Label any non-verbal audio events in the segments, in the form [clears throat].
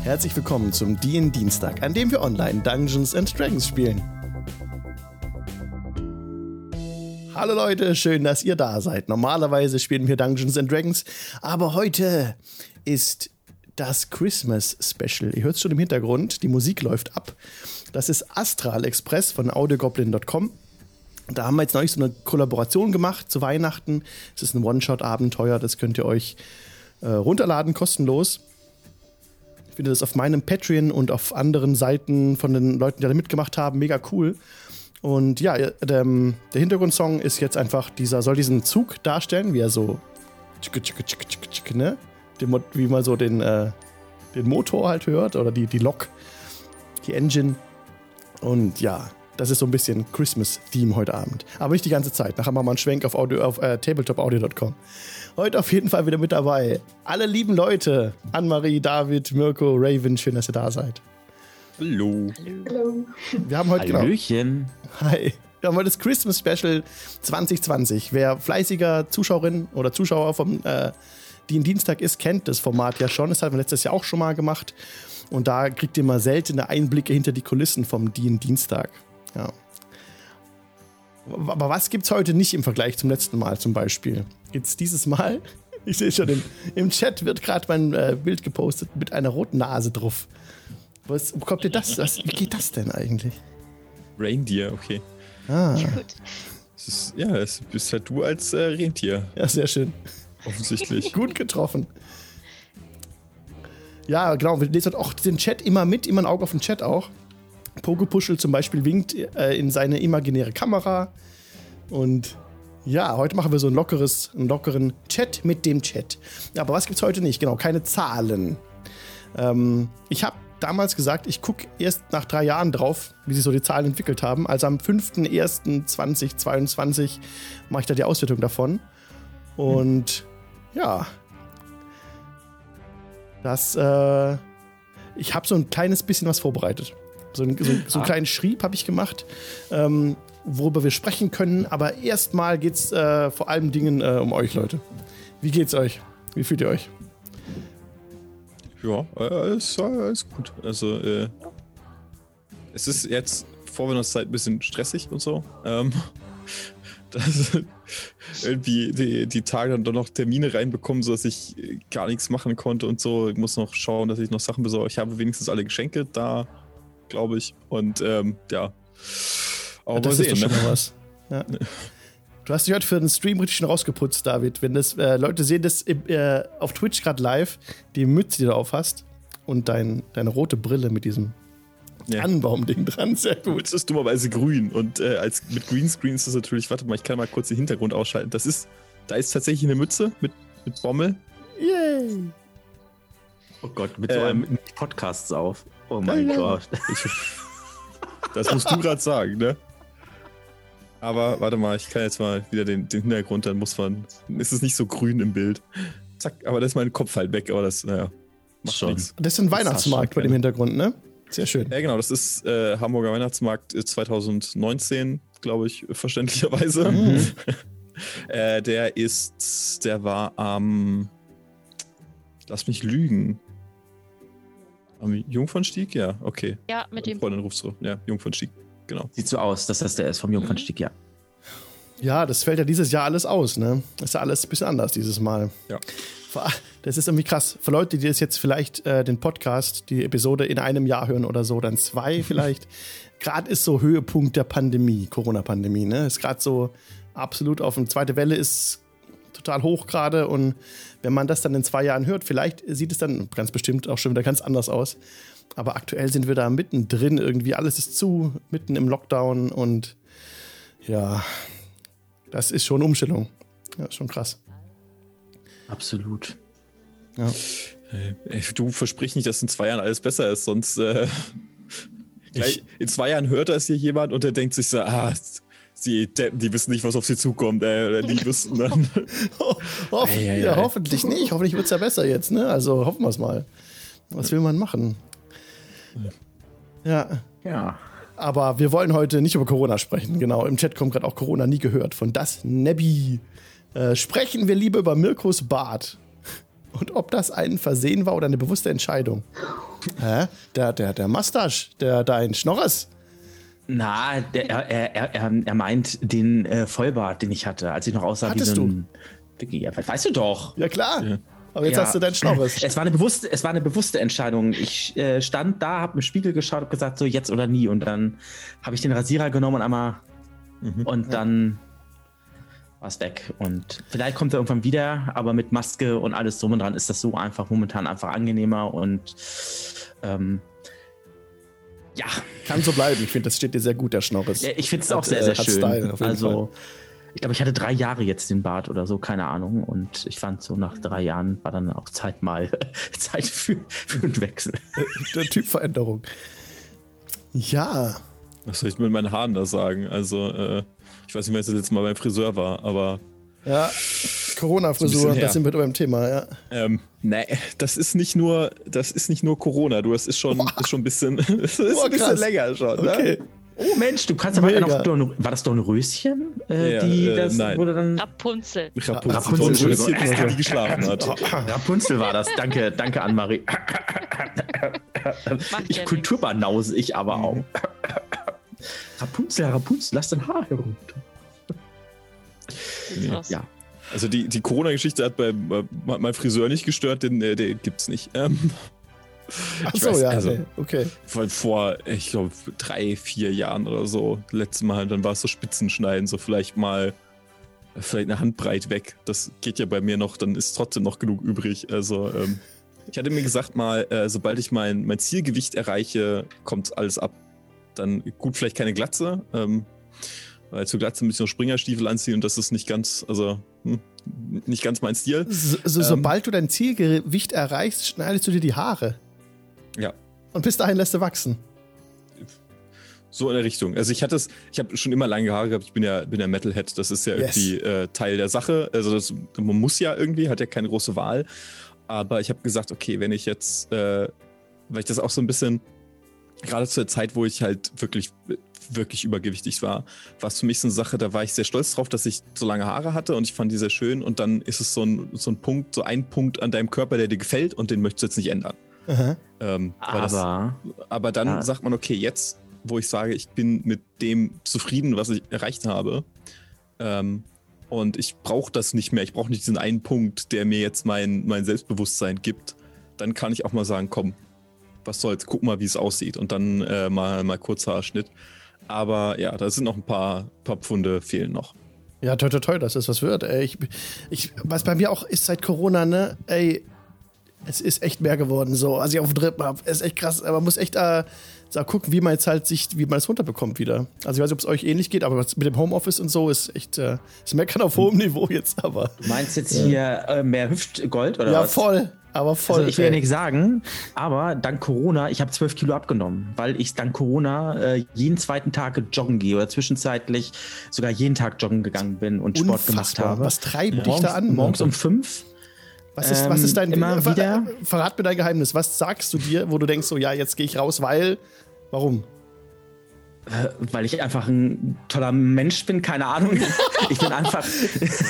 Herzlich willkommen zum DIN Dienstag, an dem wir online Dungeons and Dragons spielen. Hallo Leute, schön, dass ihr da seid. Normalerweise spielen wir Dungeons and Dragons, aber heute ist das Christmas Special. Ihr hört es schon im Hintergrund, die Musik läuft ab. Das ist Astral Express von audiogoblin.com. Da haben wir jetzt neulich so eine Kollaboration gemacht zu Weihnachten. Es ist ein One-Shot-Abenteuer, das könnt ihr euch äh, runterladen, kostenlos. Ich finde das auf meinem Patreon und auf anderen Seiten von den Leuten, die da mitgemacht haben, mega cool. Und ja, der, der Hintergrundsong ist jetzt einfach dieser, soll diesen Zug darstellen, wie er so, ne? wie man so den, äh, den Motor halt hört oder die, die Lok, die Engine. Und ja, das ist so ein bisschen Christmas-Theme heute Abend. Aber nicht die ganze Zeit. Nachher machen wir mal einen Schwenk auf, auf äh, tabletopaudio.com. Heute auf jeden Fall wieder mit dabei. Alle lieben Leute. Anne-Marie, David, Mirko, Raven, schön, dass ihr da seid. Hallo. Hallo. Wir haben heute genau- Hallöchen. Genau, hi. Wir haben heute das Christmas Special 2020. Wer fleißiger Zuschauerin oder Zuschauer vom äh, DIN Dienstag ist, kennt das Format ja schon. Das haben wir letztes Jahr auch schon mal gemacht. Und da kriegt ihr mal seltene Einblicke hinter die Kulissen vom DIN Dienstag. Ja. Aber was gibt es heute nicht im Vergleich zum letzten Mal zum Beispiel? Gibt es dieses Mal? [laughs] Ich sehe schon, im, im, Chat wird gerade mein äh, Bild gepostet mit einer roten Nase drauf. Was, wo kommt ihr das? Was, wie geht das denn eigentlich? Reindeer, okay. Ah. Es ist, ja, es bist halt du als äh, Rentier. Ja, sehr schön. Offensichtlich. [laughs] Gut getroffen. Ja, genau. Wir lesen auch den Chat immer mit, immer ein Auge auf den Chat auch. Pogopuschel zum Beispiel winkt äh, in seine imaginäre Kamera. Und ja, heute machen wir so ein lockeres, einen lockeren Chat mit dem Chat. Aber was gibt's heute nicht? Genau, keine Zahlen. Ähm, ich habe damals gesagt, ich gucke erst nach drei Jahren drauf, wie sich so die Zahlen entwickelt haben. Also am 5.1.2022 mache ich da die Auswertung davon. Und hm. ja, das, äh, ich habe so ein kleines bisschen was vorbereitet. So, ein, so, so einen ah. kleinen Schrieb habe ich gemacht, ähm, worüber wir sprechen können. Aber erstmal geht es äh, vor allem Dingen äh, um euch, Leute. Wie geht's euch? Wie fühlt ihr euch? Ja, alles, alles gut. Also, äh, es ist jetzt Vorwendungszeit ein bisschen stressig und so. Ähm, [laughs] dass [laughs] irgendwie die, die Tage dann doch noch Termine reinbekommen, sodass ich gar nichts machen konnte und so. Ich muss noch schauen, dass ich noch Sachen besorge. Ich habe wenigstens alle Geschenke da glaube ich. Und ähm, ja. Aber ja, das sehen, ist doch schon ne? mal was. Ja. [laughs] Du hast dich heute für den Stream richtig schon rausgeputzt, David. Wenn das äh, Leute sehen, das äh, auf Twitch gerade live, die Mütze, die du auf hast und dein, deine rote Brille mit diesem ja. Anbaumding dran, [laughs] sehr gut. Mütze ist dummerweise grün und äh, als, mit Greenscreen ist das natürlich, warte mal, ich kann mal kurz den Hintergrund ausschalten. Das ist, da ist tatsächlich eine Mütze mit, mit Bommel. Yay! Oh Gott, mit so ähm, einem Podcasts auf. Oh mein ja, Gott. Das musst du gerade sagen, ne? Aber warte mal, ich kann jetzt mal wieder den, den Hintergrund, dann muss man. Ist es nicht so grün im Bild. Zack, aber da ist mein Kopf halt weg, aber das, naja, macht Schon. nichts. Das ist ein Weihnachtsmarkt bei dem Hintergrund, ne? Sehr schön. Ja, genau, das ist äh, Hamburger Weihnachtsmarkt 2019, glaube ich, verständlicherweise. Mhm. [laughs] äh, der ist, der war am, lass mich lügen, am Jungfernstieg? Ja, okay. Ja, mit dem. Freundin rufst du. Ja, Jungfernstieg. Genau. Sieht so aus, dass das der ist vom Jungfernstieg, ja. Ja, das fällt ja dieses Jahr alles aus, ne? Das ist ja alles ein bisschen anders dieses Mal. Ja. Das ist irgendwie krass. Für Leute, die das jetzt vielleicht äh, den Podcast, die Episode in einem Jahr hören oder so, dann zwei [laughs] vielleicht. gerade ist so Höhepunkt der Pandemie, Corona-Pandemie, ne? Ist gerade so absolut auf eine zweite Welle ist total hoch gerade und wenn man das dann in zwei Jahren hört, vielleicht sieht es dann ganz bestimmt auch schon wieder ganz anders aus. Aber aktuell sind wir da mittendrin, irgendwie alles ist zu, mitten im Lockdown und ja, das ist schon Umstellung. Ja, ist schon krass. Absolut. Ja. Äh, du versprich nicht, dass in zwei Jahren alles besser ist, sonst äh, gleich, in zwei Jahren hört das hier jemand und der denkt sich so, ah, die Deppen, die wissen nicht, was auf sie zukommt, äh, oder die [laughs] wissen dann. Hoff, ei, ei, ja, hoffentlich nicht. Hoffentlich wird es ja besser jetzt, ne? Also hoffen wir es mal. Was will man machen? Ja. Ja. Aber wir wollen heute nicht über Corona sprechen. Genau, im Chat kommt gerade auch Corona nie gehört. Von das Nebby. Äh, sprechen wir lieber über Mirkos Bart. Und ob das ein Versehen war oder eine bewusste Entscheidung. Hä? Der, der, der Mustache, der, dein Schnorres. Na, der, er, er, er, er meint den äh, Vollbart, den ich hatte, als ich noch aussah Hattest wie so ein. Ja, weißt du doch. Ja, klar. Ja. Aber jetzt Ja. hast du dein Schnorres. [laughs] Es war eine bewusste, es war eine bewusste Entscheidung. Ich äh, stand da, habe im Spiegel geschaut, habe gesagt, so jetzt oder nie. Und dann habe ich den Rasierer genommen und einmal Mhm. und dann war es weg. Und vielleicht kommt er irgendwann wieder, aber mit Maske und alles drum und dran ist das so einfach momentan einfach angenehmer und ähm, ja, Kann so bleiben. Ich finde, das steht dir sehr gut, der Schnorres. ja, ich finde es auch sehr, äh, sehr hat schön. Style, also, ich glaube, ich hatte drei Jahre jetzt den Bart oder so, keine Ahnung. Und ich fand so nach drei Jahren war dann auch Zeit mal [laughs] Zeit für, für einen Wechsel. [laughs] Der Typveränderung. Ja. Was soll ich mit meinen Haaren da sagen? Also, äh, ich weiß nicht, wer das letzte Mal beim Friseur war, aber Ja. Corona-Frisur, das sind wir beim Thema, ja. ähm, nee, das ist nicht nur, das ist nicht nur Corona, du, das ist schon, ist schon ein bisschen, das [laughs] ist Boah, ein bisschen krass. länger schon. Ne? Okay. Oh Mensch, du kannst aber Mega. noch. Dorn, war das Dornröschen? Äh, Ja, die äh, das nein. wurde dann. Rapunzel, Rapunzel. Rapunzel, Rapunzel, Entschuldigung. Rapunzel, die geschlafen hat. [laughs] Rapunzel war das. Danke, danke Anne-Marie. Macht Ich ja Kulturbanause, ich aber auch. Rapunzel, Rapunzel, lass dein Haar herunter. Ja. Also die, die Corona-Geschichte hat bei, bei meinem Friseur nicht gestört, den, äh, den gibt's nicht. Ähm, Ach Ich so, weiß, ja. also- nee. Okay. vor, vor ich glaube, drei, vier Jahren oder so, letztes Mal, dann war es so Spitzenschneiden, so vielleicht mal, vielleicht eine Handbreit weg. Das geht ja bei mir noch, dann ist trotzdem noch genug übrig. Also, ähm, ich hatte mir gesagt mal, äh, sobald ich mein, mein Zielgewicht erreiche, kommt alles ab. Dann gut, vielleicht keine Glatze, ähm, weil zu Glatze müssen wir Springerstiefel anziehen und das ist nicht ganz, also hm, nicht ganz mein Stil. So, so, Ähm. sobald du dein Zielgewicht erreichst, schneidest du dir die Haare. Ja. Und bis dahin lässt du wachsen. So in der Richtung. Also ich hatte es, ich habe schon immer lange Haare gehabt. Ich bin ja, bin ja Metalhead. Das ist ja Yes. irgendwie äh, Teil der Sache. Also das, man muss ja irgendwie, hat ja keine große Wahl. Aber ich habe gesagt, okay, wenn ich jetzt, äh, weil ich das auch so ein bisschen, gerade zu der Zeit, wo ich halt wirklich, wirklich übergewichtig war, war es für mich so eine Sache, da war ich sehr stolz drauf, dass ich so lange Haare hatte und ich fand die sehr schön. Und dann ist es so ein, so ein Punkt, so ein Punkt an deinem Körper, der dir gefällt und den möchtest du jetzt nicht ändern. Ähm, weil das, Aber aber dann Ja. sagt man, okay, jetzt, wo ich sage, ich bin mit dem zufrieden, was ich erreicht habe, ähm, und ich brauche das nicht mehr, ich brauche nicht diesen einen Punkt, der mir jetzt mein, mein Selbstbewusstsein gibt, dann kann ich auch mal sagen, komm, was soll's, guck mal, wie es aussieht und dann äh, mal, mal Kurzhaarschnitt. Aber ja, da sind noch ein paar, paar Pfunde fehlen noch. Ja, toi, toi, dass das was wird. Ey, ich, ich, was bei mir auch ist seit Corona, ne, ey, es ist echt mehr geworden, so, als ich auf dem Dritten habe. Es ist echt krass, aber man muss echt äh, so gucken, wie man jetzt halt sich, wie man es runterbekommt wieder. Also ich weiß nicht, ob es euch ähnlich geht, aber mit dem Homeoffice und so ist echt, äh, ist meckern auf hohem Niveau jetzt, aber. du meinst jetzt hier äh, mehr Hüftgold oder ja, was? voll, aber voll. Also ich will ja nichts sagen, aber dank Corona, ich habe 12 Kilo abgenommen, weil ich dank Corona äh, jeden zweiten Tag joggen gehe oder zwischenzeitlich sogar jeden Tag joggen gegangen bin und Sport gemacht Unfassbar. habe. Was treibt dich morgens, da an? Morgens um fünf. Was ist, was ist dein Ähm, immer ver- wieder? Verrat mir dein Geheimnis. Was sagst du dir, wo du denkst, so, ja, jetzt gehe ich raus, weil. Warum? weil ich einfach ein toller Mensch bin, keine Ahnung. [laughs] Ich bin einfach,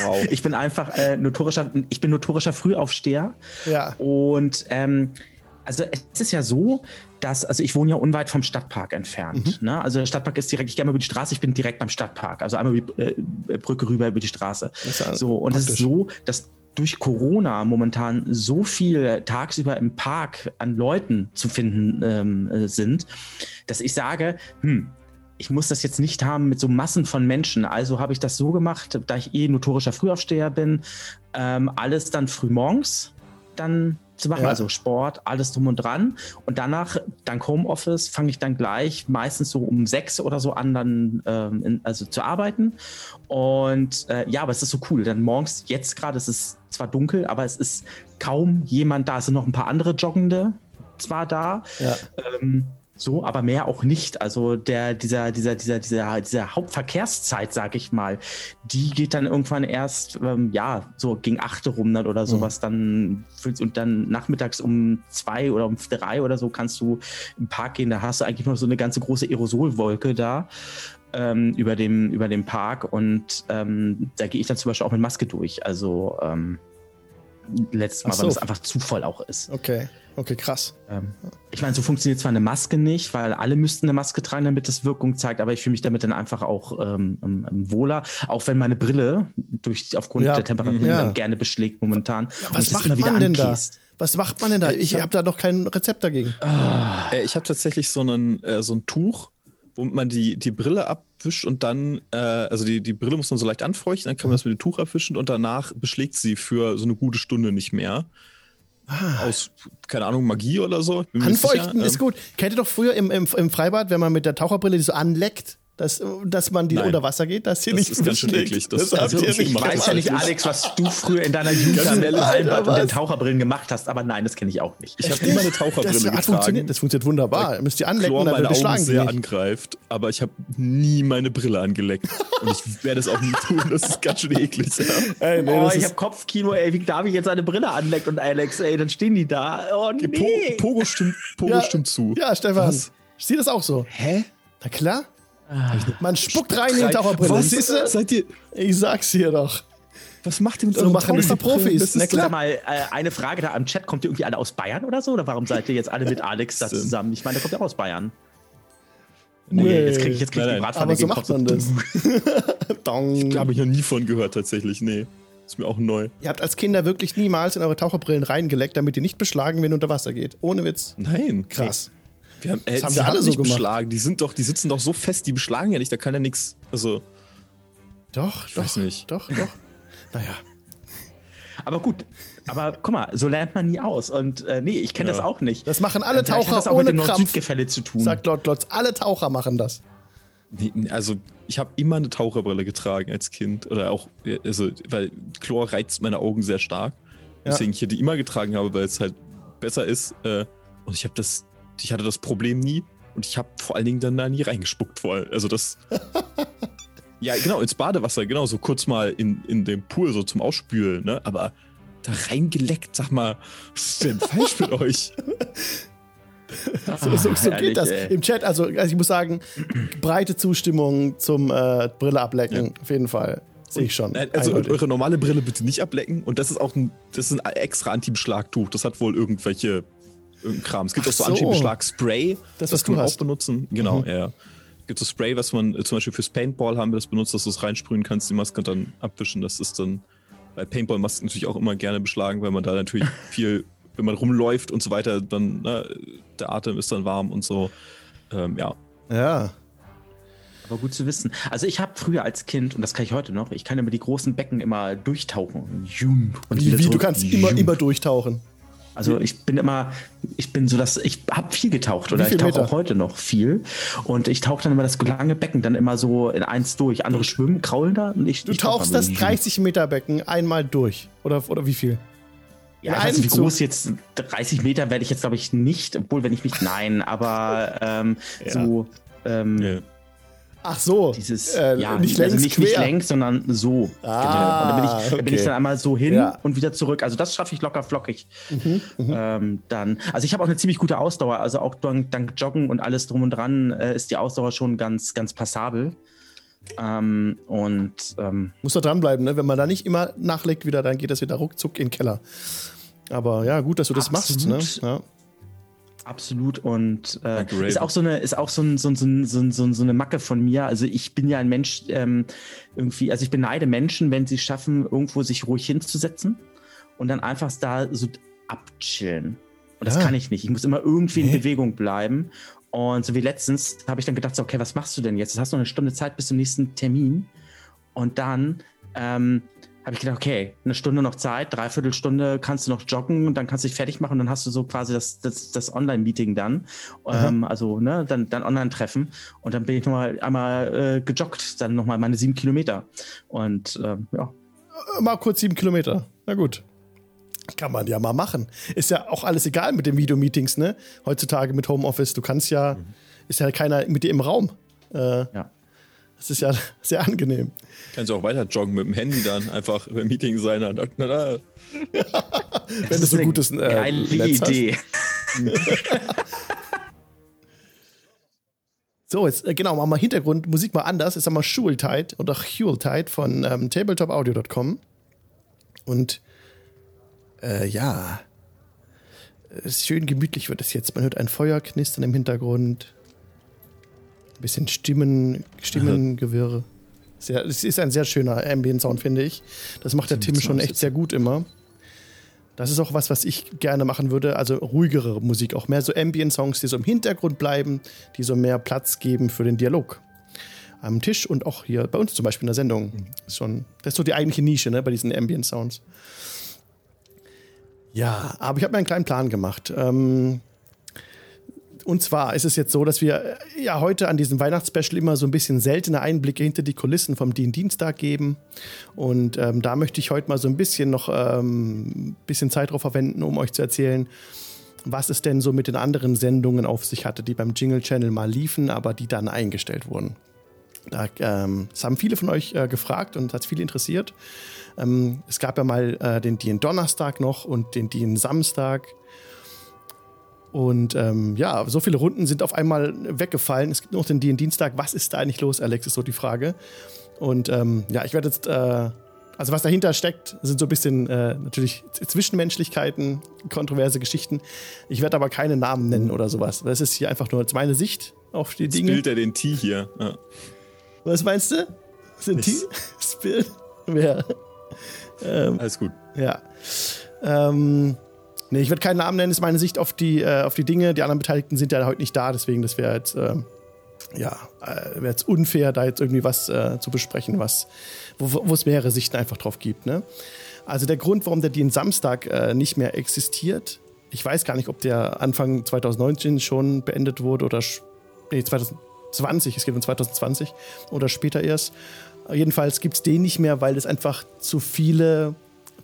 Wow. ich bin einfach äh, notorischer, ich bin notorischer Frühaufsteher. Ja. Und ähm, also es ist ja so, dass, also ich wohne ja unweit vom Stadtpark entfernt. Mhm. Ne? Also der Stadtpark ist direkt, ich gehe mal über die Straße, ich bin direkt beim Stadtpark. Also einmal über die äh, Brücke rüber über die Straße. ja So, und es ist so, dass durch Corona momentan so viel tagsüber im Park an Leuten zu finden ähm, äh, sind, dass ich sage, hm, ich muss das jetzt nicht haben mit so Massen von Menschen. Also habe ich das so gemacht, da ich eh notorischer Frühaufsteher bin, ähm, alles dann früh morgens dann zu machen, Ja. also Sport, alles drum und dran. Und danach, dank Homeoffice, fange ich dann gleich meistens so um sechs oder so an, dann ähm, in, also zu arbeiten. Und äh, ja, aber es ist so cool. Dann morgens, jetzt gerade, es ist zwar dunkel, aber es ist kaum jemand da. Es sind noch ein paar andere Joggende zwar da. Ja. Ähm, so, aber mehr auch nicht. Also der, dieser, dieser, dieser, dieser, dieser Hauptverkehrszeit, sag ich mal, die geht dann irgendwann erst, ähm, ja, so gegen acht rum dann oder sowas. Dann und dann nachmittags um zwei oder um drei oder so kannst du im Park gehen. Da hast du eigentlich noch so eine ganze große Aerosolwolke da ähm, über dem über dem Park und ähm, da gehe ich dann zum Beispiel auch mit Maske durch. Also ähm, letztes Mal, so. weil es einfach zu voll auch ist. Okay, okay, krass. Ähm, ich meine, so funktioniert zwar eine Maske nicht, weil alle müssten eine Maske tragen, damit das Wirkung zeigt, aber ich fühle mich damit dann einfach auch ähm, ähm, wohler, auch wenn meine Brille durch aufgrund Ja, der Temperatur ja. gerne beschlägt momentan. und Was macht immer wieder man denn da? Was macht man denn da? Ich habe da noch kein Rezept dagegen. Äh, ich habe tatsächlich so, einen, äh, so ein Tuch, womit man die, die Brille abwischt und dann, äh, also die, die Brille muss man so leicht anfeuchten, dann kann man das mit dem Tuch abwischen und danach beschlägt sie für so eine gute Stunde nicht mehr. Aus, keine Ahnung, Magie oder so. Anfeuchten sicher. ist Ähm, gut. Kennt ihr doch früher im, im, im Freibad, wenn man mit der Taucherbrille die so anleckt, dass, dass man die Nein. unter Wasser geht, dass sie Das nicht ist ganz schön eklig. Das- Das, Also, ihr ich nicht weiß ja nicht, Alex, was du früher in deiner Jugend am Hallenbad und den? Taucherbrillen gemacht hast, aber nein, das kenne ich auch nicht. Ich habe immer eine Das Taucherbrille hat getragen. funktioniert, das funktioniert wunderbar. Ihr müsst die anlecken, Chlor dann sie sehr nicht. angreift, aber ich habe nie meine Brille angeleckt. Und ich werde es auch nie tun. Das ist ganz schön eklig. Ja. Ey, nee, oh, das ich habe Kopfkino, ey, wie darf ich jetzt eine Brille anlecken und Alex, ey, dann stehen die da. Oh nee. Po Pogo stimmt, Pogo ja, stimmt zu. Ja, Stefan. Sieh das auch so? Hä? Na klar. Man spuckt rein in die Taucherbrille. Was? Siehst du? Seid ihr, Ich sag's dir doch. was macht ihr mit So euren machen das? Profis. Das Na ist klar. Sag mal, äh, eine Frage da am Chat, kommt ihr irgendwie alle aus Bayern oder so? Oder warum seid ihr jetzt alle mit Alex da zusammen? Ich meine, der kommt ja auch aus Bayern. Nee, Nee. jetzt kriege ich, jetzt krieg ich Nein, die nein. Aber so macht man das. [laughs] [laughs] Dong. habe ich noch nie von gehört, tatsächlich. Nee. Ist mir auch neu. Ihr habt als Kinder wirklich niemals in eure Taucherbrillen reingeleckt, damit ihr nicht beschlagen, wenn ihr unter Wasser geht. Ohne Witz. Nein. Krass. Wir haben, äh, Das haben sie wir alle so gemacht. beschlagen. Die sind doch, die sitzen doch so fest, die beschlagen ja nicht. Da kann ja nichts. Also, Doch, doch. weiß nicht. Doch, doch. [laughs] Naja. Aber gut, aber guck mal, so lernt man nie aus. Und äh, nee, ich kenne Ja. das auch nicht. Das machen alle Äh, vielleicht hat Taucher das auch mit ohne dem Krampf. Nord-Süd-Gefälle zu tun. Sagt Lord Lotz. Alle Taucher machen das. nee, also ich habe immer eine Taucherbrille getragen als Kind. Oder auch, also, weil Chlor reizt meine Augen sehr stark. Ja. Deswegen ich die immer getragen habe, weil es halt besser ist. Äh, und ich habe das, ich hatte das Problem nie. Und ich habe vor allen Dingen dann da nie reingespuckt. Vor allem. Also das. [laughs] ja, genau, ins Badewasser, genau, so kurz mal in, in dem Pool, so zum Ausspülen, ne? Aber da reingeleckt, sag mal, was ist denn falsch mit euch? [laughs] So, so, so Ah, herrlich, geht das. ey. Im Chat, also, also ich muss sagen, breite Zustimmung zum äh, Brille ablecken. Auf jeden Fall. Sehe ich schon. Nein, also Eindeutig. eure normale Brille bitte nicht ablecken. Und das ist auch ein, das ist ein extra Anti-Beschlagtuch. Das hat wohl irgendwelche irgendein Kram. Es gibt Ach auch so, so. Anti-Beschlag-Spray. Das, das kann du man hast. auch benutzen. Genau, Mhm. ja. Es gibt so Spray, was man äh, zum Beispiel fürs Paintball haben wir das benutzt, dass du es reinsprühen kannst, die Maske und dann abwischen. Das ist dann bei Paintball-Masken natürlich auch immer gerne beschlagen, weil man da natürlich [laughs] viel, wenn man rumläuft und so weiter, dann ne, der Atem ist dann warm und so. Ähm, ja. Ja. Aber gut zu wissen. Also ich habe früher als Kind, und das kann ich heute noch, ich kann immer die großen Becken immer durchtauchen. Jum, Und Wie, wie du kannst immer, immer durchtauchen. Also ich bin immer, ich bin so das, ich habe viel getaucht oder viel ich tauche auch heute noch viel. Und ich tauche dann immer das lange Becken dann immer so in eins durch. Andere schwimmen, kraulen da und ich Du ich tauch tauchst das so. 30 Meter Becken einmal durch. Oder, oder wie viel? Ja, ich weiß nicht, wie groß jetzt 30 Meter werde ich jetzt, glaube ich, nicht, obwohl wenn ich mich, nein, aber ähm, Ja. so ähm, ja. Ach so. dieses, äh, ja, nicht längs, also nicht, nicht längs, sondern so. Ah, genau. Und da bin, ich, da bin okay. ich dann einmal so hin Ja. und wieder zurück. Also das schaffe ich locker flockig. Mhm, ähm, dann, also ich habe auch eine ziemlich gute Ausdauer. Also auch dank, dank Joggen und alles drum und dran äh, ist die Ausdauer schon ganz, ganz passabel. Ähm, und ähm, Muss da dranbleiben, ne? Wenn man da nicht immer nachlegt wieder, dann geht das wieder ruckzuck in den Keller. Aber ja, gut, dass du das machst. Ne? Absolut. Ja. Absolut und äh, Danke, ist auch so eine ist auch so, ein, so, ein, so, ein, so, ein, so, ein- so eine Macke von mir. Also ich bin ja ein Mensch ähm, irgendwie, also ich beneide Menschen, wenn sie schaffen, irgendwo sich ruhig hinzusetzen und dann einfach da so abchillen. Und das Ja. kann ich nicht. Ich muss immer irgendwie in Nee. Bewegung bleiben. Und so wie letztens habe ich dann gedacht, so, okay, was machst du denn jetzt? Du hast noch eine Stunde Zeit bis zum nächsten Termin. Und dann ähm, habe ich gedacht, okay, eine Stunde noch Zeit, dreiviertel Stunde kannst du noch joggen und dann kannst du dich fertig machen und dann hast du so quasi das, das, das Online-Meeting dann. Ähm, also, ne, dann, dann Online-Treffen. Und dann bin ich nochmal einmal äh, gejoggt, dann nochmal meine sieben Kilometer. Und ähm, ja. Äh, Mal kurz sieben Kilometer. Na gut. Kann man ja mal machen. Ist ja auch alles egal mit den Videomeetings, ne? Heutzutage mit Homeoffice. Du kannst ja, ist ja keiner mit dir im Raum. Äh, Ja. Das ist ja [laughs] sehr angenehm. Kannst du auch weiter joggen mit dem Handy dann, einfach beim Meeting sein. Na, na, na. Wenn du so eine gutes äh, geile. Idee. [laughs] So, jetzt äh, genau, machen wir Hintergrund, Musik mal anders. Ist einmal Schultide und auch Hueltide von ähm, tabletopaudio.com. Und Äh, ja. Es schön gemütlich wird es jetzt. Man hört ein Feuer knistern im Hintergrund. Ein bisschen Stimmen, Stimmengewirr. Sehr, es ist ein sehr schöner Ambient-Sound, finde ich. Das macht der Tim schon echt sehr gut immer. Das ist auch was, was ich gerne machen würde. Also ruhigere Musik, auch mehr so Ambient-Songs, die so im Hintergrund bleiben, die so mehr Platz geben für den Dialog. Am Tisch und auch hier bei uns zum Beispiel in der Sendung. Ist schon, das ist so die eigentliche Nische ne, bei diesen Ambient-Sounds. Ja, aber ich habe mir einen kleinen Plan gemacht. Ähm, und zwar ist es jetzt so, dass wir äh, ja heute an diesem Weihnachtsspecial immer so ein bisschen seltene Einblicke hinter die Kulissen vom DIN Dienstag geben. Und ähm, da möchte ich heute mal so ein bisschen noch ähm, bisschen Zeit drauf verwenden, um euch zu erzählen, was es denn so mit den anderen Sendungen auf sich hatte, die beim Jingle Channel mal liefen, aber die dann eingestellt wurden. Da, ähm, das haben viele von euch äh, gefragt und hat viele interessiert. Ähm, es gab ja mal äh, den DIN Donnerstag noch und den DIN Samstag. Und ähm, ja, so viele Runden sind auf einmal weggefallen. Es gibt noch den Dienstag. Was ist da eigentlich los, Alex, ist so die Frage. Und ähm, ja, ich werde jetzt, äh, also was dahinter steckt, sind so ein bisschen äh, natürlich Zwischenmenschlichkeiten, kontroverse Geschichten. Ich werde aber keine Namen nennen oder sowas. Das ist hier einfach nur meine Sicht auf die Dinge. Spielt er den T hier. Ja. Was meinst du? Sind die? Spill? Wer? Ähm, Alles gut. Ja. Ähm, nee, ich werde keinen Namen nennen, ist meine Sicht auf die, äh, auf die Dinge. Die anderen Beteiligten sind ja heute nicht da, deswegen das wäre jetzt, äh, ja, wäre jetzt unfair, da jetzt irgendwie was äh, zu besprechen, was, wo es mehrere Sichten einfach drauf gibt. Ne? Also der Grund, warum der DIN Samstag äh, nicht mehr existiert, ich weiß gar nicht, ob der Anfang 2019 schon beendet wurde oder nee, 2020, es geht um 2020 oder später erst. Jedenfalls gibt es den nicht mehr, weil es einfach zu viele,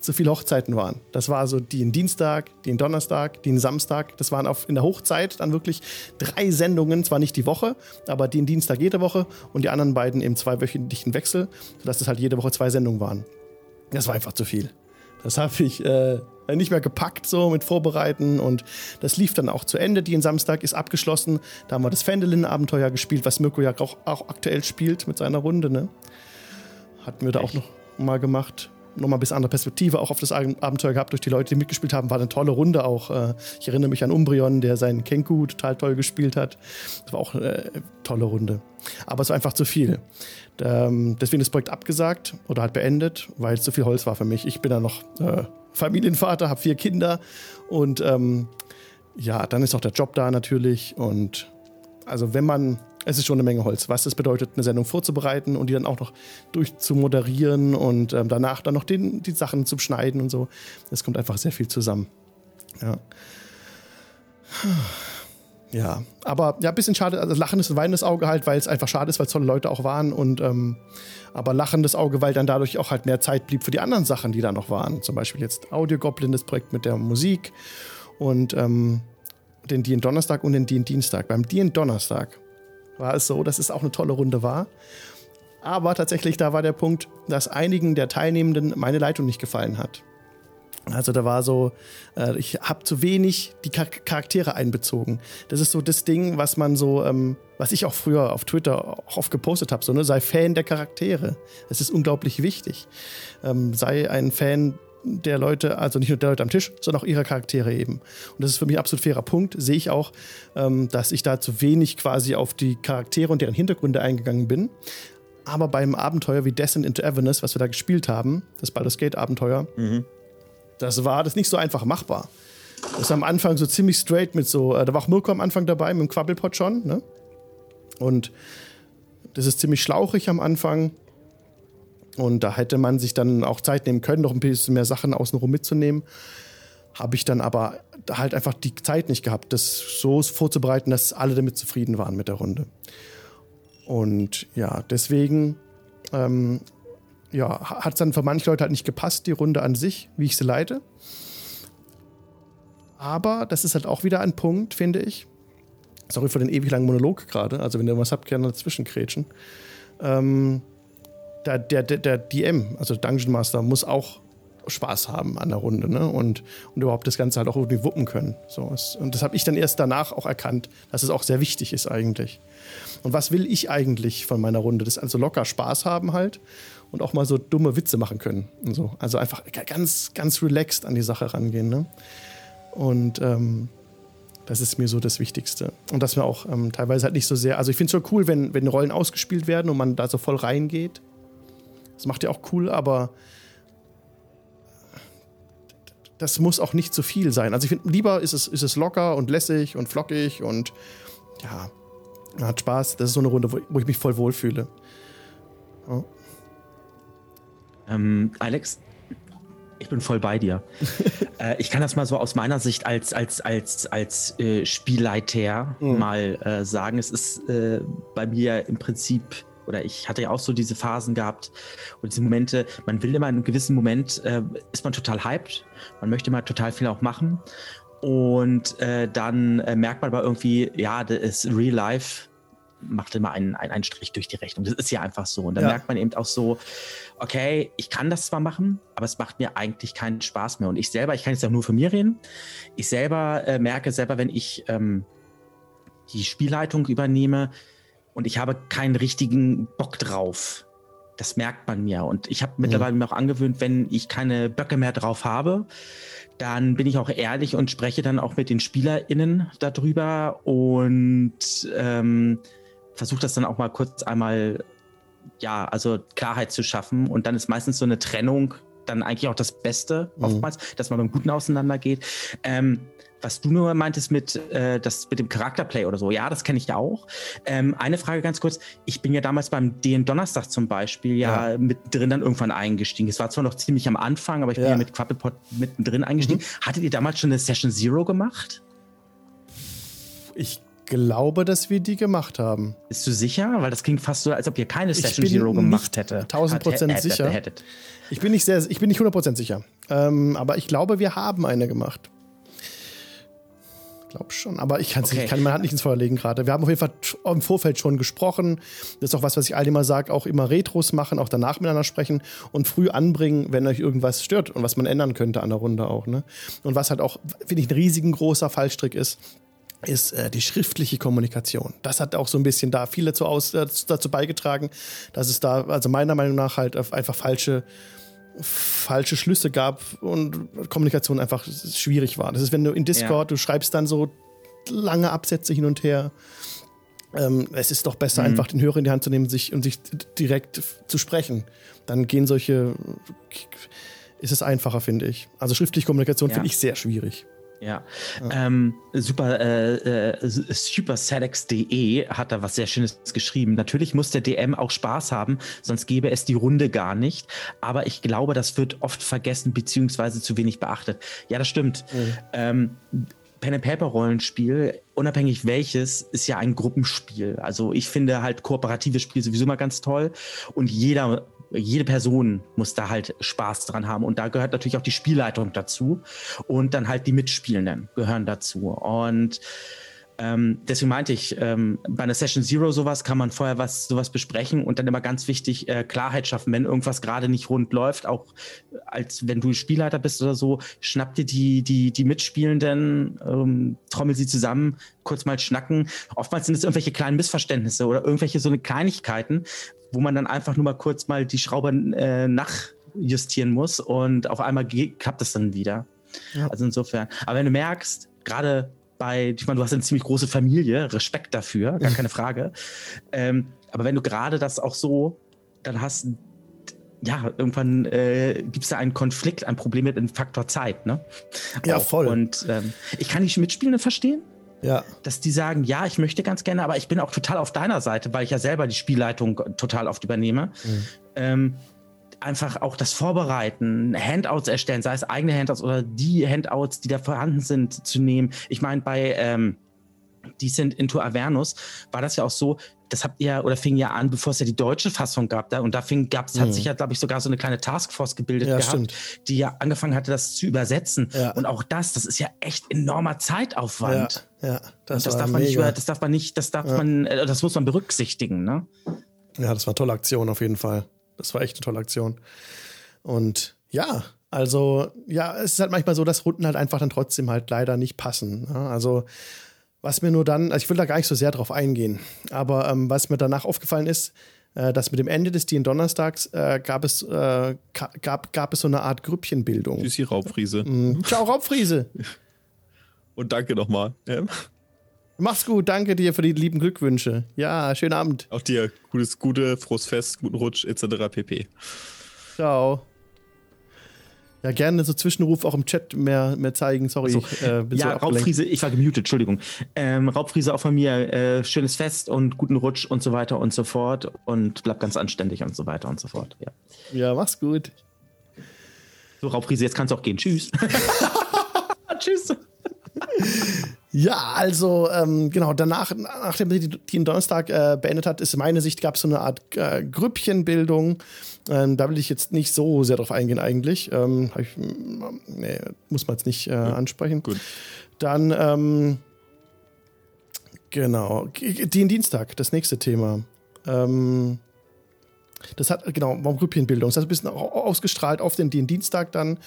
zu viele Hochzeiten waren. Das war so den Dienstag, den Donnerstag, den Samstag. Das waren auf, in der Hochzeit dann wirklich drei Sendungen, zwar nicht die Woche, aber den Dienstag jede Woche und die anderen beiden im zweiwöchentlichen Wechsel, sodass es halt jede Woche zwei Sendungen waren. Das war einfach zu viel. Das habe ich äh, nicht mehr gepackt, so mit Vorbereiten. Und das lief dann auch zu Ende. Die Samstag ist abgeschlossen. Da haben wir das Fendelin-Abenteuer gespielt, was Mirko ja auch, auch aktuell spielt mit seiner Runde. Ne? Hatten wir da Echt? auch noch mal gemacht. Nochmal ein bisschen andere Perspektive auch auf das Abenteuer gehabt durch die Leute, die mitgespielt haben. War eine tolle Runde auch. Äh, ich erinnere mich an Umbrion, der seinen Kenku total toll gespielt hat. Das war auch eine tolle Runde. Aber es war einfach zu viel. Ähm, deswegen das Projekt abgesagt oder halt beendet, weil es zu viel Holz war für mich. Ich bin da noch äh, Familienvater, habe vier Kinder und ähm, ja, dann ist auch der Job da natürlich. Und also wenn man es ist schon eine Menge Holz. Was das bedeutet, eine Sendung vorzubereiten und die dann auch noch durchzumoderieren und ähm, danach dann noch den, die Sachen zu schneiden und so. Es kommt einfach sehr viel zusammen. Ja. Ja, aber ja, ein bisschen schade. Also lachendes und weinendes Auge halt, weil es einfach schade ist, weil es tolle Leute auch waren. Und ähm, aber lachendes Auge, weil dann dadurch auch halt mehr Zeit blieb für die anderen Sachen, die da noch waren. Zum Beispiel jetzt Audio Goblin, das Projekt mit der Musik und ähm, den Dien Donnerstag und den Dien Dienstag. Beim Dien Donnerstag war es so, dass es auch eine tolle Runde war. Aber tatsächlich, da war der Punkt, dass einigen der Teilnehmenden meine Leitung nicht gefallen hat. Also da war so, äh, ich habe zu wenig die Charaktere einbezogen. Das ist so das Ding, was man so, ähm, was ich auch früher auf Twitter auch oft gepostet habe, so ne, sei Fan der Charaktere. Das ist unglaublich wichtig. Ähm, sei ein Fan der Leute, also nicht nur der Leute am Tisch, sondern auch ihrer Charaktere eben. Und das ist für mich ein absolut fairer Punkt. Sehe ich auch, ähm, dass ich da zu wenig quasi auf die Charaktere und deren Hintergründe eingegangen bin. Aber beim Abenteuer wie Descent into Avernus, was wir da gespielt haben, das Baldur's Gate Abenteuer, mhm. das war das nicht so einfach machbar. Das ist am Anfang so ziemlich straight mit so, äh, da war auch Mirko am Anfang dabei mit dem Quabbelpot schon, ne? Und das ist ziemlich schlauchig am Anfang. Und da hätte man sich dann auch Zeit nehmen können, noch ein bisschen mehr Sachen außenrum mitzunehmen. Habe ich dann aber halt einfach die Zeit nicht gehabt, das so vorzubereiten, dass alle damit zufrieden waren mit der Runde. Und ja, deswegen ähm, ja, hat es dann für manche Leute halt nicht gepasst, die Runde an sich, wie ich sie leite. Aber das ist halt auch wieder ein Punkt, finde ich. Sorry für den ewig langen Monolog gerade. Also, wenn ihr was habt, gerne dazwischen kretschen. Ähm, der, der, der, DM, also Dungeon Master, muss auch Spaß haben an der Runde ne? und, und überhaupt das Ganze halt auch irgendwie wuppen können. So, und das habe ich dann erst danach auch erkannt, dass es auch sehr wichtig ist eigentlich. Und was will ich eigentlich von meiner Runde? Das also locker Spaß haben halt und auch mal so dumme Witze machen können. Und so. Also einfach ganz, ganz relaxed an die Sache rangehen. Ne? Und ähm, das ist mir so das Wichtigste. Und dass wir auch ähm, teilweise halt nicht so sehr. Also ich finde es so cool, wenn, wenn Rollen ausgespielt werden und man da so voll reingeht. Das macht ja auch cool, aber das muss auch nicht zu viel sein. Also ich finde, lieber ist es, ist es locker und lässig und flockig und ja, hat Spaß. Das ist so eine Runde, wo, wo ich mich voll wohlfühle. Ja. Ähm, Alex, ich bin voll bei dir. [laughs] äh, ich kann das mal so aus meiner Sicht als, als, als, als äh, Spielleiter mhm. mal äh, sagen. Es ist äh, bei mir im Prinzip, oder ich hatte ja auch so diese Phasen gehabt und diese Momente, man will immer in einem gewissen Moment, äh, ist man total hyped, man möchte mal total viel auch machen. Und äh, dann merkt man aber irgendwie, ja, das ist Real Life macht immer einen, einen, einen Strich durch die Rechnung. Das ist ja einfach so. Und dann ja. merkt man eben auch so, okay, ich kann das zwar machen, aber es macht mir eigentlich keinen Spaß mehr. Und ich selber, ich kann jetzt auch nur von mir reden, ich selber äh, merke selber, wenn ich ähm, die Spielleitung übernehme und ich habe keinen richtigen Bock drauf, das merkt man mir. Und ich habe mhm. mittlerweile mir auch angewöhnt, wenn ich keine Böcke mehr drauf habe, dann bin ich auch ehrlich und spreche dann auch mit den SpielerInnen darüber und ähm, versuche das dann auch mal kurz einmal, ja, also Klarheit zu schaffen. Und dann ist meistens so eine Trennung dann eigentlich auch das Beste, mhm. oftmals, dass man beim Guten auseinandergeht. Ähm, was du nur meintest mit, äh, das, mit dem Charakterplay oder so, ja, das kenne ich ja auch. Ähm, eine Frage ganz kurz. Ich bin ja damals beim DN Donnerstag zum Beispiel ja, ja. mittendrin dann irgendwann eingestiegen. Es war zwar noch ziemlich am Anfang, aber ich bin ja, ja mit Quappelpot mittendrin eingestiegen. Mhm. Hattet ihr damals schon eine Session Zero gemacht? Ich glaube, dass wir die gemacht haben. Bist du sicher? Weil das klingt fast so, als ob ihr keine Session Zero gemacht hätte. 1000 Prozent sicher. Hättet. Ich bin nicht sehr, ich bin nicht 100 Prozent sicher. Ähm, aber ich glaube, wir haben eine gemacht. Ich glaube schon, aber ich, okay. ich kann meine Hand nicht ins Feuer legen gerade. Wir haben auf jeden Fall im Vorfeld schon gesprochen. Das ist auch was, was ich all immer sage, auch immer Retros machen, auch danach miteinander sprechen und früh anbringen, wenn euch irgendwas stört und was man ändern könnte an der Runde auch. Ne? Und was halt auch, finde ich, ein riesigen großer Fallstrick ist, ist äh, die schriftliche Kommunikation. Das hat auch so ein bisschen da viel dazu, aus, äh, dazu beigetragen, dass es da, also meiner Meinung nach, halt einfach falsche, falsche Schlüsse gab und Kommunikation einfach schwierig war. Das ist, wenn du in Discord, ja. du schreibst dann so lange Absätze hin und her. Ähm, es ist doch besser, mhm. einfach den Hörer in die Hand zu nehmen sich, und sich direkt zu sprechen. Dann gehen solche, ist es einfacher, finde ich. Also schriftliche Kommunikation ja. finde ich sehr schwierig. Ja. ja. Ähm, super, äh, äh, supersedex.de hat da was sehr Schönes geschrieben. Natürlich muss der DM auch Spaß haben, sonst gäbe es die Runde gar nicht. Aber ich glaube, das wird oft vergessen beziehungsweise zu wenig beachtet. Ja, das stimmt. Mhm. Ähm, Pen and Paper Rollenspiel, unabhängig welches, ist ja ein Gruppenspiel. Also ich finde halt kooperative Spiele sowieso mal ganz toll und jeder jede Person muss da halt Spaß dran haben. Und da gehört natürlich auch die Spielleitung dazu. Und dann halt die Mitspielenden gehören dazu. Und ähm, deswegen meinte ich, ähm, bei einer Session Zero sowas kann man vorher was sowas besprechen und dann immer ganz wichtig äh, Klarheit schaffen, wenn irgendwas gerade nicht rund läuft, auch als wenn du Spielleiter bist oder so, schnapp dir die, die, die Mitspielenden, ähm, trommel sie zusammen, kurz mal schnacken. Oftmals sind es irgendwelche kleinen Missverständnisse oder irgendwelche so eine Kleinigkeiten, wo man dann einfach nur mal kurz mal die Schraube äh, nachjustieren muss und auf einmal klappt es dann wieder. Ja. Also insofern. Aber wenn du merkst, gerade bei, ich meine, du hast eine ziemlich große Familie, Respekt dafür, gar keine Frage. ähm, aber wenn du gerade das auch so, dann hast, ja, irgendwann äh, gibt es da einen Konflikt, ein Problem mit dem Faktor Zeit, ne? Ja, auch. voll. Und ähm, ich kann die Mitspielenden verstehen. Ja. Dass die sagen, ja, ich möchte ganz gerne, aber ich bin auch total auf deiner Seite, weil ich ja selber die Spielleitung total oft übernehme. Mhm. Ähm, einfach auch das Vorbereiten, Handouts erstellen, sei es eigene Handouts oder die Handouts, die da vorhanden sind, zu nehmen. Ich meine, bei ähm, Descent into Avernus war das ja auch so, das habt ihr oder fing ja an, bevor es ja die deutsche Fassung gab. Da, und da fing, gab's, mhm. hat sich ja, glaube ich, sogar so eine kleine Taskforce gebildet ja, gehabt, stimmt. die ja angefangen hatte, das zu übersetzen. Ja. Und auch das, das ist ja echt enormer Zeitaufwand. Ja, ja das, das darf man nicht, das darf man nicht, das darf man, äh, das muss man berücksichtigen, ne? Ja, das war eine tolle Aktion auf jeden Fall. Das war echt eine tolle Aktion. Und ja, Also, ja, es ist halt manchmal so, dass Runden halt einfach dann trotzdem halt leider nicht passen. Ne? Also, was mir nur dann, also ich will da gar nicht so sehr drauf eingehen, aber ähm, was mir danach aufgefallen ist, äh, dass mit dem Ende des DIN Donnerstags äh, gab, es, äh, gab, gab es so eine Art Grüppchenbildung. Tschüssi, Raubfriese. Mhm. Ciao, Raubfriese. [laughs] Und danke nochmal. Ja. Mach's gut, danke dir für die lieben Glückwünsche. Ja, schönen Abend. Auch dir gutes, gute, frohes Fest, guten Rutsch etc. pp. Ciao. Ja, gerne so Zwischenruf auch im Chat mehr, mehr zeigen. Sorry. So, äh, ja, so Raubfriese, ich war gemutet, Entschuldigung. Ähm, Raubfriese auch von mir, äh, schönes Fest und guten Rutsch und so weiter und so fort. Und bleib ganz anständig und so weiter und so fort. Ja, ja mach's gut. So, Raubfriese, jetzt kannst du auch gehen. Tschüss. [laughs] [laughs] Tschüss. Ja, also ähm, genau, danach, nachdem sie den Donnerstag äh, beendet hat, ist meine Sicht, gab es so eine Art äh, Grüppchenbildung. Ähm, da will ich jetzt nicht so sehr drauf eingehen eigentlich. Ähm, ich, nee, muss man jetzt nicht äh, ja, ansprechen. Gut. Dann, ähm, genau, den Dienstag, das nächste Thema. Ähm, das hat, genau, Grüppchenbildung. Das hat ein bisschen ausgestrahlt auf den, den Dienstag dann.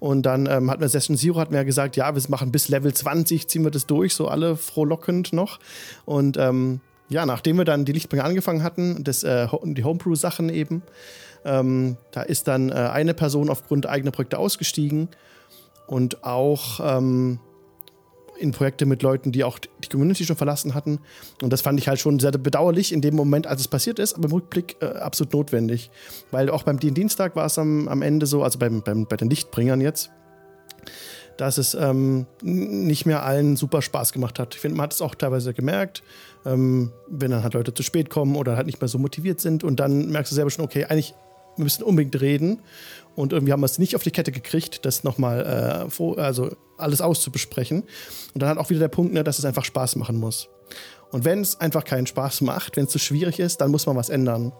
Und dann ähm, hat mir Session Zero hat mir gesagt, ja, wir machen bis Level 20, ziehen wir das durch, so alle frohlockend noch. Und ähm, ja, nachdem wir dann die Lichtbringer angefangen hatten, das, äh, die Homebrew-Sachen eben, ähm, da ist dann äh, eine Person aufgrund eigener Projekte ausgestiegen und auch ähm, in Projekte mit Leuten, die auch die Community schon verlassen hatten. Und das fand ich halt schon sehr bedauerlich in dem Moment, als es passiert ist, aber im Rückblick äh, absolut notwendig. Weil auch beim Dienstag war es am, am Ende so, also beim, beim, bei den Lichtbringern jetzt, dass es ähm, nicht mehr allen super Spaß gemacht hat. Ich finde, man hat es auch teilweise gemerkt, ähm, wenn dann halt Leute zu spät kommen oder halt nicht mehr so motiviert sind und dann merkst du selber schon, okay, eigentlich wir müssen unbedingt reden und irgendwie haben wir es nicht auf die Kette gekriegt, das nochmal, äh, also alles auszubesprechen. Und dann hat auch wieder der Punkt, ne, dass es einfach Spaß machen muss. Und wenn es einfach keinen Spaß macht, wenn es zu schwierig ist, dann muss man was ändern.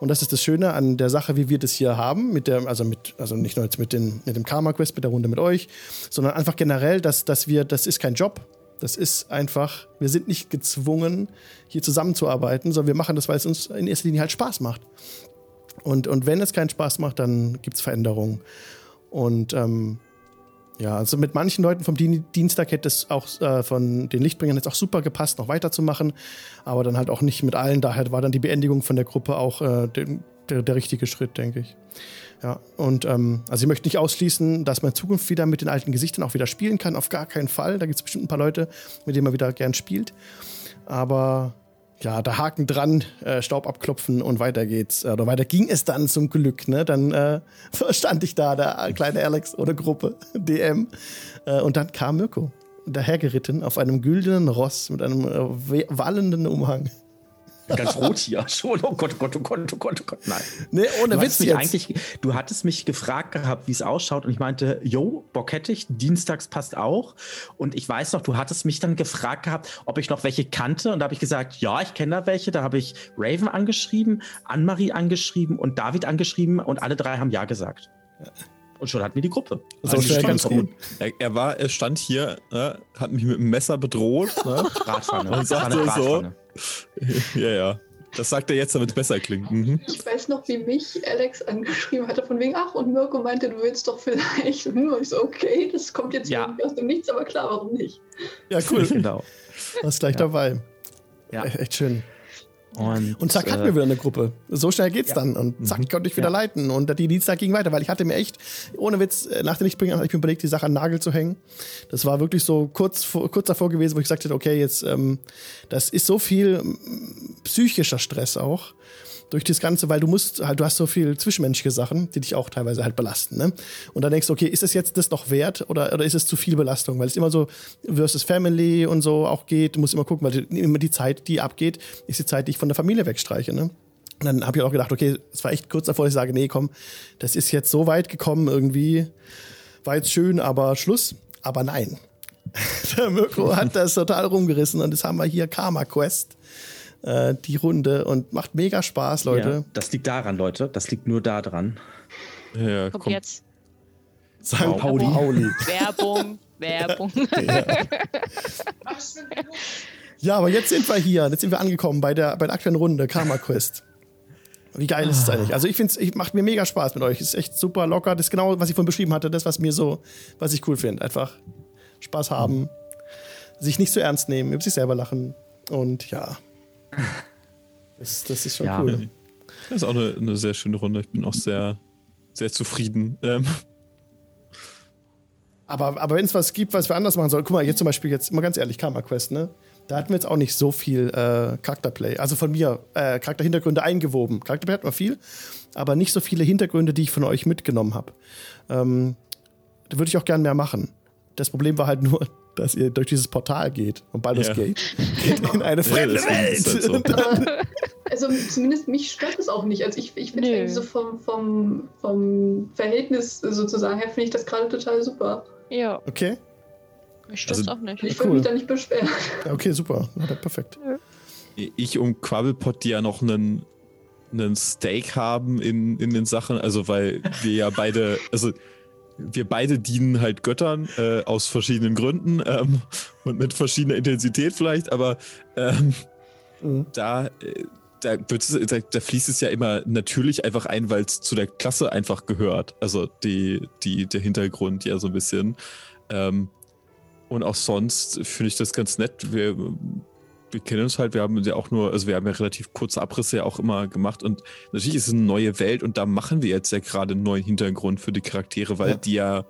Und das ist das Schöne an der Sache, wie wir das hier haben, mit der, also mit, also nicht nur jetzt mit, den, mit dem Karma Quest, mit der Runde mit euch, sondern einfach generell, dass, dass wir, das ist kein Job. Das ist einfach, wir sind nicht gezwungen, hier zusammenzuarbeiten, sondern wir machen das, weil es uns in erster Linie halt Spaß macht. Und, und wenn es keinen Spaß macht, dann gibt es Veränderungen. Und ähm, ja, also mit manchen Leuten vom Dienstag hätte es auch äh, von den Lichtbringern jetzt auch super gepasst, noch weiterzumachen. Aber dann halt auch nicht mit allen. Daher war dann die Beendigung von der Gruppe auch äh, den, der, der richtige Schritt, denke ich. Ja, und ähm, also ich möchte nicht ausschließen, dass man in Zukunft wieder mit den alten Gesichtern auch wieder spielen kann. Auf gar keinen Fall. Da gibt es bestimmt ein paar Leute, mit denen man wieder gern spielt. Aber ja, da Haken dran, äh, Staub abklopfen und weiter geht's. Oder weiter ging es dann zum Glück. Ne? Dann äh, [laughs] stand ich da, der kleine Alex oder Gruppe, [laughs] DM. Äh, und dann kam Mirko dahergeritten auf einem güldenen Ross mit einem äh, wallenden Umhang ganz rot hier schon. Oh Gott, oh Gott, oh Gott, oh Gott, oh Gott, nein. Nee, ohne du Witz mich jetzt. Eigentlich, du hattest mich gefragt gehabt, wie es ausschaut und ich meinte, yo, Bock hätte ich, dienstags passt auch. Und ich weiß noch, du hattest mich dann gefragt gehabt, ob ich noch welche kannte und da habe ich gesagt, ja, ich kenne da welche. Da habe ich Raven angeschrieben, Annemarie angeschrieben und David angeschrieben und alle drei haben ja gesagt. Und schon hatten wir die Gruppe. So also schnell ganz gut. Er, er, war, er stand hier, ne, hat mich mit dem Messer bedroht. Ne? Und sagte so, ja, ja. Das sagt er jetzt, damit es besser klingt. Mhm. Ich weiß noch, wie mich Alex angeschrieben hatte, von wegen, ach, und Mirko meinte, du willst doch vielleicht. Und ich so, okay, das kommt jetzt ja. aus dem Nichts, aber klar, warum nicht? Ja, cool. [laughs] genau. Warst gleich ja. dabei. Ja. Echt schön. Und, und zack, hatten wir wieder eine Gruppe. So schnell geht's ja. dann. Und zack, mhm. konnte ich wieder ja. leiten. Und die Dienstag ging weiter, weil ich hatte mir echt, ohne Witz, äh, nach den Lichtbringern habe ich mir überlegt, die Sache an den Nagel zu hängen. Das war wirklich so kurz, kurz davor gewesen, wo ich gesagt hätte, okay, jetzt, ähm, das ist so viel psychischer Stress auch durch das Ganze, weil du musst halt, du hast so viel zwischenmenschliche Sachen, die dich auch teilweise halt belasten. Ne? Und dann denkst du, okay, ist es jetzt das noch wert oder, oder ist es zu viel Belastung? Weil es immer so versus Family und so auch geht. Du musst immer gucken, weil immer die Zeit, die abgeht, ist die Zeit, die ich von der Familie wegstreiche. Ne? Und dann habe ich auch gedacht, okay, es war echt kurz davor, ich sage, nee, komm, das ist jetzt so weit gekommen irgendwie, war jetzt schön, aber Schluss. Aber nein. [laughs] Der Mirko hat das total rumgerissen und jetzt haben wir hier Karma Quest äh, die Runde und macht mega Spaß, Leute. Ja, das liegt daran, Leute. Das liegt nur daran. Ja, komm. jetzt. St. Pauli. Pauli. Werbung, Werbung. [laughs] Ja. ja. aber jetzt sind wir hier. Jetzt sind wir angekommen bei der, bei der aktuellen Runde, Karma Quest. Wie geil ist es eigentlich? Also ich finde es macht mir mega Spaß mit euch. Ist echt super locker. Das ist genau, was ich vorhin beschrieben hatte, das, was mir so, was ich cool finde. Einfach Spaß haben, sich nicht so ernst nehmen, über sich selber lachen. Und ja. [laughs] Das, das ist schon ja. cool. Das ist auch eine, eine, sehr schöne Runde. Ich bin auch sehr, sehr zufrieden. Ähm. Aber, aber wenn es was gibt, was wir anders machen sollen, guck mal, jetzt zum Beispiel, jetzt mal ganz ehrlich, Karma Quest, ne? Da hatten wir jetzt auch nicht so viel äh, Charakterplay. Also von mir äh, Charakterhintergründe eingewoben. Charakterplay hat man viel, aber nicht so viele Hintergründe, die ich von euch mitgenommen habe. Ähm, da würde ich auch gern mehr machen. Das Problem war halt nur, dass ihr durch dieses Portal geht und Baldur's ja. Gate geht in eine fremde ja, Welt. Halt so. also zumindest mich stört es auch nicht. Also ich, ich finde so vom, vom, vom Verhältnis sozusagen her finde ich das gerade total super. Ja. Okay. Ich stört also, auch nicht. Ich würde cool. mich da nicht beschweren. Okay, super. Ja, perfekt. Ich und Quabbelpot, die ja noch einen, einen Stake haben in, in den Sachen, also weil wir ja beide, also wir beide dienen halt Göttern äh, aus verschiedenen Gründen ähm, und mit verschiedener Intensität vielleicht, aber ähm, mhm. da, äh, da, da, da, fließt es ja immer natürlich einfach ein, weil es zu der Klasse einfach gehört. Also die, die, der Hintergrund ja so ein bisschen. Ähm, und auch sonst finde ich das ganz nett. Wir, wir kennen uns halt, wir haben ja auch nur, also wir haben ja relativ kurze Abrisse ja auch immer gemacht und natürlich ist es eine neue Welt und da machen wir jetzt ja gerade einen neuen Hintergrund für die Charaktere, weil ja. die ja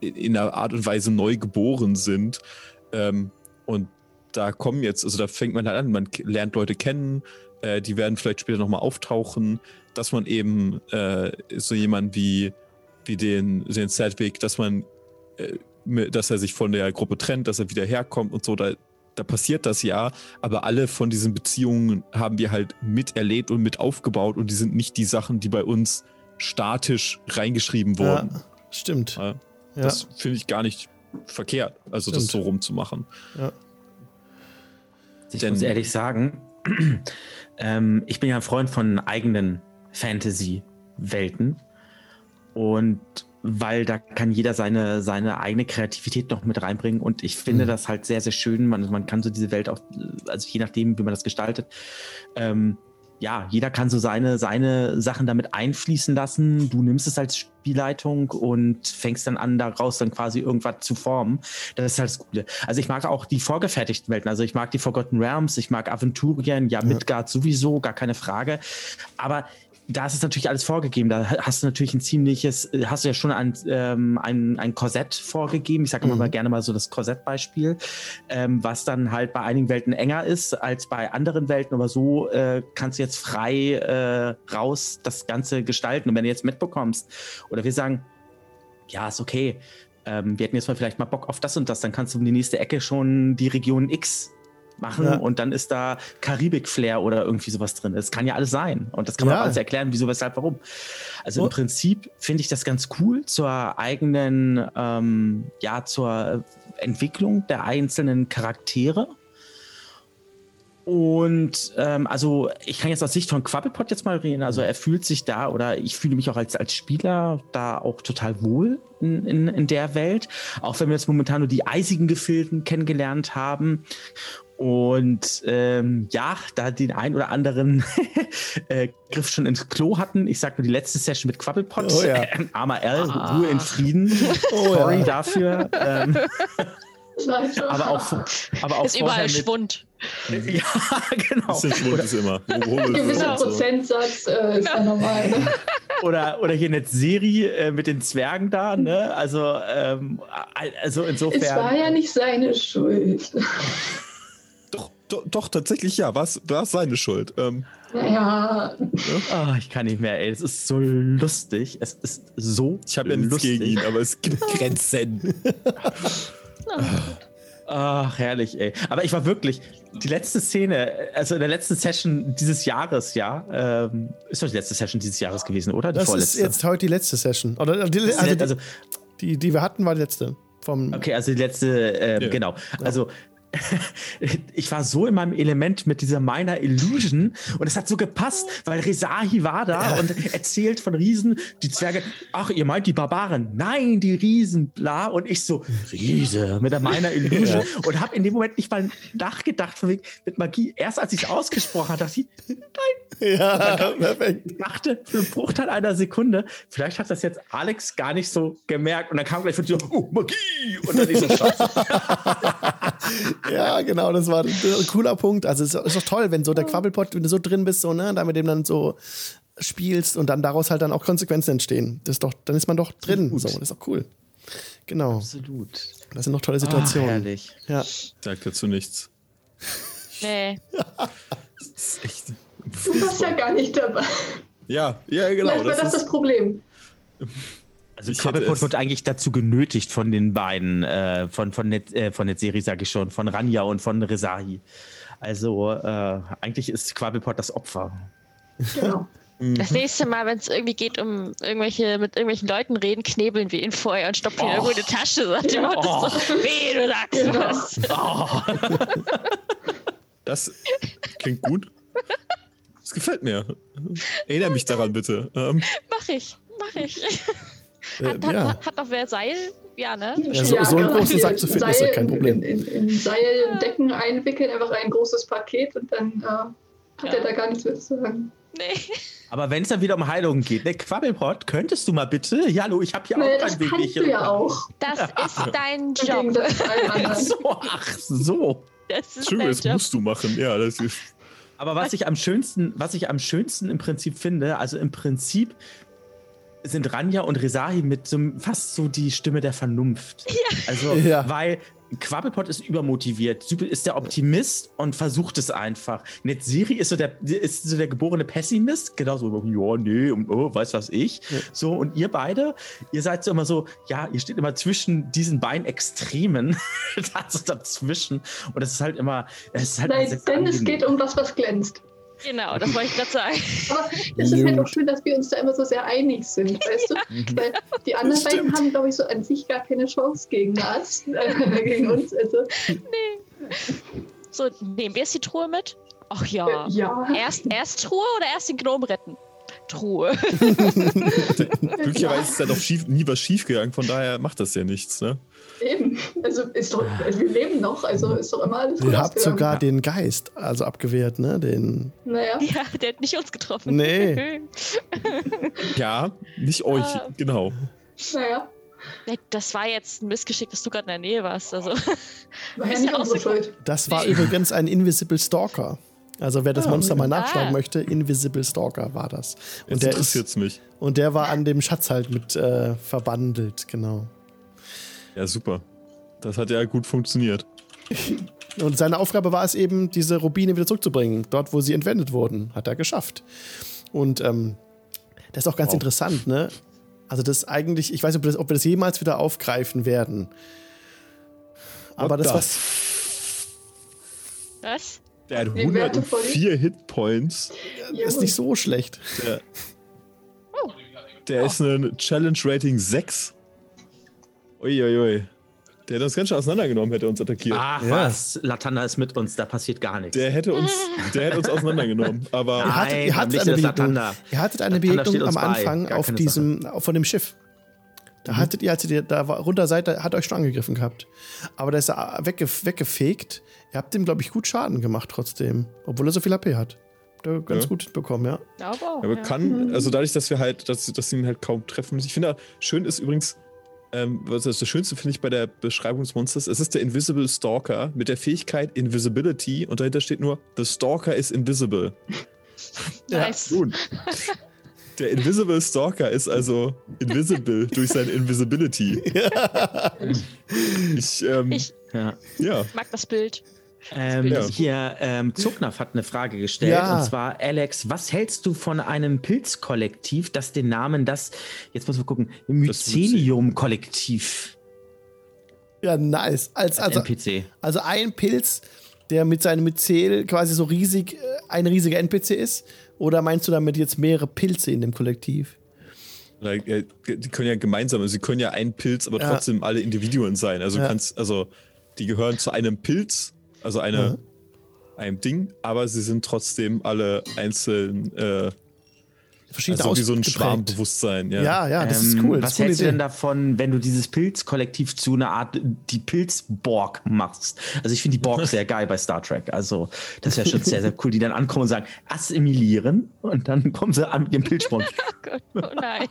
in einer Art und Weise neu geboren sind. Ähm, und da kommen jetzt, also da fängt man halt an, man lernt Leute kennen, äh, die werden vielleicht später nochmal auftauchen, dass man eben äh, so jemand wie, wie den, den Sadwig, dass man äh, dass er sich von der Gruppe trennt, dass er wieder herkommt und so, da, da passiert das ja, aber alle von diesen Beziehungen haben wir halt miterlebt und mit aufgebaut und die sind nicht die Sachen, die bei uns statisch reingeschrieben wurden. Ja, stimmt. Ja, das ja. finde ich gar nicht verkehrt, also stimmt. das so rumzumachen. Ja. Ich Denn, muss ehrlich sagen, [clears throat] ähm, ich bin ja ein Freund von eigenen Fantasy-Welten und weil da kann jeder seine, seine eigene Kreativität noch mit reinbringen. Und ich finde mhm. das halt sehr, sehr schön. Man, man kann so diese Welt auch, also je nachdem, wie man das gestaltet, ähm, ja, jeder kann so seine, seine Sachen damit einfließen lassen. Du nimmst es als Spielleitung und fängst dann an, daraus dann quasi irgendwas zu formen. Das ist halt das Coole. Also ich mag auch die vorgefertigten Welten. Also ich mag die Forgotten Realms, ich mag Aventurien, ja, Midgard sowieso, gar keine Frage. Aber da ist es natürlich alles vorgegeben. Da hast du natürlich ein ziemliches, hast du ja schon ein, ähm, ein, ein Korsett vorgegeben. Ich sage immer mhm. mal gerne mal so das Korsettbeispiel, ähm, was dann halt bei einigen Welten enger ist als bei anderen Welten. Aber so äh, kannst du jetzt frei äh, raus das Ganze gestalten. Und wenn du jetzt mitbekommst oder wir sagen, ja, ist okay, ähm, wir hätten jetzt mal vielleicht mal Bock auf das und das, dann kannst du um die nächste Ecke schon die Region X machen ja. und dann ist da Karibik-Flair oder irgendwie sowas drin. Das kann ja alles sein. Und das kann man ja. alles erklären, wieso, weshalb, warum. Also oh. im Prinzip finde ich das ganz cool zur eigenen, ähm, ja, zur Entwicklung der einzelnen Charaktere. Und ähm, also ich kann jetzt aus Sicht von Quabbelpot jetzt mal reden. Also er fühlt sich da oder ich fühle mich auch als, als Spieler da auch total wohl in, in, in der Welt. Auch wenn wir jetzt momentan nur die eisigen Gefilden kennengelernt haben. Und ähm, ja, da den ein oder anderen [laughs] äh, Griff schon ins Klo hatten. Ich sag nur die letzte Session mit Quabbelpot. Oh, ja. äh, [laughs] armer L, ah. Ruhe in Frieden. Oh, Sorry ja. dafür. Ähm, aber auch, aber auch ist überall mit, Schwund. [laughs] Ja, genau. Bisschen Schwund ist immer. Ein gewisser Prozentsatz äh, ist ja normal. Ne? Oder, oder hier eine Serie äh, mit den Zwergen da, ne? Also, ähm, also insofern. Es war ja nicht seine Schuld. Doch, doch, tatsächlich ja, war es seine Schuld. Ähm, ja. Oh, ich kann nicht mehr, ey. Es ist so lustig. Es ist so. Ich habe ja nichts gegen ihn, aber es gibt [laughs] Grenzen. Ach, herrlich, ey. Aber ich war wirklich, die letzte Szene, also in der letzten Session dieses Jahres, ja, ähm, ist doch die letzte Session dieses Jahres gewesen, oder? Die das vorletzte. ist jetzt heute die letzte Session. Oder die, also, die, also, die, die wir hatten, war die letzte. Vom okay, also die letzte, äh, ja. genau. Also [laughs] ich war so in meinem Element mit dieser Minor Illusion und es hat so gepasst, weil Rezahi war da und erzählt von Riesen, die Zwerge, ach, ihr meint die Barbaren, nein, die Riesen, bla, und ich so, Riese, mit der Minor Illusion ja. und habe in dem Moment nicht mal nachgedacht von wegen, mit Magie. Erst als ich es ausgesprochen habe, dachte ich, nein, Ja, [laughs] perfekt. Ich dachte für einen Bruchteil einer Sekunde, vielleicht hat das jetzt Alex gar nicht so gemerkt und dann kam gleich von so, oh, Magie! Und dann ist [laughs] so Scheiße. Ja, genau, das war ein cooler Punkt. Also es ist doch toll, wenn so der Quabbelpot, wenn du so drin bist, so, ne, da mit dem dann so spielst und dann daraus halt dann auch Konsequenzen entstehen. Das ist doch, dann ist man doch drin. So, das ist doch cool. Genau. Absolut. Das sind noch tolle Ah, Situationen. herrlich. ja. Sag dazu nichts. Nee. Das ist echt. Du warst ja gar nicht dabei. Ja, ja, genau. Vielleicht war Das das das Problem. Also Ich es- wird eigentlich dazu genötigt von den beiden, äh, von, von, Net, äh, von Netzeri, sage ich schon, von Ranja und von Rezahi. Also äh, eigentlich ist Quabbelpot das Opfer. Genau. [laughs] Das nächste Mal, wenn es irgendwie geht, um irgendwelche, mit irgendwelchen Leuten reden, knebeln wir ihn vorher und stopfen ihn irgendwo in die Tasche. Sagt Motto Oh. so, weh, du sagst Genau. was. Oh, das klingt gut. Das gefällt mir. Erinnere mich daran bitte. Ähm, Mach ich, mach ich. Äh, Hat, ja. hat, hat noch wer Seil? Ja, ne? Ja, so- so einen genau. großen Sack zu finden, ist ja kein Problem. In, in, in Seildecken einwickeln, einfach ein großes Paket und dann äh, hat Ja. er da gar nichts mehr zu sagen. Nee. Aber wenn es dann wieder um Heilung geht, ne, Quabbelpot, könntest du mal bitte? Ja, hallo, ich habe hier Nee, auch das kein Weg, ich kannst du ja auch. Das ist dein Job. [laughs] Ach so, ach so. Das ist Entschuldigung, dein das Job. musst du machen. Ja, das ist. Aber was ich am schönsten, was ich am schönsten im Prinzip finde, also im Prinzip sind Ranja und Rezahi mit so einem- fast so die Stimme der Vernunft. [laughs] Also, Ja. weil Quabbelpot ist übermotiviert, Sübel ist der Optimist und versucht es einfach. Netziri ist so der, ist so der geborene Pessimist, genauso, ja, nee, und oh, weiß was ich. So, und ihr beide, ihr seid so immer so, ja, ihr steht immer zwischen diesen beiden Extremen, [laughs] also dazwischen. Und es ist halt immer, es ist halt Nein, denn es geht um was, was glänzt. Genau, das wollte ich gerade sagen. Aber es ist halt auch schön, dass wir uns da immer so sehr einig sind, weißt du? Weil die anderen beiden haben, glaube ich, so an sich gar keine Chance gegen Arzt, äh, gegen uns. Also, So, nehmen wir jetzt die Truhe mit? Ach ja. ja. Erst, erst Truhe oder erst den Gnom retten? Truhe. [laughs] Glücklicherweise ist da doch schief, nie was schief gegangen, von daher macht das ja nichts, ne? Eben. Also, ist doch, also wir leben noch, also ist doch immer alles gut Ihr habt ausgegangen. sogar den Geist, also abgewehrt, ne? Den. Naja. Ja, der hat nicht uns getroffen. Nee. [laughs] Ja, nicht euch, Ah. genau. Naja. Das war jetzt ein Missgeschick, dass du gerade in der Nähe warst. Also, War ja [laughs] Ist nicht unsere. Schuld. Das war übrigens ein Invisible Stalker. Also wer das Monster mal nachschlagen Ah. möchte, Invisible Stalker war das. Und Jetzt der, ist, interessiert's mich. und der war an dem Schatz halt mit äh, verbandelt, genau. Ja, super. Das hat ja gut funktioniert. [laughs] Und seine Aufgabe war es eben, diese Rubine wieder zurückzubringen. Dort, wo sie entwendet wurden. Hat er geschafft. Und ähm, das ist auch ganz Wow. interessant, ne? Also das ist eigentlich, ich weiß nicht, ob, das, ob wir das jemals wieder aufgreifen werden. Aber What das, was. was? Der hat Die Werte von- 104 Hitpoints. ist nicht so schlecht. Der, der ist ein Challenge Rating 6. Uiuiui. Der hätte uns ganz schön auseinandergenommen, hätte er uns attackiert. Ach Ja. was, Latanda ist mit uns, da passiert gar nichts. Der hätte uns, der hätte uns auseinandergenommen. Aber Ihr hattet, Nein, ihr hattet eine Latanda. ihr hattet eine Latanda Begegnung am Anfang auf diesem, von dem Schiff. Da Mhm. hattet ihr, als ihr da war- runter seid, da hat euch schon angegriffen gehabt. Aber da ist er wegge weggefegt. Ihr habt ihm, glaube ich, gut Schaden gemacht trotzdem. Obwohl er so viel AP hat. Ihr ganz Ja. gut bekommen, ja. Glaube auch. Aber ja. kann, also dadurch, dass wir halt, dass, dass sie ihn halt kaum treffen müssen. Ich finde, schön ist übrigens, ähm, was das, das Schönste finde ich bei der Beschreibung des Monsters, es ist der Invisible Stalker mit der Fähigkeit Invisibility und dahinter steht nur, The Stalker is invisible. [laughs] Nice. Nun, [laughs] der Invisible Stalker ist also invisible [laughs] durch seine Invisibility. Ich, ähm, Ich Ja. ja. mag das Bild. Ähm, Ja. Hier, ähm, Zucknapf hat eine Frage gestellt. Ja. Und zwar, Alex, was hältst du von einem Pilzkollektiv, das den Namen, das, jetzt muss man gucken, Mycelium-Kollektiv Ja, nice. Als, als also, NPC? also ein Pilz, der mit seinem Myzel quasi so riesig, äh, ein riesiger NPC ist? Oder meinst du damit jetzt mehrere Pilze in dem Kollektiv? Äh, die können ja gemeinsam, also sie können ja ein Pilz, aber Ja. trotzdem alle Individuen sein. Also Ja. du kannst, also die gehören zu einem Pilz, also eine, Mhm. einem Ding, aber sie sind trotzdem alle einzeln äh, verschiedene Also wie so ein. Schwarmbewusstsein, ja. Ja, ja, das ist Ähm, cool. Das Was ist hältst du denn davon, wenn du dieses Pilzkollektiv zu einer Art die Pilzborg machst? Also ich finde die Borg [laughs] sehr geil bei Star Trek. Also das wäre schon sehr, sehr cool, die dann ankommen und sagen, assimilieren und dann kommen sie an mit dem Pilzsporn. [laughs] Oh Gott, oh nein.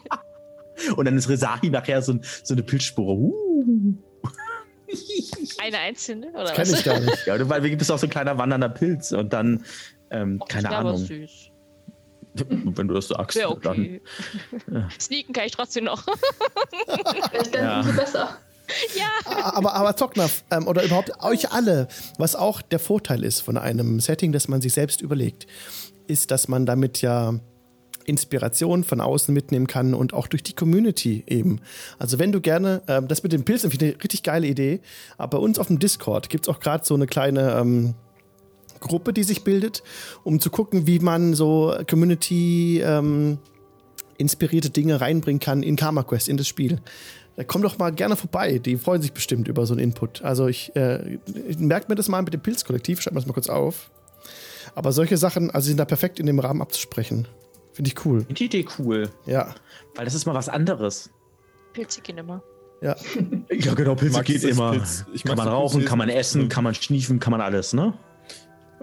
und dann ist Resahi nachher so, so eine Pilzspore. Uh. Eine einzelne? Oder Kenn was? ich gar nicht. [laughs] Ja, du, weil du bist auch so ein kleiner wandernder Pilz und dann, ähm, keine Das wär aber Ahnung. süß. [laughs] Wenn du das sagst, okay. dann. [laughs] Sneaken kann ich trotzdem noch. Vielleicht dann Ja. umso besser. aber, aber Zocknaf, ähm, oder überhaupt euch alle, was auch der Vorteil ist von einem Setting, das man sich selbst überlegt, ist, dass man damit ja Inspiration von außen mitnehmen kann und auch durch die Community eben. Also wenn du gerne, ähm, das mit den Pilzen finde ich eine richtig geile Idee, aber bei uns auf dem Discord gibt es auch gerade so eine kleine ähm, Gruppe, die sich bildet, um zu gucken, wie man so Community ähm, inspirierte Dinge reinbringen kann in Karma Quest, in das Spiel. Da komm doch mal gerne vorbei. Die freuen sich bestimmt über so einen Input. Also ich, äh, ich merkt mir das mal mit dem Pilzkollektiv, schreibt mir das mal kurz auf. Aber solche Sachen, also sind da perfekt in dem Rahmen abzusprechen. Finde ich cool. Die Idee cool, Ja. weil das ist mal was anderes. Pilze gehen immer. Ja. Ja, genau, Pilze mag geht immer. Pilz- ich kann man rauchen, kann man essen, kann man schniefen, kann man alles, ne?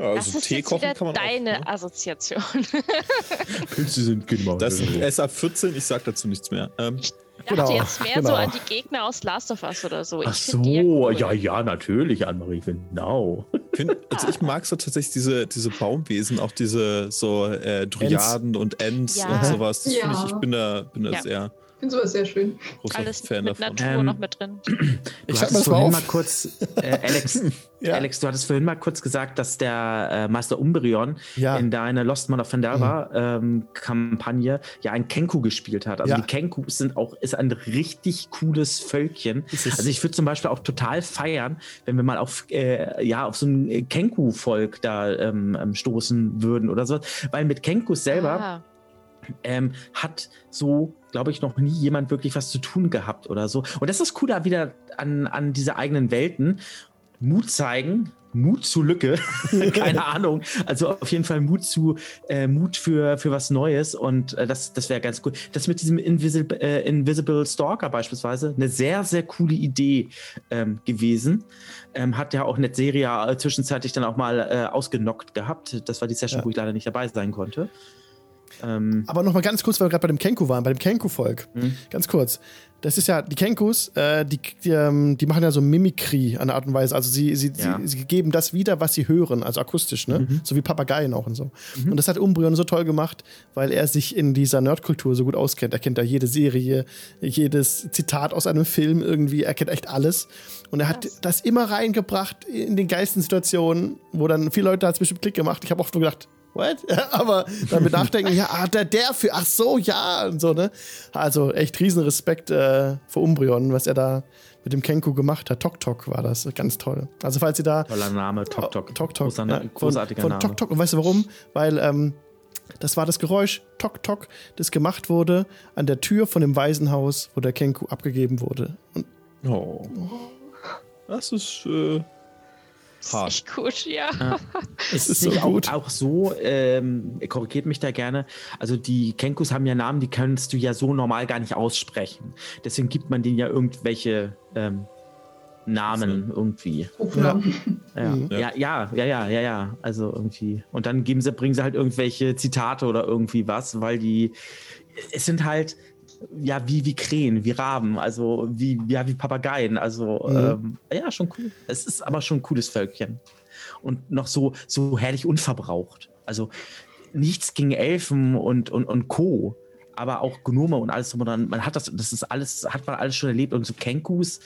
Ja, Das also ist Tee jetzt kochen wieder kann man deine auch. Ne? Assoziation. [laughs] Pilze sind genau. Das ist ab 14, ich sag dazu nichts mehr. Ähm, Ich Genau, dachte jetzt mehr genau. so an die Gegner aus Last of Us oder so. Ich Ach so, cool. ja, ja, natürlich, Annemarie, genau. find, also ich mag so tatsächlich diese, diese Baumwesen, auch diese so äh, Dryaden und Ents Ja. und sowas. Das Ja. find ich, ich bin da, bin da Ja. sehr finde sowas sehr schön. großer Alles Fan mit davon. Natur Ähm, noch mit drin. [clears throat] Du Ich hattest mal vorhin auf. mal kurz, [laughs] äh, Alex, Ja. Alex, du hattest vorhin mal kurz gesagt, dass der äh, Meister Umbreon Ja. in deiner Lost Man of Pandaria ähm, Kampagne ja ein Kenku gespielt hat. Also Ja. die Kenkus sind auch, ist ein richtig cooles Völkchen. Also ich würde zum Beispiel auch total feiern, wenn wir mal auf, äh, ja, auf so ein Kenku-Volk da ähm, ähm, stoßen würden oder so. Weil mit Kenkus selber Ah, ähm, hat so, glaube ich, noch nie jemand wirklich was zu tun gehabt oder so. Und das ist das Coole wieder an, an diese eigenen Welten. Mut zeigen, Mut zu Lücke, [laughs] keine Ahnung. Also auf jeden Fall Mut zu, äh, Mut für, für was Neues und äh, das, das wäre ganz cool. Das mit diesem Invisible, äh, Invisible Stalker beispielsweise, eine sehr, sehr coole Idee ähm, gewesen. Ähm, hat ja auch Netseria äh, zwischenzeitlich dann auch mal äh, ausgenockt gehabt. Das war die Session, Ja. wo ich leider nicht dabei sein konnte. Ähm, Aber noch mal ganz kurz, weil wir gerade bei dem Kenku waren, bei dem Kenku-Volk. Mhm. Ganz kurz. Das ist ja, die Kenkus, äh, die, die, ähm, die machen ja so Mimikry an eine Art und Weise. Also sie, sie, Ja. sie, sie geben das wieder, was sie hören, also akustisch, ne? So wie Papageien auch und so. Und das hat Umbreon so toll gemacht, weil er sich in dieser Nerdkultur so gut auskennt. Er kennt da jede Serie, jedes Zitat aus einem Film irgendwie, er kennt echt alles. Und er hat Krass. das immer reingebracht in den geilsten Situationen, wo dann viele Leute hat es bestimmt Klick gemacht. Ich habe oft nur gedacht, what? [laughs] Aber dann mit Nachdenken, ja, ah, der, der für, ach so, ja, und so, ne? Also echt riesen Respekt äh, vor Umbreon, was er da mit dem Kenku gemacht hat. Tok Tok war das, ganz toll. Also falls ihr da Toller Name, Tok Tok. Tok Tok. Großer, ja, großartiger von, von Name. Tok Tok. Und weißt du warum? Weil ähm, das war das Geräusch Tok Tok, das gemacht wurde an der Tür von dem Waisenhaus, wo der Kenku abgegeben wurde. Und Oh. Das ist äh, das ist hart. echt gut, ja. [laughs] es ist Ist so nicht gut. Auch, auch so, ähm, korrigiert mich da gerne. Also die Kenkus haben ja Namen, die kannst du ja so normal gar nicht aussprechen. Deswegen gibt man denen ja irgendwelche ähm, Namen irgendwie. Rufnamen. Ja. [laughs] Mhm. Ja. ja, ja, ja, ja, ja. Also irgendwie. Und dann geben sie, bringen sie halt irgendwelche Zitate oder irgendwie was, weil die, es sind halt, ja, wie, wie Krähen, wie Raben, also wie, ja, wie Papageien. Also, Mhm. ähm, ja, schon cool. Es ist aber schon ein cooles Völkchen. Und noch so, so herrlich unverbraucht. Also nichts gegen Elfen und, und, und Co. Aber auch Gnome und alles drum und dran. Man hat das, das ist alles, hat man alles schon erlebt. Und so Kenkus,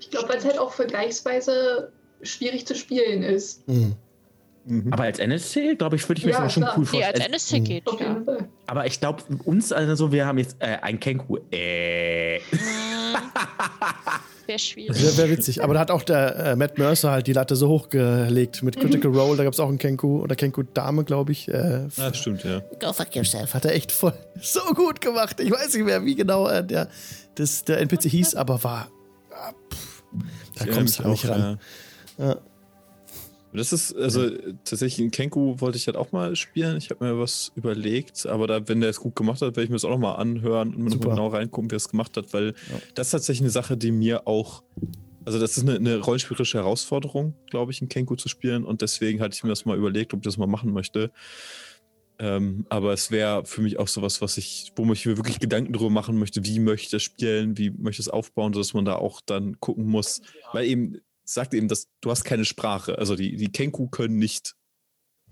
Ich glaube, weil es halt auch vergleichsweise schwierig zu spielen ist. Mhm. Mhm. aber als NSC, glaube ich, würde ich mir Ja, schon klar. cool Die als vorstellen. NSC geht. Auf Ja. Aber ich glaube, uns also, wir haben jetzt äh, ein Kenku. Äh. Wäre schwierig. Das wäre wär witzig. Aber da hat auch der äh, Matt Mercer halt die Latte so hochgelegt mit Critical Role. Da gab es auch einen Kenku oder Kenku Dame, glaube ich. Äh, Ah, stimmt, ja. Go fuck yourself. Hat er echt voll [laughs] so gut gemacht. Ich weiß nicht mehr, wie genau äh, der, das, der NPC hieß, aber war. ah, pff, da kommst du erinnere nicht mich ran. auch, Das ist, also tatsächlich in Kenku wollte ich halt auch mal spielen. Ich habe mir was überlegt, aber da, wenn der es gut gemacht hat, werde ich mir das auch nochmal anhören und mal genau reingucken, wie er es gemacht hat, weil ja. das ist tatsächlich eine Sache, die mir auch, also das ist eine, eine rollenspielerische Herausforderung, glaube ich, in Kenku zu spielen und deswegen hatte ich mir das mal überlegt, ob ich das mal machen möchte. Ähm, aber es wäre für mich auch sowas, was ich, wo ich mir wirklich Gedanken darüber machen möchte, wie möchte ich das spielen, wie möchte ich es aufbauen, sodass man da auch dann gucken muss, weil eben sagt eben, dass du hast keine Sprache. Also die, die Kenku können nicht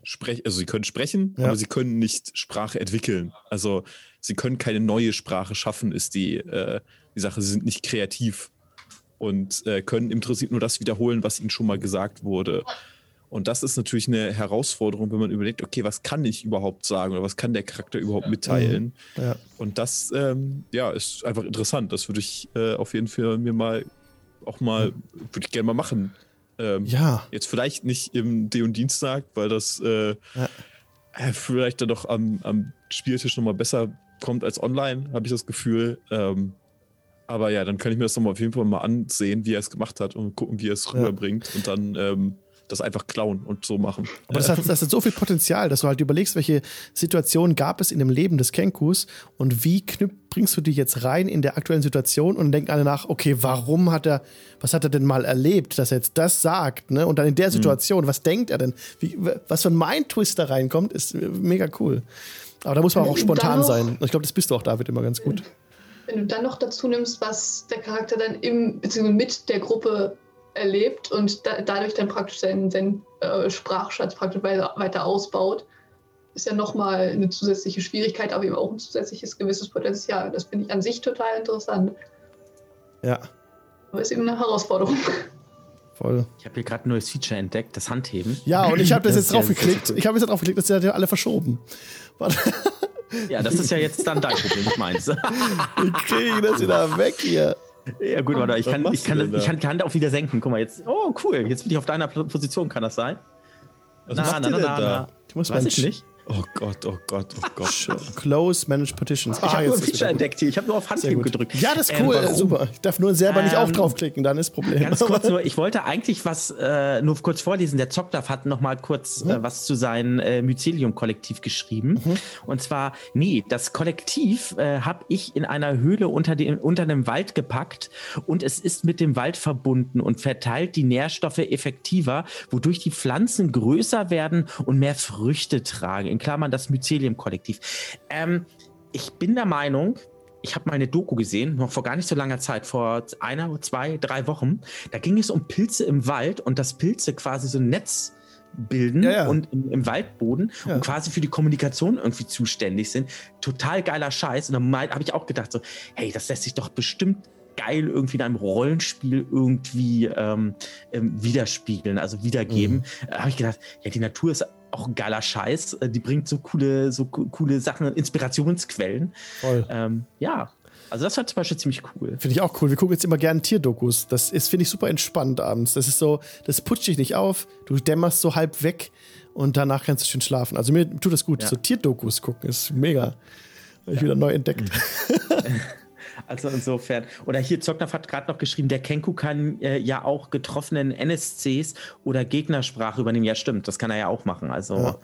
sprechen, also sie können sprechen, ja. aber sie können nicht Sprache entwickeln. Also sie können keine neue Sprache schaffen, ist die, äh, die Sache. Sie sind nicht kreativ und äh, können im Prinzip nur das wiederholen, was ihnen schon mal gesagt wurde. Und das ist natürlich eine Herausforderung, wenn man überlegt, okay, was kann ich überhaupt sagen oder was kann der Charakter überhaupt mitteilen? Mhm. Ja. Und das, ähm, ja, ist einfach interessant. Das würde ich äh, auf jeden Fall mir mal auch mal, würde ich gerne mal machen. Ähm, ja. Jetzt vielleicht nicht im D und Dienstag, weil das äh, ja. äh, vielleicht dann doch am, am Spieltisch nochmal besser kommt als online, habe ich das Gefühl. Ähm, aber ja, dann kann ich mir das nochmal auf jeden Fall mal ansehen, wie er es gemacht hat und gucken, wie er es ja. rüberbringt. Und dann ähm, das einfach klauen und so machen. Aber das hat, das hat so viel Potenzial, dass du halt überlegst, welche Situationen gab es in dem Leben des Kenkus und wie knüpf, bringst du die jetzt rein in der aktuellen Situation und denken alle nach, okay, warum hat er, was hat er denn mal erlebt, dass er jetzt das sagt, ne? Und dann in der mhm. Situation, mhm. was denkt er denn? Wie, was für ein Mind-Twist da reinkommt, ist mega cool. Aber da muss man auch spontan sein. Ich glaube, das bist du auch, David, immer ganz gut. Wenn du dann noch dazu nimmst, was der Charakter dann im, beziehungsweise mit der Gruppe erlebt und da, dadurch dann praktisch seinen, seinen äh, Sprachschatz praktisch weiter, weiter ausbaut, ist ja nochmal eine zusätzliche Schwierigkeit, aber eben auch ein zusätzliches gewisses Potenzial. Das finde ich an sich total interessant. Ja. Aber ist eben eine Herausforderung. Voll. Ich habe hier gerade ein neues Feature entdeckt, das Handheben. Ja, und ich habe das, das, jetzt [laughs] drauf geklickt. Ich habe jetzt drauf geklickt, das sind ja alle verschoben. Ja, das ist ja jetzt dann dein Problem, nicht meins. [laughs] Wir kriegen das wieder weg hier. Ja, gut, warte, ich kann, ich, kann, ich kann die Hand auch wieder senken. Guck mal, jetzt. Oh, cool. Jetzt bin ich auf deiner Position, kann das sein? Was na, macht na, na, na, na. Du musst Weiß ich nicht. Oh Gott, oh Gott, oh Gott. Close Manage Partitions. Ich ah, habe nur ein Feature entdeckt hier. Ich habe nur auf Handheben gedrückt. Ja, das ist ähm, cool. Ähm, super. Ich darf nur selber ähm, nicht auch draufklicken, dann ist Problem. Ganz kurz [laughs] nur, ich wollte eigentlich was äh, nur kurz vorlesen. Der Zockdorf hat noch mal kurz mhm. äh, was zu seinem äh, Mycelium-Kollektiv geschrieben. Mhm. Und zwar, nee, das Kollektiv äh, habe ich in einer Höhle unter, dem, unter einem Wald gepackt und es ist mit dem Wald verbunden und verteilt die Nährstoffe effektiver, wodurch die Pflanzen größer werden und mehr Früchte tragen. In Klammern das Mycelium-Kollektiv. Ähm, ich bin der Meinung, ich habe mal eine Doku gesehen, noch vor gar nicht so langer Zeit, vor einer, zwei, drei Wochen. Da ging es um Pilze im Wald und dass Pilze quasi so ein Netz bilden ja, ja. und im, im Waldboden ja. und quasi für die Kommunikation irgendwie zuständig sind. Total geiler Scheiß. Und dann habe ich auch gedacht, so, hey, das lässt sich doch bestimmt geil irgendwie in einem Rollenspiel irgendwie ähm, ähm, widerspiegeln, also wiedergeben. Mhm. Da habe ich gedacht, ja, die Natur ist auch ein geiler Scheiß. Äh, die bringt so coole, so coole Sachen, Inspirationsquellen. Voll. Ähm, ja. Also das war zum Beispiel ziemlich cool. Finde ich auch cool. Wir gucken jetzt immer gerne Tierdokus. Das ist, finde ich, super entspannt abends. Das ist so, das putscht dich nicht auf. Du dämmerst so halb weg und danach kannst du schön schlafen. Also mir tut das gut. Ja. So Tierdokus gucken ist mega. Habe ich ja. wieder neu entdeckt. [laughs] Also insofern. Oder hier, Zocknaf hat gerade noch geschrieben, der Kenku kann äh, ja auch getroffenen NSCs oder Gegnersprache übernehmen. Ja, stimmt, das kann er ja auch machen. Also. Ja.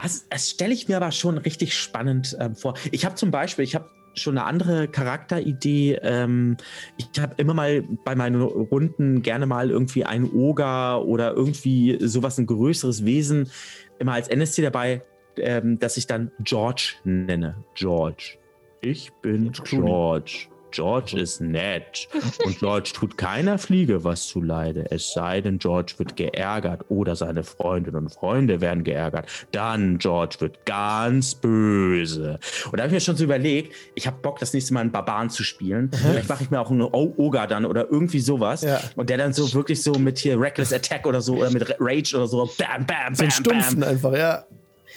Das, das stelle ich mir aber schon richtig spannend ähm, vor. Ich habe zum Beispiel, ich habe schon eine andere Charakteridee. Ähm, ich habe immer mal bei meinen Runden gerne mal irgendwie einen Oger oder irgendwie sowas, ein größeres Wesen immer als NSC dabei, ähm, dass ich dann George nenne. George. Ich bin George. George ist nett. Und George tut keiner Fliege was zuleide. Es sei denn, George wird geärgert oder seine Freundinnen und Freunde werden geärgert. Dann George wird ganz böse. Und da habe ich mir schon so überlegt, ich habe Bock, das nächste Mal einen Barbaren zu spielen. Mhm. Vielleicht mache ich mir auch einen Oger dann oder irgendwie sowas. Ja. Und der dann so wirklich so mit hier Reckless Attack oder so oder mit Rage oder so. Bam, bam, bam, so Stumpfen bam. einfach, ja.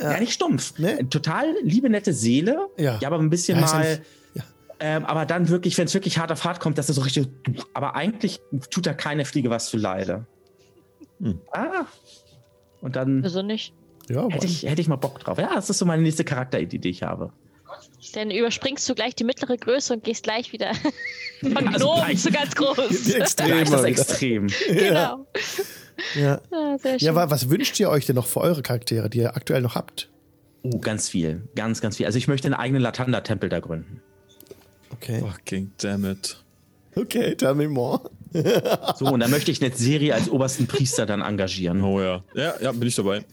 Ja. nicht stumpf. Nee. Total liebe, nette Seele. Ja, ja aber ein bisschen ja, mal. Ähm, aber dann wirklich, wenn es wirklich hart auf hart kommt, dass er so richtig. Aber eigentlich tut da keine Fliege was zu Leide. Hm. Ah. Und dann. Wieso nicht? Ja, hätte, ich, hätte ich mal Bock drauf. Ja, das ist so meine nächste Charakteridee, die ich habe. Dann überspringst du gleich die mittlere Größe und gehst gleich wieder [laughs] von also Gnom zu ganz groß. Die Extrem. Das Extrem. genau. Ja. [laughs] Ah, sehr schön. Ja, wa- was wünscht ihr euch denn noch für eure Charaktere, die ihr aktuell noch habt? Oh, ganz viel. Ganz, ganz viel. Also ich möchte einen eigenen Latanda-Tempel da gründen. Okay. Fucking damn it. Okay, tell me more. [laughs] So, und dann möchte ich Netzeri als obersten Priester dann engagieren. Oh ja. Ja, ja, bin ich dabei.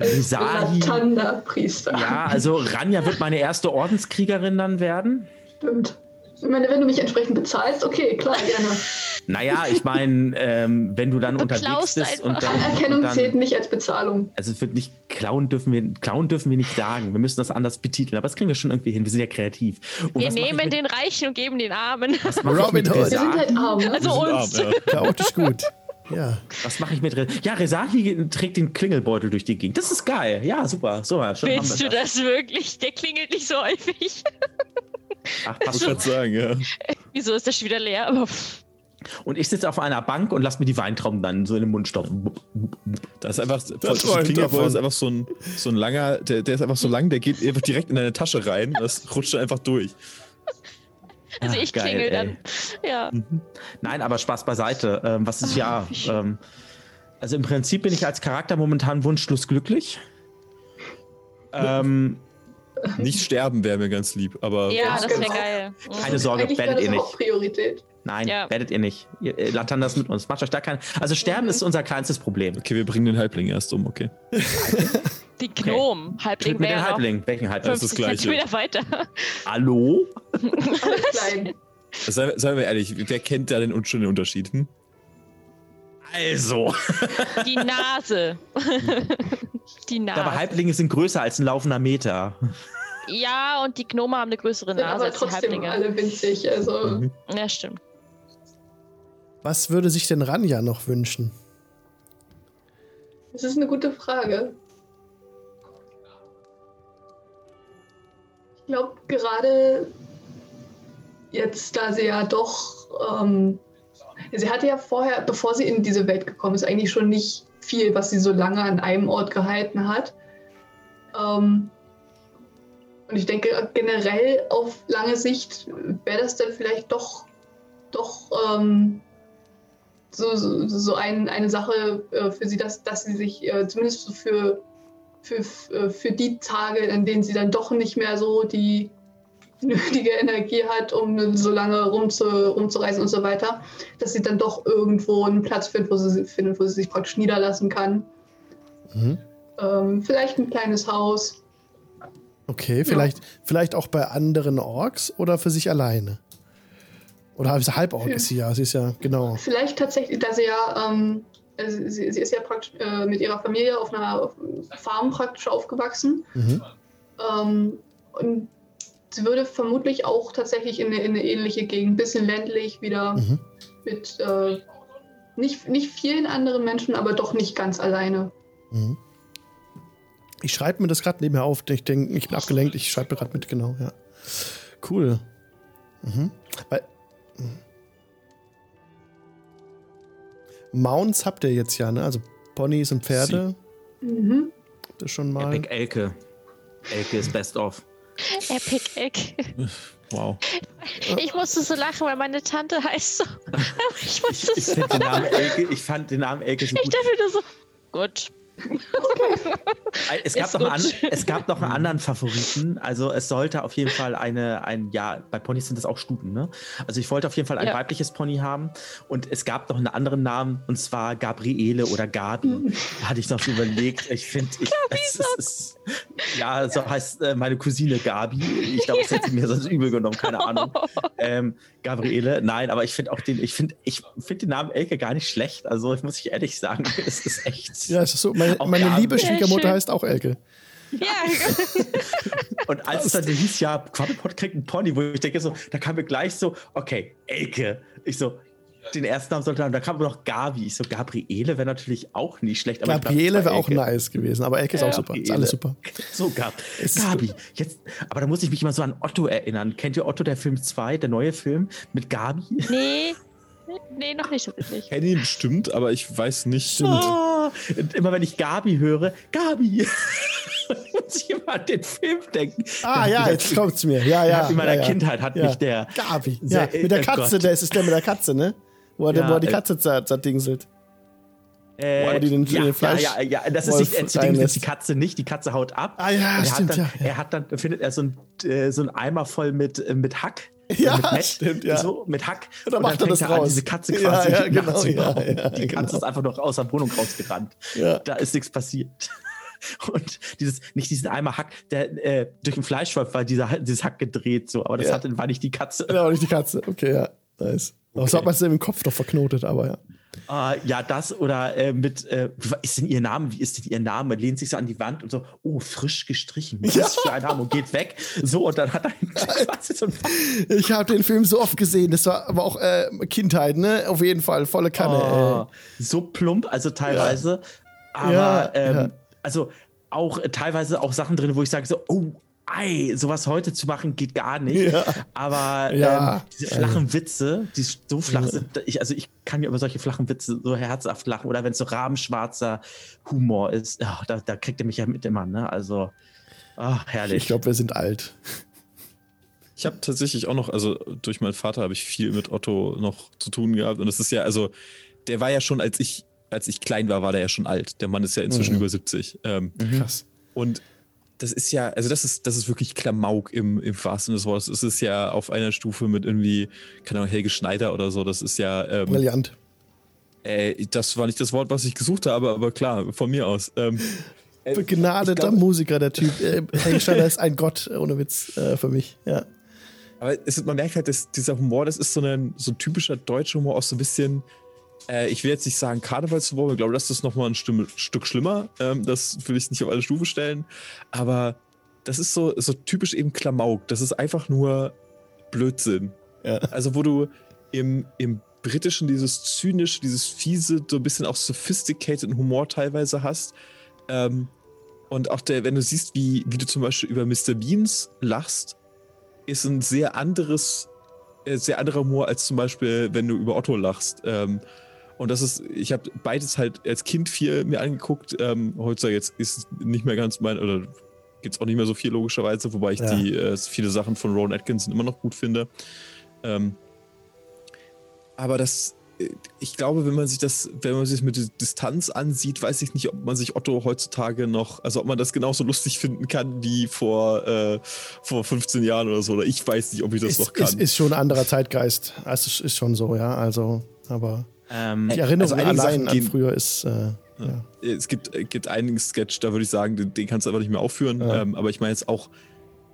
Sahi. Latanda-Priester. Ja, also Ranja wird meine erste Ordenskriegerin dann werden. Stimmt. Ich meine, wenn du mich entsprechend bezahlst, okay, klar, gerne. [laughs] Naja, ich meine, ähm, wenn du dann Du unterwegs bist und einfach. dann, Anerkennung und dann zählt nicht als Bezahlung. also es wird nicht klauen dürfen wir klauen dürfen wir nicht sagen. Wir müssen das anders betiteln, aber das kriegen wir schon irgendwie hin. Wir sind ja kreativ. Und Wir nehmen mit- den Reichen und geben den Armen. Robin Hood. Wir sind halt arm, ne? Also Wir sind uns. arm, ja. Chaotisch gut. Ja. Was mache ich mit Re Ja, Resahi trägt den Klingelbeutel durch die Gegend. Das ist geil. Ja, super. So, ja, schon Willst du haben wir das wirklich? Der klingelt nicht so häufig. Ach, passt Ich schon. würde sagen, ja. Wieso ist der schon wieder leer? Aber Und ich sitze auf einer Bank und lass mir die Weintrauben dann so in den Mund stopfen. Das ist einfach, das Klingelbeutel davon. ist einfach so ein, so ein langer, der, der ist einfach so lang, der geht einfach direkt in deine Tasche rein, das rutscht einfach durch. also Ach, ich geil, klingel ey. dann. Ja. Nein, aber Spaß beiseite. Ähm, was ist ja. wie schön. Ähm, also im Prinzip bin ich als Charakter momentan wunschlos glücklich. Ähm, [laughs] Nicht sterben wäre mir ganz lieb, aber Ja, das wäre genau. geil. Keine Sorge, Eigentlich werdet das ihr nicht. auch Priorität. nein, Ja. werdet ihr nicht. Ihr, äh, Latan das mit uns. Macht euch da kein. Also Sterben ist unser kleinstes Problem. okay, wir bringen den Halbling erst um, okay. Die Gnom. Halbling Töten wir den wäre noch Halbling. Welchen Halbling? Das ist 50 das Gleiche. Zentimeter weiter. [laughs] Hallo? [laughs] Alles klein. Seien, wir ehrlich, wer kennt da den, schon den Unterschied? Hm? Also. [laughs] Die Nase. [laughs] Die Nase. Aber Halblinge sind größer als ein laufender Meter. Ja, und die Gnome haben eine größere Nase aber als die trotzdem Halblinge. alle winzig. Also Mhm. Ja, stimmt. Was würde sich denn Ranja noch wünschen? das ist eine gute Frage. Ich glaube, gerade jetzt, da sie ja doch, ähm, sie hatte ja vorher, bevor sie in diese Welt gekommen ist, eigentlich schon nicht viel, was sie so lange an einem Ort gehalten hat. Ähm, und ich denke, generell auf lange Sicht wäre das dann vielleicht doch, doch ähm, so, so, so ein, eine Sache äh, für sie, dass, dass sie sich äh, zumindest für, für, äh, für die Tage, in denen sie dann doch nicht mehr so die nötige Energie hat, um so lange rumzu, rumzureisen und so weiter, dass sie dann doch irgendwo einen Platz findet, wo sie, findet, wo sie sich praktisch niederlassen kann. Mhm. Ähm, vielleicht ein kleines Haus. Okay, vielleicht, vielleicht auch bei anderen Orks oder für sich alleine? Oder ist Halborg Für- ist sie ja, sie ist ja, genau. Vielleicht tatsächlich, da sie ja, ähm, also sie, sie ist ja praktisch äh, mit ihrer Familie auf einer Farm praktisch aufgewachsen. Mhm. Ähm, und würde vermutlich auch tatsächlich in eine, in eine ähnliche Gegend, ein bisschen ländlich wieder Mhm. mit äh, nicht, nicht vielen anderen Menschen, aber doch nicht ganz alleine. Mhm. Ich schreibe mir das gerade nebenher auf. Ich denke, ich bin abgelenkt, ich schreibe mir gerade mit, genau, ja. Cool. Mhm. Weil, mhm. Mounts habt ihr jetzt ja, ne? Also Ponys und Pferde. Mhm. Habt ihr schon mal. Epic Elke. Elke ist best of. [laughs] Epic Egg. [laughs] Wow. Ich musste so lachen, weil meine Tante heißt so. [laughs] Ich musste Ich, so. find den Namen Elke, ich fand den Namen Elke so Ich gut. dachte wieder so. Gut. Es gab, noch einen, es gab noch einen anderen Favoriten. Also es sollte auf jeden Fall eine, ein, ja, bei Ponys sind das auch Stuten, ne? Also ich wollte auf jeden Fall ein Ja. weibliches Pony haben. Und es gab noch einen anderen Namen, und zwar Gabriele oder Gabi. Da hatte ich noch überlegt. Ich finde, ich, es, ist- ja, so heißt äh, meine Cousine Gabi. Ich glaube, es hätte sie mir sonst übel genommen, keine Ahnung. [laughs] Ähm, Gabriele, nein, aber ich finde auch den, ich finde, ich finde den Namen Elke gar nicht schlecht. Also ich muss ich ehrlich sagen, [laughs] es ist echt. Ja, es ist so. Meine, Auch meine liebe Schwiegermutter heißt auch Elke. Ja, [laughs] Und als es dann hieß, ja, Quabbelpot kriegt einen Pony, wo ich denke so, da kam mir gleich so, okay, Elke. Ich so, den ersten Namen sollte haben, da kam aber noch Gabi. Ich so, Gabriele wäre natürlich auch nicht schlecht. Aber Gabriele wäre auch nice gewesen, aber Elke ist auch super. Ist alles super. So, Gab. Gabi. Jetzt, aber da muss ich mich immer so an Otto erinnern. Kennt ihr Otto, der Film 2, der neue Film mit Gabi? nee. Nee, noch nicht so wirklich. Kenne ihn bestimmt, aber ich weiß nicht. Und immer wenn ich Gabi höre, Gabi, [laughs] muss ich immer an den Film denken. Ah ja, jetzt kommt's mir. Ja, ja. in meiner ja, ja. Kindheit hat ja. mich der. Gabi. Sehr- Ja, mit der oh Katze, Gott. der ist es der mit der Katze, ne? Wo er, Ja, wo er die äh, Katze zer- zerdingselt. Äh, Wo die den- ja, den Fleisch- ja, ja, ja, das ist nicht, äh, Ding ist reinlässt. die Katze nicht, die Katze haut ab. Ah ja, er stimmt, hat dann, ja, ja. Er hat dann, findet er so ein, äh, so ein Eimer voll mit, äh, mit Hack. Ja, mit Met, stimmt, ja. So, mit Hack. Und dann macht er das an, raus. diese Katze Ja, quasi ja, [laughs] genau, nachzubauen. ja, ja, Die Katze genau. ist einfach noch aus der Wohnung rausgerannt. Ja. Da ist nichts passiert. [laughs] Und dieses, nicht diesen Eimer Hack, der äh, durch den Fleischwolf war dieser, dieses Hack gedreht, so, aber das Ja. hatte, war nicht die Katze. Ja, aber nicht die Katze. Okay, ja. Nice. Aber so hat man es im Kopf doch verknotet, aber ja. Ah, ja, das oder äh, mit, äh, ist denn ihr Name? Wie ist denn ihr Name? Lehnt sich so an die Wand und so, oh, frisch gestrichen. Was Ja. für ein Name? Und geht weg. So, und dann hat er [laughs] Ich habe den Film so oft gesehen. Das war aber auch äh, Kindheit, ne? Auf jeden Fall. Volle Kanne. Oh, so plump, also teilweise. Aber Ja, ähm, ja. also auch äh, teilweise auch Sachen drin, wo ich sage so, oh, ei, sowas heute zu machen geht gar nicht. Ja. Aber Ja. ähm, diese flachen Witze, die so flach sind, ich, also ich kann ja über solche flachen Witze so herzhaft lachen. Oder wenn es so rabenschwarzer Humor ist, ja, da, da kriegt er mich ja mit immer, ne? Also, ach, Äh, herrlich. ich glaube, wir sind alt. Ich habe tatsächlich auch noch, also durch meinen Vater habe ich viel mit Otto noch zu tun gehabt. Und es ist ja, also, der war ja schon, als ich, als ich klein war, war der ja schon alt. Der Mann ist ja inzwischen Mhm. über 70. Ähm, Krass. Und das ist ja, also das ist, das ist wirklich Klamauk im, im wahrsten des Wortes. Es ist ja auf einer Stufe mit irgendwie, keine Ahnung, Helge Schneider oder so. Das ist ja, ähm, Brillant. äh, das war nicht das Wort, was ich gesucht habe, aber klar, von mir aus. Ähm, äh, [laughs] Begnadeter glaub- Musiker, der Typ. Äh, Helge Schneider ist ein Gott, ohne Witz, äh, für mich. Ja. Aber es, man merkt halt, dass dieser Humor, das ist so ein, so ein typischer deutscher Humor, auch so ein bisschen, äh, ich will jetzt nicht sagen Karnevalshumor, ich glaube, das ist nochmal ein Stimme, Stück schlimmer. Ähm, das will ich nicht auf eine Stufe stellen. Aber das ist so, so typisch eben Klamauk. Das ist einfach nur Blödsinn. Ja. Also, wo du im, im Britischen dieses zynische, dieses fiese, so ein bisschen auch sophisticated Humor teilweise hast. Ähm, und auch der, wenn du siehst, wie, wie du zum Beispiel über Mr. Beans lachst, ist ein sehr anderes, äh, sehr anderer Humor als zum Beispiel, wenn du über Otto lachst. Ähm, und das ist, ich habe beides halt als Kind viel mir angeguckt. Ähm, heutzutage jetzt ist es nicht mehr ganz mein, oder gibt's auch nicht mehr so viel logischerweise, wobei ich Ja. die äh, viele Sachen von Rowan Atkinson immer noch gut finde. Ähm, aber das, äh, ich glaube, wenn man sich das, wenn man sich mit Distanz ansieht, weiß ich nicht, ob man sich Otto heutzutage noch, also ob man das genauso lustig finden kann wie vor, äh, vor 15 Jahren oder so. Oder ich weiß nicht, ob ich das Ist, noch kann. ist, ist schon ein anderer Zeitgeist. Also, es ist schon so, ja. Also, aber Ähm, die Erinnerung also allein Sachen an früher ist. Äh, ja. es gibt, äh, gibt einigen Sketch, da würde ich sagen, den, den kannst du einfach nicht mehr aufführen. Ja. Ähm, aber ich meine jetzt auch,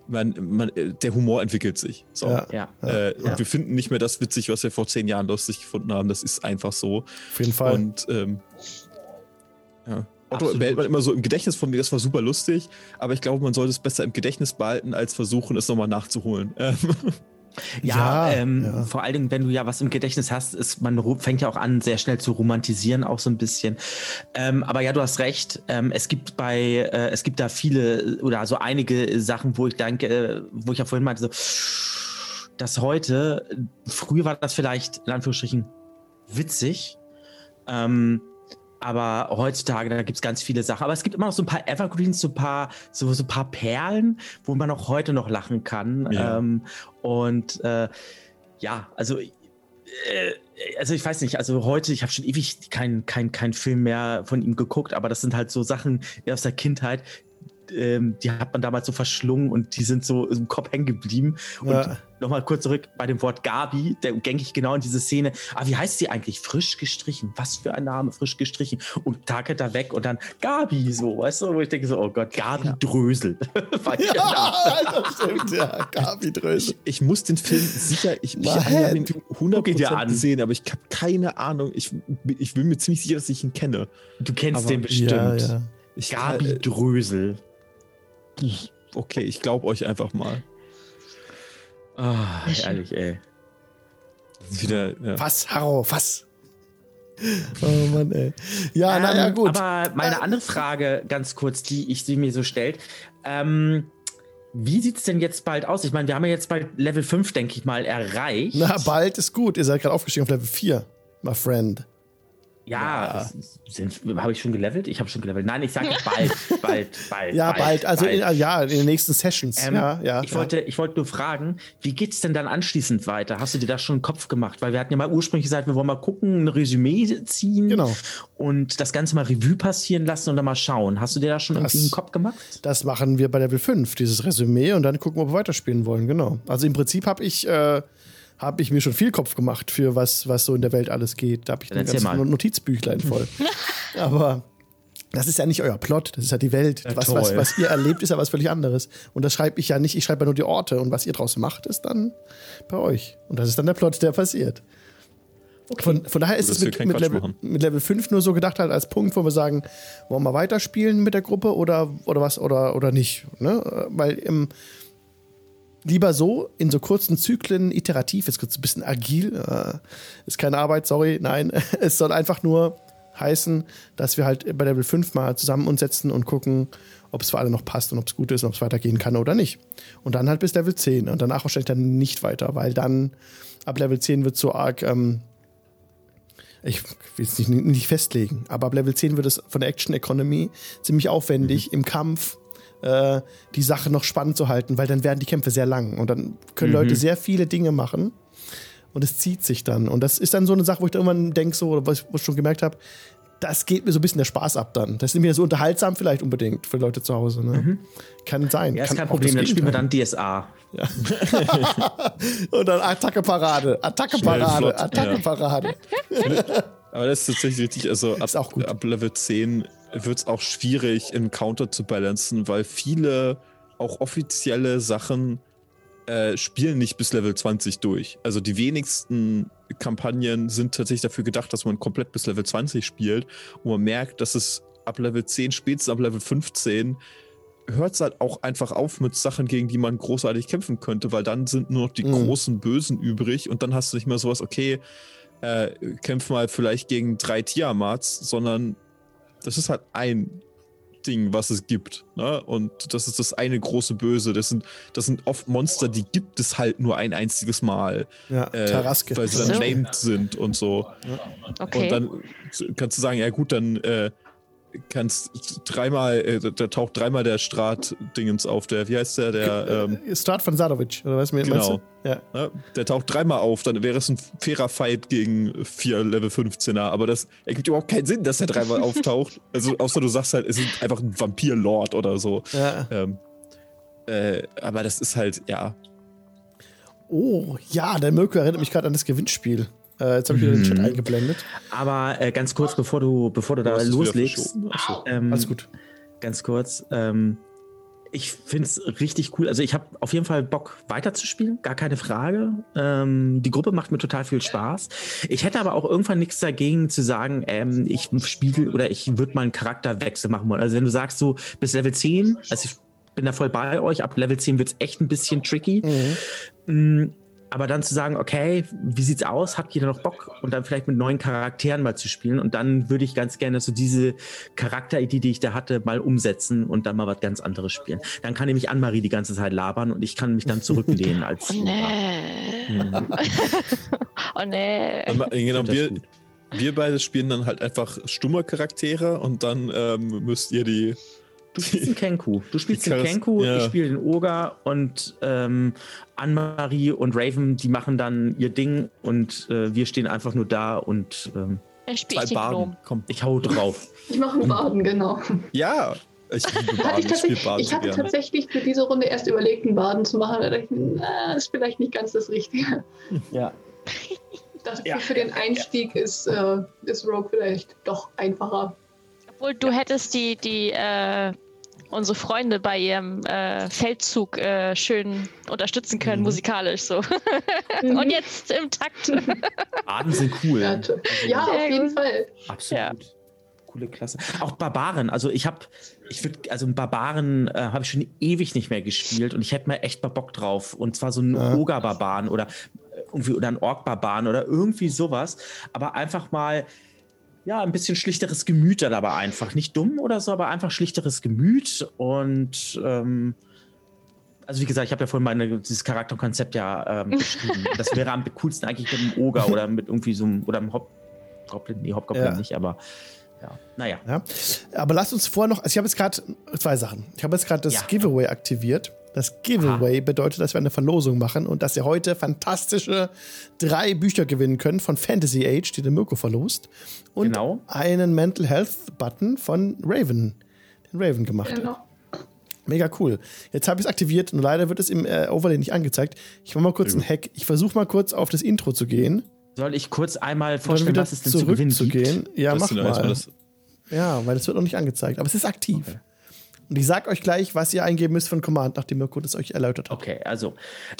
man, man, äh, der Humor entwickelt sich. So. Ja. ja. Äh, und wir finden nicht mehr das witzig, was wir vor zehn Jahren lustig gefunden haben. Das ist einfach so. Auf jeden Fall. Und ähm, ja. Otto behält man immer so im Gedächtnis von mir, das war super lustig, aber ich glaube, man sollte es besser im Gedächtnis behalten, als versuchen, es nochmal nachzuholen. [laughs] Ja, Ja, ähm, ja. vor allen Dingen, wenn du ja was im Gedächtnis hast, ist, man fängt ja auch an, sehr schnell zu romantisieren, auch so ein bisschen. Ähm, aber ja, du hast recht. Ähm, es gibt bei, äh, es gibt da viele oder so einige Sachen, wo ich denke, äh, wo ich ja vorhin meinte, so, dass heute, früher war das vielleicht in Anführungsstrichen witzig. Ähm, aber heutzutage, da gibt es ganz viele Sachen. Aber es gibt immer noch so ein paar Evergreens, so ein paar, so, so ein paar Perlen, wo man auch heute noch lachen kann. Ja. Ähm, und äh, ja, also, äh, also ich weiß nicht, also heute, ich habe schon ewig keinen kein, kein Film mehr von ihm geguckt, aber das sind halt so Sachen aus der Kindheit, ähm, die hat man damals so verschlungen und die sind so im Kopf hängen geblieben. Und Ja. nochmal kurz zurück bei dem Wort Gabi, da denke ich genau in diese Szene. Ah, wie heißt sie eigentlich? Frisch gestrichen. Was für ein Name, frisch gestrichen. Und Tag da weg und dann Gabi, so, weißt du, wo ich denke so, oh Gott, Gabi Drösel. [laughs] Ihr Name. Ja, das stimmt, ja. Gabi Drösel. ich muss den Film sicher, ich, ich habe ihn Guck ihn dir 100% an. gesehen, aber ich habe keine Ahnung. Ich, ich bin mir ziemlich sicher, dass ich ihn kenne. Du kennst Aber- den bestimmt. Ja, ja. Ich, Gabi äh, Drösel. Okay, ich glaube euch einfach mal. Ah, ehrlich, ey. Das ist wieder, ja. Fass, Harro, fass. Oh Mann, ey. Ja, naja, Ähm, gut. Aber meine andere Frage, ganz kurz, die ich sie mir so stellt. Ähm, wie sieht es denn jetzt bald aus? Ich meine, wir haben ja jetzt bald Level 5, denke ich mal, erreicht. Na, bald ist gut. Ihr seid gerade aufgestiegen auf Level 4, my friend. Ja, habe ich schon gelevelt? Ich habe schon gelevelt. Nein, ich sage bald, [laughs] bald, bald. Ja, bald, also In, ja, in den nächsten Sessions. Ähm, ja, ja, ich, ja. Wollte, ich wollte nur fragen, wie geht es denn dann anschließend weiter? Hast du dir da schon einen Kopf gemacht? Weil wir hatten ja mal ursprünglich gesagt, wir wollen mal gucken, ein Resümee ziehen Genau. und das Ganze mal Revue passieren lassen und dann mal schauen. Hast du dir da schon Das- irgendwie einen Kopf gemacht? Das machen wir bei Level 5, dieses Resümee, und dann gucken, ob wir weiterspielen wollen, genau. Also im Prinzip habe ich, äh, hab ich mir schon viel Kopf gemacht für was, was so in der Welt alles geht. Da habe ich ein ganzes mal. Notizbüchlein voll. [laughs] Aber das ist ja nicht euer Plot, das ist ja die Welt. Ja, was, was, was ihr erlebt, ist ja was völlig anderes. Und das schreibe ich ja nicht, ich schreibe ja nur die Orte. Und was ihr draus macht, ist dann bei euch. Und das ist dann der Plot, der passiert. Von, von daher ist es mit, mit, Level, machen. mit Level 5 nur so gedacht halt als Punkt, wo wir sagen, wollen wir weiterspielen mit der Gruppe oder, oder was oder, oder nicht. Ne? Weil im, lieber so, in so kurzen Zyklen, iterativ, jetzt kurz ein bisschen agil, äh, ist keine Arbeit, sorry, nein, [laughs] es soll einfach nur heißen, dass wir halt bei Level 5 mal zusammen uns setzen und gucken, ob es für alle noch passt und ob es gut ist und ob es weitergehen kann oder nicht. Und dann halt bis Level 10 und danach wahrscheinlich dann nicht weiter, weil dann ab Level 10 wird so arg, ähm, ich will es nicht, nicht festlegen, aber ab Level 10 wird es von der Action Economy ziemlich aufwendig im Kampf äh, die Sache noch spannend zu halten, weil dann werden die Kämpfe sehr lang und dann können Leute sehr viele Dinge machen und es zieht sich dann. Und das ist dann so eine Sache, wo ich dann irgendwann denke, so, oder was ich, wo ich schon gemerkt habe, das geht mir so ein bisschen der Spaß ab dann. Das ist mehr so unterhaltsam vielleicht unbedingt für Leute zu Hause. Ne? Kann sein. Ja, ist Kann kein Problem, dann spielen wir dann DSA. [laughs] Und dann Attacke Parade, Attacke Schnell, Parade, flott, Attacke ja. Parade. [laughs] Aber das ist tatsächlich richtig, also ab, Ist auch gut. ab Level 10 wird es auch schwierig, im Counter zu balancen, weil viele auch offizielle Sachen äh, spielen nicht bis Level 20 durch. Also die wenigsten Kampagnen sind tatsächlich dafür gedacht, dass man komplett bis Level 20 spielt und man merkt, dass es ab Level 10, spätestens ab Level 15 hört es halt auch einfach auf mit Sachen, gegen die man großartig kämpfen könnte, weil dann sind nur noch die Mhm. großen Bösen übrig und dann hast du nicht mehr sowas, okay, äh, kämpf mal vielleicht gegen drei Tiamats, sondern das ist halt ein Ding, was es gibt. Ne? Und das ist das eine große Böse. Das sind, das sind oft Monster, die gibt es halt nur ein einziges Mal. Ja, Äh, Taraske. weil sie dann So. named sind und so. Okay. Und dann kannst du sagen, ja gut, dann äh, kannst dreimal, äh, da taucht dreimal der Strat-Dingens auf, der, wie heißt der, der, ähm, Start von Sadovic, oder was mir Genau. du? Ja. ne? der taucht dreimal auf, dann wäre es ein fairer Fight gegen vier Level 15er, aber das ergibt überhaupt keinen Sinn, dass er dreimal [laughs] auftaucht. Also außer du sagst halt, es ist einfach ein Vampir-Lord oder so. ja. Ähm, äh, aber das ist halt, ja. Oh, ja, der Mirko erinnert mich gerade an das Gewinnspiel. Äh, jetzt habe ich wieder den Chat Mhm. eingeblendet. Aber äh, ganz kurz, bevor du, bevor du da wieder loslegst. Achso. ähm, Alles gut. ganz kurz. Ähm, ich finde es richtig cool. Also ich habe auf jeden Fall Bock weiterzuspielen, gar keine Frage. Ähm, die Gruppe macht mir total viel Spaß. Ich hätte aber auch irgendwann nichts dagegen zu sagen, ähm, ich spiele oder ich würde mal einen Charakterwechsel machen wollen. Also wenn du sagst so bis Level 10, also ich bin da voll bei euch, ab Level 10 wird es echt ein bisschen tricky. Mm, Aber dann zu sagen, okay, wie sieht's aus? Habt ihr da noch Bock? Und dann vielleicht mit neuen Charakteren mal zu spielen. Und dann würde ich ganz gerne so diese Charakteridee, die ich da hatte, mal umsetzen und dann mal was ganz anderes spielen. Dann kann nämlich Anne-Marie die ganze Zeit labern und ich kann mich dann zurücklehnen [laughs] als. oh nee. Mhm. [laughs] oh nee. Aber, äh, genau, wir, wir beide spielen dann halt einfach stumme Charaktere und dann ähm, müsst ihr die. Du spielst den Kenku. Du spielst den Kenku, ja. ich spiele den Oger und ähm, Anne-Marie und Raven, die machen dann ihr Ding und äh, wir stehen einfach nur da und ähm, Zwei ich Baden. Komm. ich hau drauf. [laughs] Ich mache einen Baden, genau. Ja, ich liebe Baden. ich, Ich Baden ich hatte gerne. tatsächlich für diese Runde erst überlegt, einen Baden zu machen. Da dachte ich, na, das ist vielleicht nicht ganz das Richtige. Ja. Ich dachte, Ja. für den Einstieg ist, äh, ist Rogue vielleicht doch einfacher. Obwohl du hättest die, die, äh, unsere Freunde bei ihrem äh, Feldzug äh, schön unterstützen können, Mhm. musikalisch so. Mhm. Und jetzt im Takt. Baden sind cool. Ja, t- ja, Sehr auf jeden gut. Fall. Absolut. Ja. Coole Klasse. Auch Barbaren. Also ich habe, ich würde, also Barbaren äh, habe ich schon ewig nicht mehr gespielt und ich hätte mal echt mal Bock drauf. Und zwar so einen Ja. Oger-Barbaren oder äh, irgendwie oder einen Ork-Barbaren oder irgendwie sowas. Aber einfach mal. Ja, ein bisschen schlichteres Gemüt dann aber einfach. Nicht dumm oder so, aber einfach schlichteres Gemüt. Und ähm, also wie gesagt, ich habe ja vorhin meine, dieses Charakterkonzept ja ähm, [laughs] beschrieben. das wäre am coolsten eigentlich mit einem Oger [laughs] oder mit irgendwie so einem, oder einem Hob Hobgoblin, nee, Hobgoblin Ja. nicht, aber ja, naja. Ja. Aber lasst uns vorher noch, also ich habe jetzt gerade zwei Sachen. Ich habe jetzt gerade das Ja. Giveaway aktiviert. Das Giveaway bedeutet, dass wir eine Verlosung machen und dass ihr heute fantastische drei Bücher gewinnen könnt von Fantasy Age, die der Mirko verlost. Und Genau. einen Mental Health Button von Raven, den Raven gemacht hat. Genau. Mega cool. Jetzt habe ich es aktiviert und leider wird es im äh, Overlay nicht angezeigt. Ich mache mal kurz einen Hack. Ich versuche mal kurz auf das Intro zu gehen. Soll ich kurz einmal vorstellen, was es denn zu gewinnen gibt? zurückzugehen. Ja, Das mach mal. das- Ja, weil es wird noch nicht angezeigt. Aber es ist aktiv. Und ich sag euch gleich, was ihr eingeben müsst von Command, nachdem Mirko das euch erläutert hat. Okay, also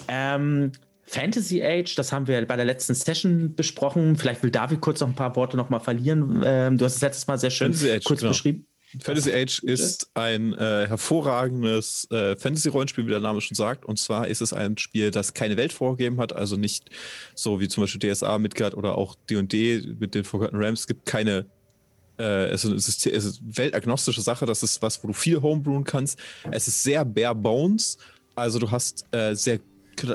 ähm, Fantasy Age, das haben wir bei der letzten Session besprochen. Vielleicht will David kurz noch ein paar Worte noch mal verlieren. Ähm, du hast es letztes Mal sehr schön Fantasy Age, kurz genau. beschrieben. Fantasy Age ist ein äh, hervorragendes äh, Fantasy-Rollenspiel, wie der Name schon sagt. Und zwar ist es ein Spiel, das keine Welt vorgegeben hat, also nicht so wie zum Beispiel DSA, Midgard oder auch D&D mit den Forgotten Realms. Es gibt keine äh, es, ist, es, ist, weltagnostische Sache, das ist was, wo du viel homebrewen kannst. Es ist sehr bare bones, also du hast äh, sehr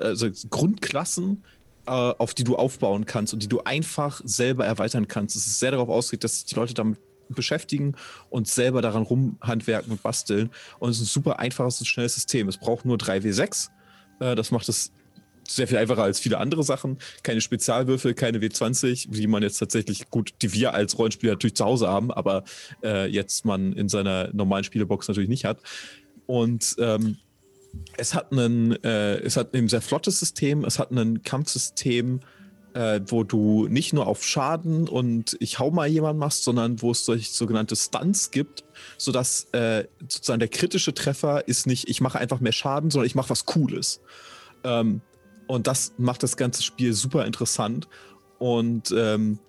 also Grundklassen, äh, auf die du aufbauen kannst und die du einfach selber erweitern kannst. Es ist sehr darauf ausgelegt, dass sich die Leute damit beschäftigen und selber daran rumhandwerken und basteln. Und es ist ein super einfaches und schnelles System. Es braucht nur 3W6. Äh, das macht es sehr viel einfacher als viele andere Sachen. Keine Spezialwürfel, keine W20, wie man jetzt tatsächlich gut, die wir als Rollenspieler natürlich zu Hause haben, aber äh, jetzt man in seiner normalen Spielebox natürlich nicht hat. Und ähm, es hat einen, äh, es hat ein sehr flottes System, es hat ein Kampfsystem, äh, wo du nicht nur auf Schaden und ich hau mal jemanden machst, sondern wo es solche sogenannte Stunts gibt, sodass äh, sozusagen der kritische Treffer ist nicht, ich mache einfach mehr Schaden, sondern ich mache was Cooles. Ähm, und das macht das ganze Spiel super interessant. Und ähm,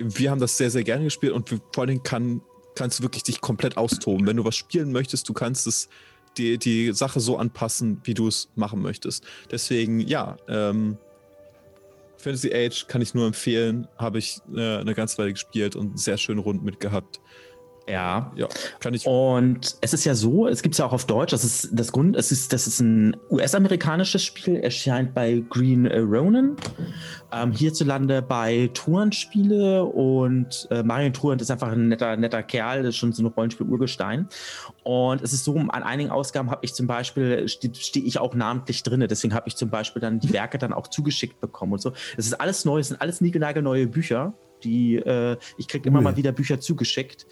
wir haben das sehr, sehr gerne gespielt und vor Dingen kann, kannst du wirklich dich komplett austoben. Wenn du was spielen möchtest, du kannst es die, die Sache so anpassen, wie du es machen möchtest. Deswegen, ja, ähm, Fantasy Age kann ich nur empfehlen. Habe ich äh, eine ganze Weile gespielt und sehr schön rund mitgehabt. Ja. Ja, kann ich. Und es ist ja so, es gibt es ja auch auf Deutsch, das ist das Grund, es ist, das ist ein US-amerikanisches Spiel, erscheint bei Green äh, Ronin, ähm, hierzulande bei Truant Spiele und äh, Marion Truant ist einfach ein netter, netter Kerl, das ist schon so ein Rollenspiel-Urgestein. Und es ist so, an einigen Ausgaben habe ich zum Beispiel, stehe steh ich auch namentlich drin, deswegen habe ich zum Beispiel dann die Werke dann auch zugeschickt bekommen und so. Es ist alles neu, es sind alles niegelnagelneue Bücher, die, äh, ich kriege immer Cool. mal wieder Bücher zugeschickt,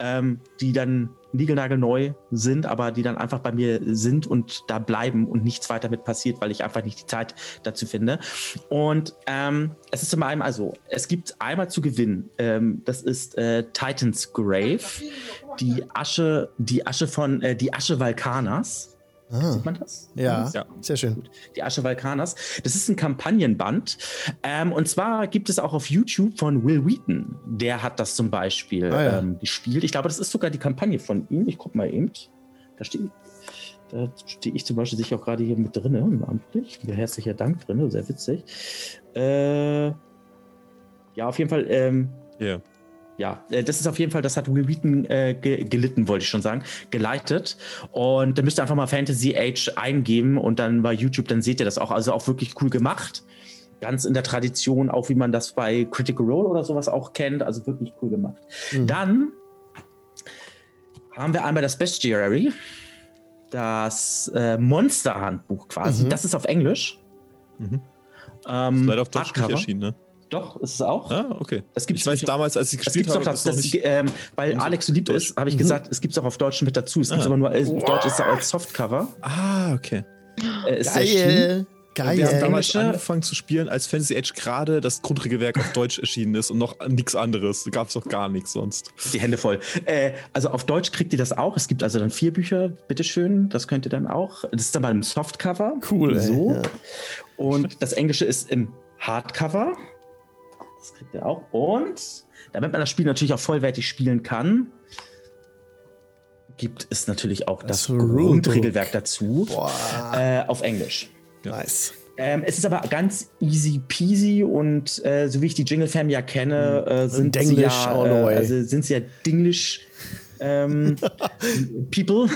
ähm, die dann niegelnagelneu sind, aber die dann einfach bei mir sind und da bleiben und nichts weiter mit passiert, weil ich einfach nicht die Zeit dazu finde. Und ähm, es ist zum einen, also es gibt einmal zu gewinnen, ähm, das ist äh, Titan's Grave, die Asche, die Asche von, äh, die Asche Valkanas. Ah, Sieht man das? ja, Ja. sehr schön. Die Asche Valkanas. Das ist ein Kampagnenband. Ähm, und zwar gibt es auch auf YouTube von Will Wheaton. Der hat das zum Beispiel Ah, ja. ähm, gespielt. Ich glaube, das ist sogar die Kampagne von ihm. Ich guck mal eben. Da steht. Da stehe ich zum Beispiel sicher auch gerade hier mit drin, namentlich. Herzlicher Dank drin, sehr witzig. Äh, ja, auf jeden Fall. Ähm, Ja. Ja, äh, das ist auf jeden Fall, das hat Will Wheaton äh, ge gelitten, wollte ich schon sagen, geleitet. Und da müsst ihr einfach mal Fantasy Age eingeben und dann bei YouTube, dann seht ihr das auch. Also auch wirklich cool gemacht. Ganz in der Tradition, auch wie man das bei Critical Role oder sowas auch kennt. Also wirklich cool gemacht. Mhm. Dann haben wir einmal das Bestiary, das äh, Monster-Handbuch quasi. Mhm. Das ist auf Englisch. Mhm. Ähm, Leider auf Deutsch nicht erschienen, ne? Doch, ist es auch. Ah, okay. Das gibt's ich weiß damals, als ich gespielt habe, das, das das, nicht. ähm, weil Alex so lieb ist, habe ich Mhm. gesagt, es gibt es auch auf Deutsch mit dazu. Es gibt es Ah. aber nur als Deutsch ist es auch als Softcover. Ah, okay. Äh, ist erschienen. Geil. Wir haben Geil. damals Englische- angefangen zu spielen, als Fantasy Age gerade das Grundregelwerk auf Deutsch erschienen ist und noch nichts anderes. Da gab es doch gar nichts sonst. Die Hände voll. Äh, also auf Deutsch kriegt ihr das auch. Es gibt also dann vier Bücher, bitteschön. Das könnt ihr dann auch. Das ist dann bei einem Softcover. Cool, ey, So. ja. Und das Englische ist im Hardcover. Das kriegt ihr auch. Und damit man das Spiel natürlich auch vollwertig spielen kann, gibt es natürlich auch das, Das. Grundregelwerk dazu äh, auf Englisch. nice. Ähm, es ist aber ganz easy peasy und äh, so wie ich die Jingle Fam ja kenne, äh, sind sie Denglisch ja, äh, also sind sie ja Dinglish ähm, [laughs] People.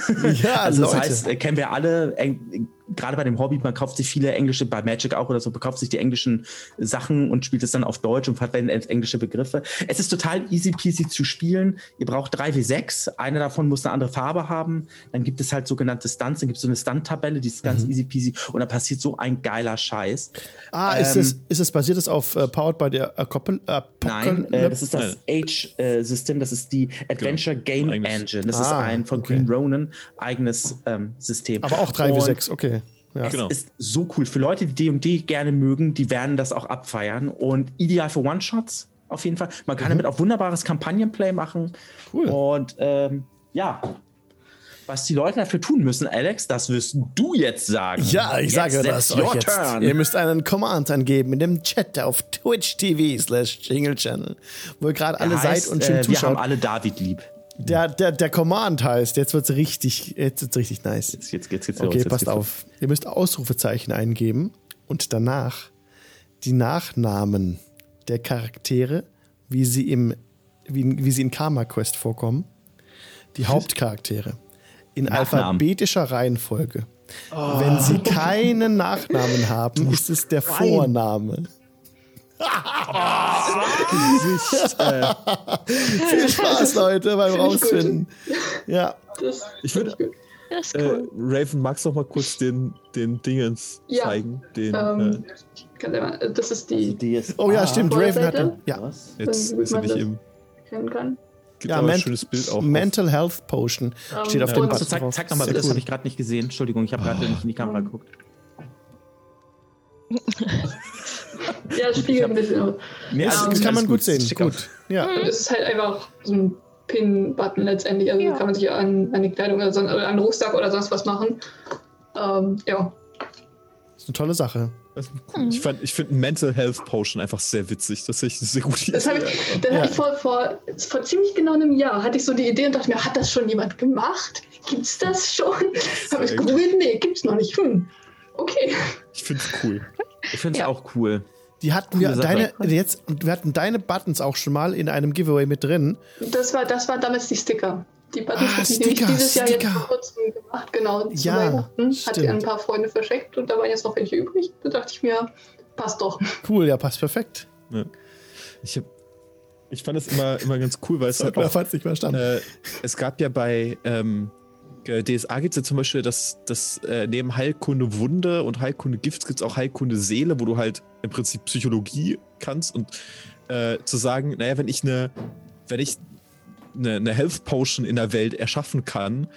Ja, [laughs] also das Leute. heißt, äh, kennen wir alle. Eng gerade bei dem Hobby, man kauft sich viele englische, bei Magic auch oder so, bekauft sich die englischen Sachen und spielt es dann auf Deutsch und verwendet englische Begriffe. Es ist total easy peasy zu spielen. Ihr braucht drei wie sechs. Eine davon muss eine andere Farbe haben. Dann gibt es halt sogenannte Stunts, dann gibt es so eine Stunt-Tabelle, die ist ganz easy peasy und da passiert so ein geiler Scheiß. Ah, ist, Ähm, es, ist es basiert es auf äh, Powered by der Apocalypse? Nein, äh, das ist das Age-System, das ist die Adventure Game Eigenes. Engine. Das Ah, ist ein von okay. Green Ronin eigenes ähm, System. Aber auch 3 wie Und 6, okay. Ja. Genau. ist so cool. Für Leute, die D&D gerne mögen, die werden das auch abfeiern. Und ideal für One-Shots auf jeden Fall. Man kann damit auch wunderbares Kampagnenplay machen. Mhm. Cool. Und ähm, ja, was die Leute dafür tun müssen, Alex, das wirst du jetzt sagen. Ja, ich Jetzt sage das your euch jetzt. turn. Ihr müsst einen Command angeben in dem Chat auf Twitch TV slash Jingle Channel, wo ihr gerade alle Der seid heißt, und schön äh, Wir haben zuschaut. alle David lieb. Der, der, der Command heißt, jetzt wird's richtig, jetzt wird's richtig nice. Jetzt, jetzt, jetzt, jetzt, Okay, jetzt, passt jetzt, auf. Ihr müsst Ausrufezeichen eingeben und danach die Nachnamen der Charaktere, wie sie im, wie, wie sie in Karma Quest vorkommen. Die Hauptcharaktere. In Nachnamen. alphabetischer Reihenfolge. Wenn sie keinen Nachnamen haben, ist es der Vorname. Viel Spaß, Leute, beim. Rausfinden. Ja. Das Ich würde gut. Das ist äh. Raven, magst du noch mal kurz den, den Dingens Ja. zeigen? Den, Ähm, kann der mal- das ist die, DSA. Oh ja, stimmt, Raven hatte. Ja. Was? äh, jetzt ist er nicht im. kann. Gibt Ja, ein schönes Bild auch. Mental Health Potion Ähm, steht auf ja. dem und- Also Button zeig, zeig nochmal, das cool. habe ich gerade nicht gesehen. Entschuldigung, ich habe gerade nicht in die Kamera geguckt. [laughs] Ja, es spiegelt ein bisschen aus. Nee, Das, gut, kann man gut sehen. Gut. Ja. Und es ist halt einfach so ein Pin-Button letztendlich. Also Ja. kann man sich an, an die Kleidung oder, son- oder an den Rucksack oder sonst was machen. Ähm, ja. Das ist eine tolle Sache. Cool. Ich, fand- ich finde Mental Health Potion einfach sehr witzig. Das ist sehr gute Das habe ich, das Ja. hatte ich vor, vor, vor ziemlich genau einem Jahr hatte ich so die Idee und dachte mir, hat das schon jemand gemacht? Gibt's das schon? [laughs] Habe ich gegoogelt? Nee, gibt's noch nicht. Hm. Okay. Ich finde es cool. Ich finde es Ja. auch cool. Die hatten wir deine jetzt und wir hatten deine Buttons auch schon mal in einem Giveaway mit drin. Das war, das war damals die Sticker. Die Buttons Ah, nämlich Sticker, dieses Jahr jetzt Sticker. vor kurzem gemacht. Genau, zu Ja, Weihnachten. Hatte stimmt. ein paar Freunde verschenkt und da waren jetzt noch welche übrig. Da dachte ich mir, passt doch. Cool, ja, passt perfekt. Ja. Ich, hab, ich fand es immer, immer ganz cool, weil es halt auch, hat's nicht verstanden. äh, es gab ja bei ähm, äh, DSA gibt es ja zum Beispiel, dass, dass äh, neben Heilkunde Wunde und Heilkunde Gift gibt es auch Heilkunde Seele, wo du halt im Prinzip Psychologie kannst und äh, zu sagen, naja, wenn ich eine, wenn ich eine, eine Health Potion in der Welt erschaffen kann,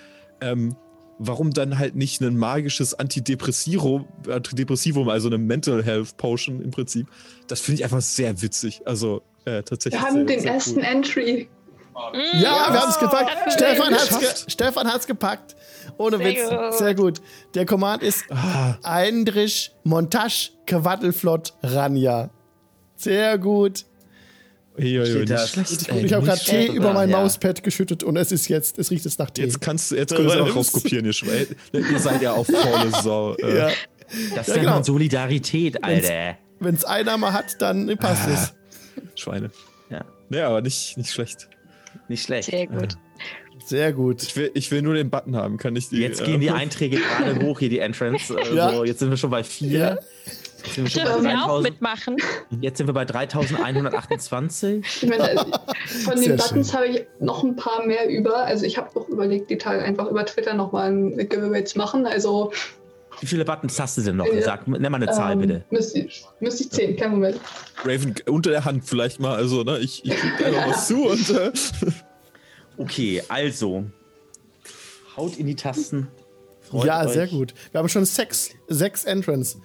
ähm, warum dann halt nicht ein magisches Antidepressivum, Antidepressivum, also eine Mental Health Potion im Prinzip? Das finde ich einfach sehr witzig. Also äh, tatsächlich. Wir haben sehr, den sehr ersten cool. Entry. Ja, wir haben es gepackt. Dafür Stefan hat's, geschafft. ge Stefan hat's gepackt. Ohne Sehr Witz. gut. Sehr gut. Der Command ist Ah, Eindrich Montage Quaddelflott Ranja. Sehr gut. ja, ja, nicht schlecht. Ey, gut. Ich habe gerade Tee über mein Ja. Mauspad geschüttet und es ist jetzt, es riecht jetzt nach Tee. Jetzt kannst du, jetzt kannst du auch rauskopieren, ihr Schwein. Ihr seid ja auch faule Sau. [laughs] Äh, ja. Das Ja, nennt genau. man Solidarität, Alter. Wenn es einer mal hat, dann passt Ah. es. Schweine. Ja, Naja, aber nicht, nicht schlecht. Nicht schlecht. Sehr gut. Sehr gut. Ich will, ich will nur den Button haben, kann ich die. Jetzt äh, gehen die [laughs] Einträge gerade hoch, hier die Entrance. Äh, Ja. so, jetzt sind wir schon bei Ja. vier. Jetzt sind wir schon bei Dürfen wir auch 3000 mitmachen? Jetzt sind wir bei 3128. Ich meine, äh, von Sehr den Buttons habe ich noch ein paar mehr über. Also ich habe auch überlegt, die Tage einfach über Twitter nochmal ein Giveaway zu machen. Also Wie viele Buttons hast du denn noch? Ja. Sag, nenn mal eine Zahl, ähm, bitte. Müsste ich, müsste ich zählen, kein Moment. Raven unter der Hand vielleicht mal. Also, ne, ich, ich krieg einfach was zu und. Äh, [laughs] Okay, also. Haut in die Tasten. Freut ja, euch. sehr gut. Wir haben schon sechs, sechs Entrance.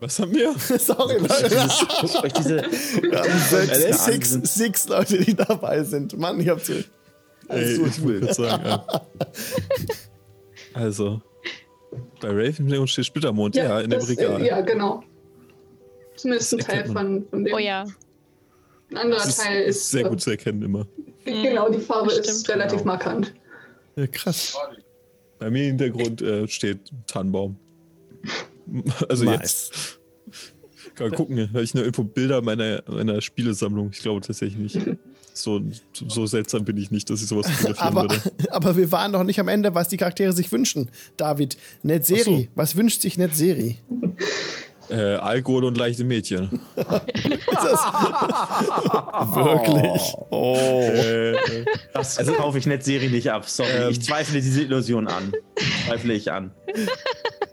was haben wir? [laughs] Sorry, Leute. Guckt euch diese. Wir haben sechs, six Leute, die dabei sind. Mann, ich hab's. Ey, ich will sagen, ja. [laughs] Also. Bei Raven steht Splittermond, ja, in dem das, Regal. äh, Ja, genau. Zumindest ein Teil von, von dem. Oh ja. Ein anderer Das ist, Teil ist, ist sehr gut zu erkennen immer. Genau, die Farbe ist relativ Genau. markant. Ja, krass. Bei mir im Hintergrund äh, steht Tannenbaum. [laughs] Also Nice. jetzt. Kann gucken, habe ich noch irgendwo Bilder meiner, meiner Spielesammlung? Ich glaube tatsächlich nicht. [laughs] So, so seltsam bin ich nicht, dass ich sowas [laughs] Aber, würde. [laughs] aber wir waren noch nicht am Ende, was die Charaktere sich wünschen. David, Netzeri, so. was wünscht sich Netzeri? Äh, Alkohol und leichte Mädchen. [laughs] Wirklich? Oh. Äh, Das kaufe ich Netzserie nicht ab. Sorry, Ähm. ich zweifle diese Illusion an. Zweifle ich an.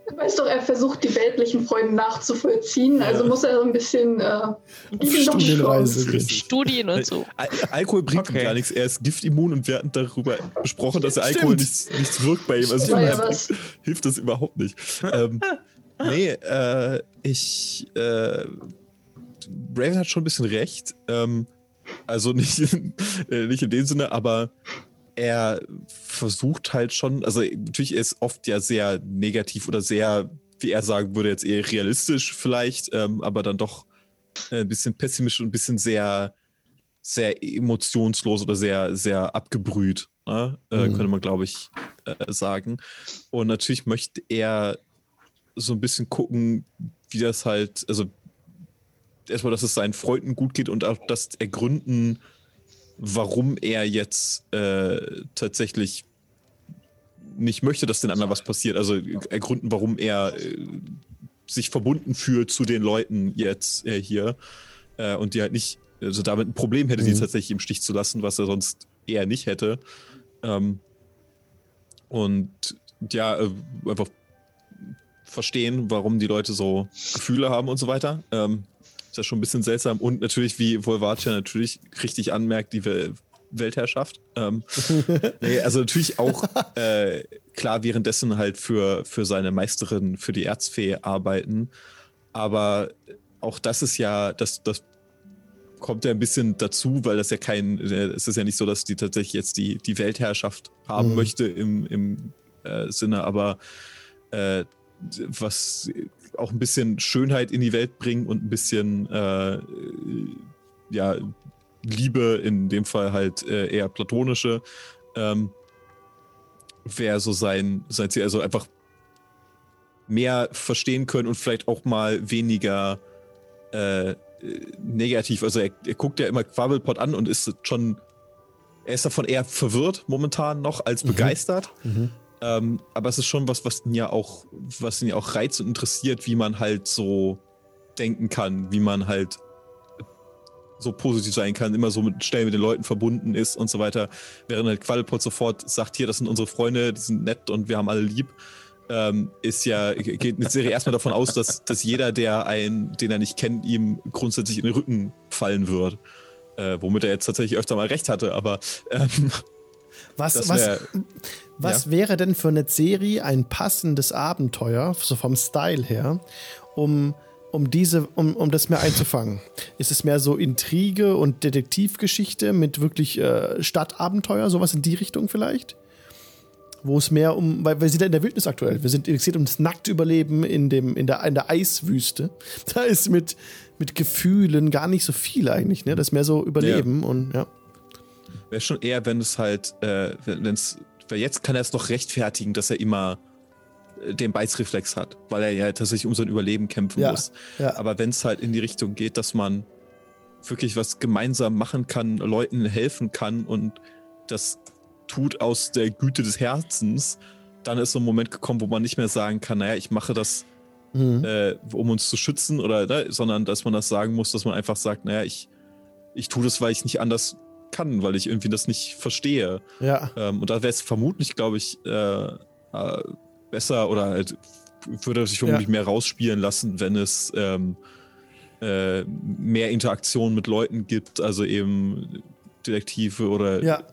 Du weißt doch, er versucht die weltlichen Freuden nachzuvollziehen, also muss er so ein bisschen. Äh, ihm Studienreise. Studien und so. Al Alkohol bringt ihm Okay. gar nichts. Er ist giftimmun und wir hatten darüber besprochen, dass der. Alkohol nichts, nichts wirkt bei ihm. Also ihm Ja, [laughs] hilft das überhaupt nicht. ähm, [laughs] nee, äh, ich. Äh, Raven hat schon ein bisschen recht. Ähm, also [laughs] nicht in, äh, nicht in dem Sinne, aber er versucht halt schon, also natürlich ist oft ja sehr negativ oder sehr, wie er sagen würde, jetzt eher realistisch vielleicht, ähm, aber dann doch äh, ein bisschen pessimistisch und ein bisschen sehr, sehr emotionslos oder sehr, sehr abgebrüht, ne? äh, Mhm. könnte man, glaube ich, äh, sagen. Und natürlich möchte er so ein bisschen gucken, wie das halt, also erstmal, dass es seinen Freunden gut geht und auch das ergründen, warum er jetzt äh, tatsächlich nicht möchte, dass den anderen was passiert. Also ergründen, warum er äh, sich verbunden fühlt zu den Leuten jetzt äh, hier äh, und die halt nicht, also damit ein Problem hätte, sie Mhm. tatsächlich im Stich zu lassen, was er sonst eher nicht hätte. Ähm, und ja, äh, einfach verstehen, warum die Leute so Gefühle haben und so weiter. Ähm, ist ja schon ein bisschen seltsam. Und natürlich, wie Volvatia natürlich richtig anmerkt, die Wel Weltherrschaft. Ähm, [laughs] nee, also natürlich auch äh, klar währenddessen halt für, für seine Meisterin, für die Erzfee arbeiten. Aber auch das ist ja, das, das kommt ja ein bisschen dazu, weil das ja kein, äh, es ist ja nicht so, dass die tatsächlich jetzt die, die Weltherrschaft haben Mhm. möchte im, im äh, Sinne, aber äh, was auch ein bisschen Schönheit in die Welt bringen und ein bisschen äh, ja, Liebe, in dem Fall halt äh, eher platonische, ähm, wäre so sein, sein Ziel. Also einfach mehr verstehen können und vielleicht auch mal weniger äh, negativ. Also er, er guckt ja immer Quabbelpot an und ist schon, er ist davon eher verwirrt momentan noch als Mhm. begeistert. Mhm. Ähm, aber es ist schon was, was ihn ja auch, was ihn ja auch reizt und interessiert, wie man halt so denken kann, wie man halt so positiv sein kann, immer so mit, schnell mit den Leuten verbunden ist und so weiter. Während halt Quaddlepot sofort sagt, hier, das sind unsere Freunde, die sind nett und wir haben alle lieb, ähm, ist ja, geht eine Serie erstmal davon aus, dass, dass jeder, der einen, den er nicht kennt, ihm grundsätzlich in den Rücken fallen wird. Äh, womit er jetzt tatsächlich öfter mal recht hatte, aber ähm, Was, das was, wär, was wäre denn für eine Serie ein passendes Abenteuer, so vom Style her, um, um, diese, um, um das mehr einzufangen? Ist es mehr so Intrige und Detektivgeschichte mit wirklich äh, Stadtabenteuer, sowas in die Richtung vielleicht? Wo es mehr um, weil wir sind ja in der Wildnis aktuell. Wir sind interessiert um das Nacktüberleben in, dem, in, der, in der Eiswüste. [laughs] Da ist mit, mit Gefühlen gar nicht so viel eigentlich, ne? Das ist mehr so Überleben und ja. Wäre schon eher, wenn es halt, äh, wenn es, weil jetzt kann er es noch rechtfertigen, dass er immer äh, den Beißreflex hat, weil er ja tatsächlich um sein Überleben kämpfen Ja, muss. ja. Aber wenn es halt in die Richtung geht, dass man wirklich was gemeinsam machen kann, Leuten helfen kann und das tut aus der Güte des Herzens, dann ist so ein Moment gekommen, wo man nicht mehr sagen kann, naja, ich mache das, Mhm. äh, um uns zu schützen oder, ne, sondern dass man das sagen muss, dass man einfach sagt, naja, ich, ich tue das, weil ich nicht anders kann, weil ich irgendwie das nicht verstehe. Ja. Ähm, und da wäre es vermutlich, glaube ich, äh, äh, besser oder halt, würde sich vermutlich mehr rausspielen lassen, wenn es ähm, äh, mehr Interaktion mit Leuten gibt, also eben Detektive oder Ja.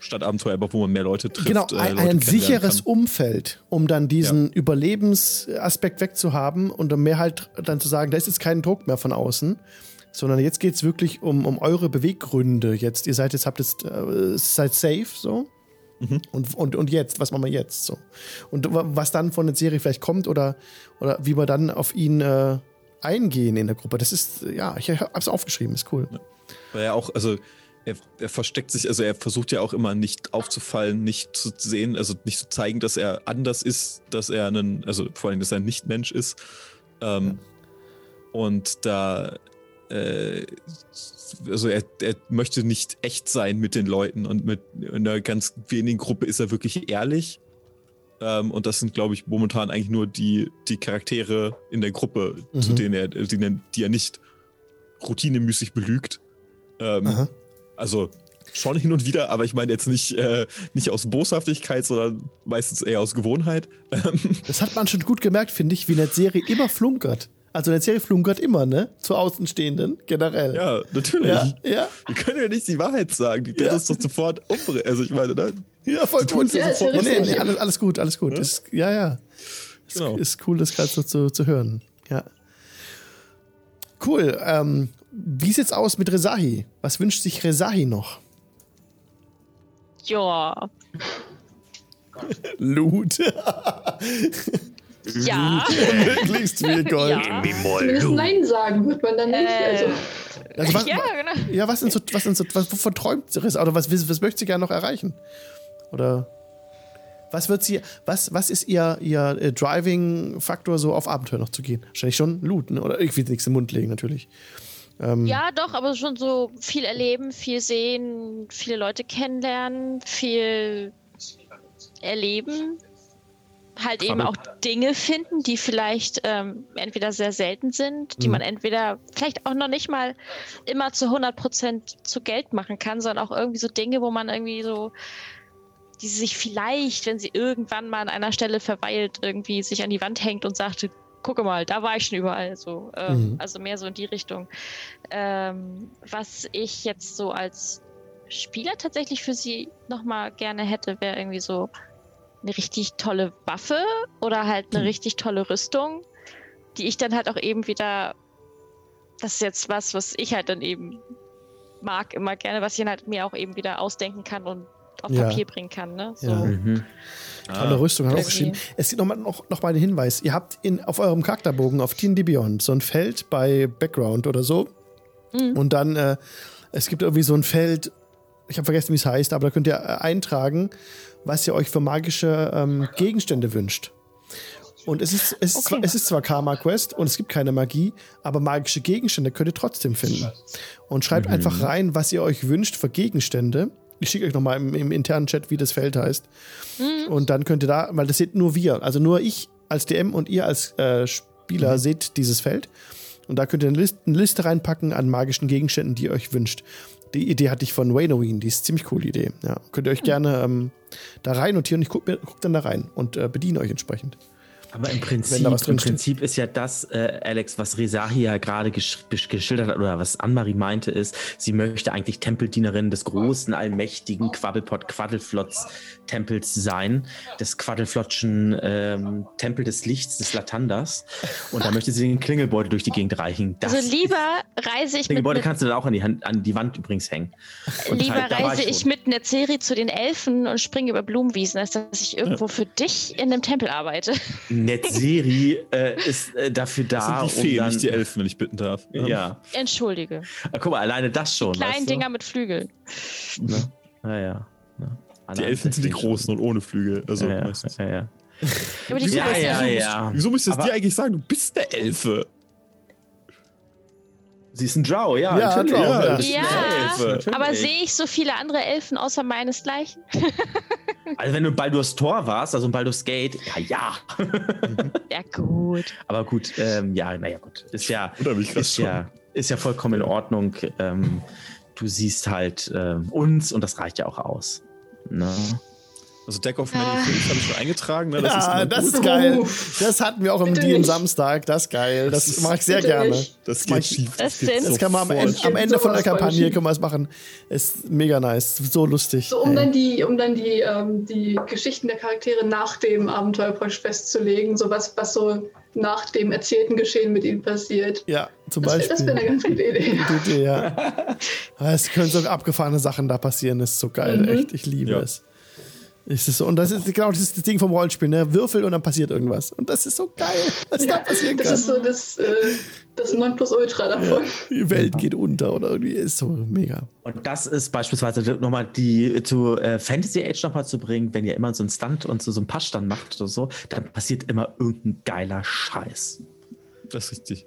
Stadtabenteuer, aber wo man mehr Leute trifft. Genau, äh, ein, ein sicheres. Umfeld, um dann diesen Überlebensaspekt wegzuhaben und um mehr halt dann zu sagen, da ist jetzt kein Druck mehr von außen, sondern jetzt geht es wirklich um, um eure Beweggründe. Jetzt, ihr seid jetzt, habt jetzt, äh, seid safe so. Mhm. Und, und, und jetzt, was machen wir jetzt so? Und wa- was dann von der Serie vielleicht kommt oder, oder wie wir dann auf ihn äh, eingehen in der Gruppe, das ist, ja, ich hab's aufgeschrieben, ist cool. Weil er auch, also er, er versteckt sich, also er versucht ja auch immer nicht aufzufallen, nicht zu sehen, also nicht zu zeigen, dass er anders ist, dass er einen, also vor allem, dass er ein Nicht-Mensch ist. Ähm, Und da äh, also er, er möchte nicht echt sein mit den Leuten und mit einer ganz wenigen Gruppe ist er wirklich ehrlich. Ähm, und das sind, glaube ich, momentan eigentlich nur die, die Charaktere in der Gruppe, Mhm. zu denen er, die, die er nicht routinemäßig belügt. Ähm, also schon hin und wieder, aber ich meine jetzt nicht, äh, nicht aus Boshaftigkeit, sondern meistens eher aus Gewohnheit. [laughs] Ähm, Das hat man schon gut gemerkt, finde ich, wie in der Serie immer flunkert. Also der Serie flunkert immer, ne? Zu Außenstehenden, generell. ja, natürlich. ja, ja, Wir können ja nicht die Wahrheit sagen. Die Ja. werden uns doch sofort umbringen. Also ich meine, ne? ja voll es ja Ja, ist ja nee, nee, alles, alles gut, alles gut. Ja? Ist, ja, ja. Ist, Genau. ist cool, das gerade so zu, zu hören. Ja. Cool. Ähm, wie sieht's aus mit Rezahi? Was wünscht sich Rezahi noch? Ja. [laughs] Loot. [laughs] Ja. [laughs] Möglichst viel Gold. Ja. Zumindest Nein sagen wird man dann nicht. Äh, Also, Also was, ja, genau. ja, was sind so, was sind so, was, wovon träumt sie? Oder was, was möchte sie gerne noch erreichen? Oder was wird sie, was, was ist ihr, ihr äh, Driving-Faktor, so auf Abenteuer noch zu gehen? Wahrscheinlich schon Loot, ne? Oder ich will nichts im Mund legen, natürlich. Ähm, Ja, doch, aber schon so viel erleben, viel sehen, viele Leute kennenlernen, viel erleben. Halt eben auch Dinge finden, die vielleicht ähm, entweder sehr selten sind, die Mhm. man entweder vielleicht auch noch nicht mal immer zu 100% zu Geld machen kann, sondern auch irgendwie so Dinge, wo man irgendwie so, die sich vielleicht, wenn sie irgendwann mal an einer Stelle verweilt, irgendwie sich an die Wand hängt und sagt, gucke mal, da war ich schon überall. So, ähm, Mhm. Also mehr so in die Richtung. Ähm, was ich jetzt so als Spieler tatsächlich für sie nochmal gerne hätte, wäre irgendwie so eine richtig tolle Waffe oder halt eine richtig tolle Rüstung, die ich dann halt auch eben wieder, das ist jetzt was, was ich halt dann eben mag immer gerne, was ich dann halt mir auch eben wieder ausdenken kann und auf Ja. Papier bringen kann. Ne? So. Ja. Mhm. Tolle Rüstung hat auch geschrieben. Es gibt noch mal, noch, noch mal einen Hinweis. Ihr habt in, auf eurem Charakterbogen auf D&D Beyond so ein Feld bei Background oder so. Mhm. Und dann, äh, es gibt irgendwie so ein Feld, ich habe vergessen, wie es heißt, aber da könnt ihr äh, eintragen, was ihr euch für magische ähm, Gegenstände wünscht. Und es ist, es, ist Okay. zwar, es ist zwar Karma Quest und es gibt keine Magie, aber magische Gegenstände könnt ihr trotzdem finden. Und schreibt einfach rein, was ihr euch wünscht für Gegenstände. Ich schicke euch nochmal im, im internen Chat, wie das Feld heißt. Und dann könnt ihr da, weil das seht nur wir, also nur ich als DM und ihr als äh, Spieler seht dieses Feld. Und da könnt ihr eine Liste, eine Liste reinpacken an magischen Gegenständen, die ihr euch wünscht. Die Idee hatte ich von Waynoween, die ist eine ziemlich coole Idee. Ja, könnt ihr euch gerne ähm, da rein notieren. Ich gucke guck dann da rein und äh, bediene euch entsprechend. Aber im Prinzip, im. Prinzip ist ja das, äh, Alex, was Rezahi ja gerade gesch gesch- geschildert hat oder was Anne-Marie meinte, ist, sie möchte eigentlich Tempeldienerin des großen, allmächtigen Quabbelpot Quaddelflotz Tempels sein, des Quaddelflotschen ähm, Tempel des Lichts, des Latanders. Und da möchte sie den Klingelbeutel durch die Gegend reichen. Das Also lieber reise ich mit, Klingelbeutel mit kannst du dann auch an die, Hand, an die Wand übrigens hängen. Und Lieber halt, reise ich ich mit Netzeri zu den Elfen und springe über Blumenwiesen, als dass ich irgendwo für dich in einem Tempel arbeite. [laughs] Netzeri äh, ist äh, dafür Das da, sind die Feen, um dann, nicht die Elfen, wenn ich bitten darf. Ja. Entschuldige. Ah, Guck mal, alleine das schon. Kleinen weißt du? Dinger mit Flügeln. Ne? Naja. Ne? Die Elfen sind die großen und ohne Flügel. Also Ja, ja, meistens. ja, ja. Aber die Wieso, Ja, ja, wieso, ja. Musst, wieso müsste es Aber- dir eigentlich sagen, du bist der Elfe? Sie ist ein Drow, ja. Ja, natürlich. Ja. Ja, natürlich. aber sehe ich so viele andere Elfen außer meinesgleichen? [laughs] Also wenn du Baldur's Tor warst, also in Baldur's Gate, ja, ja. [laughs] Ja, gut. aber gut, ähm, ja, naja, gut. Ist ja, ist ja, ist ja vollkommen in Ordnung. Ähm, du siehst halt ähm, uns und das reicht ja auch aus. Ne? Also Deck of Many Ah. Things habe ich schon eingetragen. Ne? Das ist ja, immer das ist geil. Das hatten wir auch im nicht. Samstag. Das ist geil. Das, Das ist- mache ich sehr gerne. nicht. Das geht schief. Das geht sind- Das kann man am, Ende, am Ende von der Kampagne können wir es machen. Ist mega nice. So lustig. So, um Ey. dann die, um dann die, ähm, die Geschichten der Charaktere nach dem Abenteuer praktisch festzulegen, so was, was so nach dem erzählten Geschehen mit ihnen passiert. Ja, zum Das, Beispiel. das wäre eine ganz gute Idee. [laughs] Gute ja. [laughs] Es können so abgefahrene Sachen da passieren. Das ist so geil. Mhm. Echt, ich liebe Ja. es. Es ist so, und das ist genau das, ist das Ding vom Rollenspiel, ne? Würfel und dann passiert irgendwas. Und das ist so geil, was da passieren Das kann. ist so das, äh, das Nonplusultra davon. Die Welt geht unter oder irgendwie ist so mega. Und das ist beispielsweise nochmal die zu äh, Fantasy Age nochmal zu bringen, wenn ihr immer so einen Stunt und so, so einen Passstand macht oder so, dann passiert immer irgendein geiler Scheiß. Das ist richtig.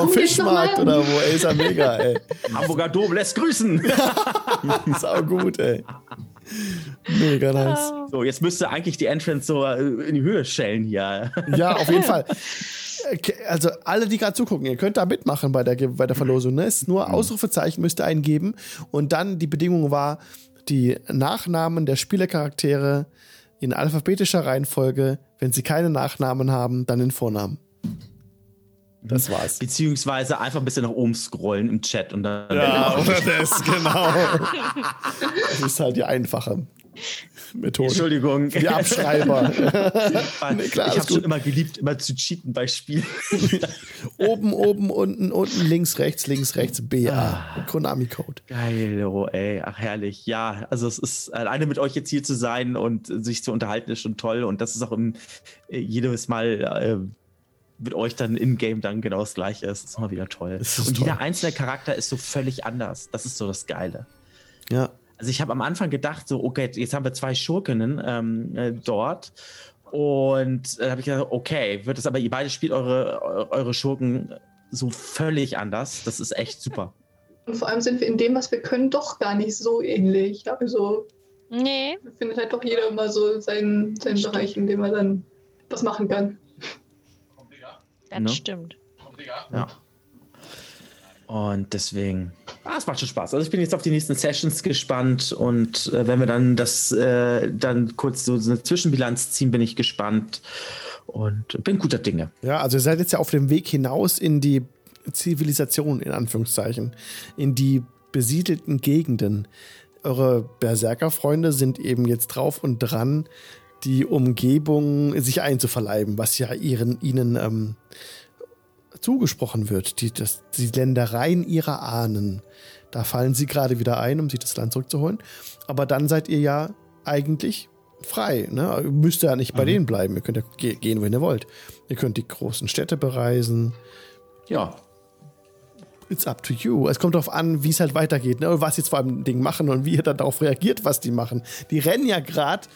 vom Fischmarkt oder wo? Ey, ist ja mega, ey. [laughs] Hamburger Dom lässt grüßen. [laughs] Sau gut, ey. Mega nice. So, jetzt müsste eigentlich die Entrance so äh, in die Höhe schellen hier. [laughs] Ja, auf jeden Fall. Also alle, die gerade zugucken, ihr könnt da mitmachen bei der, bei der Verlosung. Ne? Es ist nur Ausrufezeichen müsst ihr eingeben. Und dann die Bedingung war, die Nachnamen der Spielercharaktere in alphabetischer Reihenfolge. Wenn sie keine Nachnamen haben, dann den Vornamen. Das war's. Beziehungsweise einfach ein bisschen nach oben scrollen im Chat und dann. Ja, [laughs] oder das, genau. [laughs] Das ist halt die einfache Methode. Entschuldigung. Die Abschreiber. [laughs] Nee, klar, ich habe schon immer geliebt, immer zu cheaten bei Spielen. oben, oben, unten, unten, links, rechts, links, rechts, BA. Konami-Code. Geil, oh ey, ach herrlich. Ja, also es ist alleine mit euch jetzt hier zu sein und sich zu unterhalten ist schon toll und das ist auch im, äh, jedes Mal äh, mit euch dann in-game dann genau das gleiche ist. Das ist immer wieder toll. Und toll. jeder einzelne Charakter ist so völlig anders. Das ist so das Geile. Ja. Also ich habe am Anfang gedacht, so, okay, jetzt haben wir zwei Schurkinnen ähm, äh, dort. Und äh, habe ich gedacht, okay, wird es aber, ihr beide spielt eure, eu- eure Schurken so völlig anders. Das ist echt super. Und vor allem sind wir in dem, was wir können, doch gar nicht so ähnlich. Also Nee, findet halt doch jeder immer so seinen, seinen. Bereich, in dem er dann was machen kann. Das Ne? stimmt. Ja. Und deswegen, ah, es macht schon Spaß. Also ich bin jetzt auf die nächsten Sessions gespannt und äh, wenn wir dann das äh, dann kurz so eine Zwischenbilanz ziehen, bin ich gespannt und bin guter Dinge. Ja, also ihr seid jetzt ja auf dem Weg hinaus in die Zivilisation, in Anführungszeichen, in die besiedelten Gegenden. Eure Berserker-Freunde sind eben jetzt drauf und dran, die Umgebung sich einzuverleiben, was ja ihren, ihnen ähm, zugesprochen wird. Die, das, die Ländereien ihrer Ahnen. Da fallen sie gerade wieder ein, um sich das Land zurückzuholen. Aber dann seid ihr ja eigentlich frei. Ne? Ihr müsst ja nicht bei denen bleiben. Ihr könnt ja ge gehen, wenn ihr wollt. Ihr könnt die großen Städte bereisen. Ja, It's up to you. Es kommt darauf an, wie es halt weitergeht, ne? Und was jetzt vor allem Ding machen und wie ihr dann darauf reagiert, was die machen. Die rennen ja gerade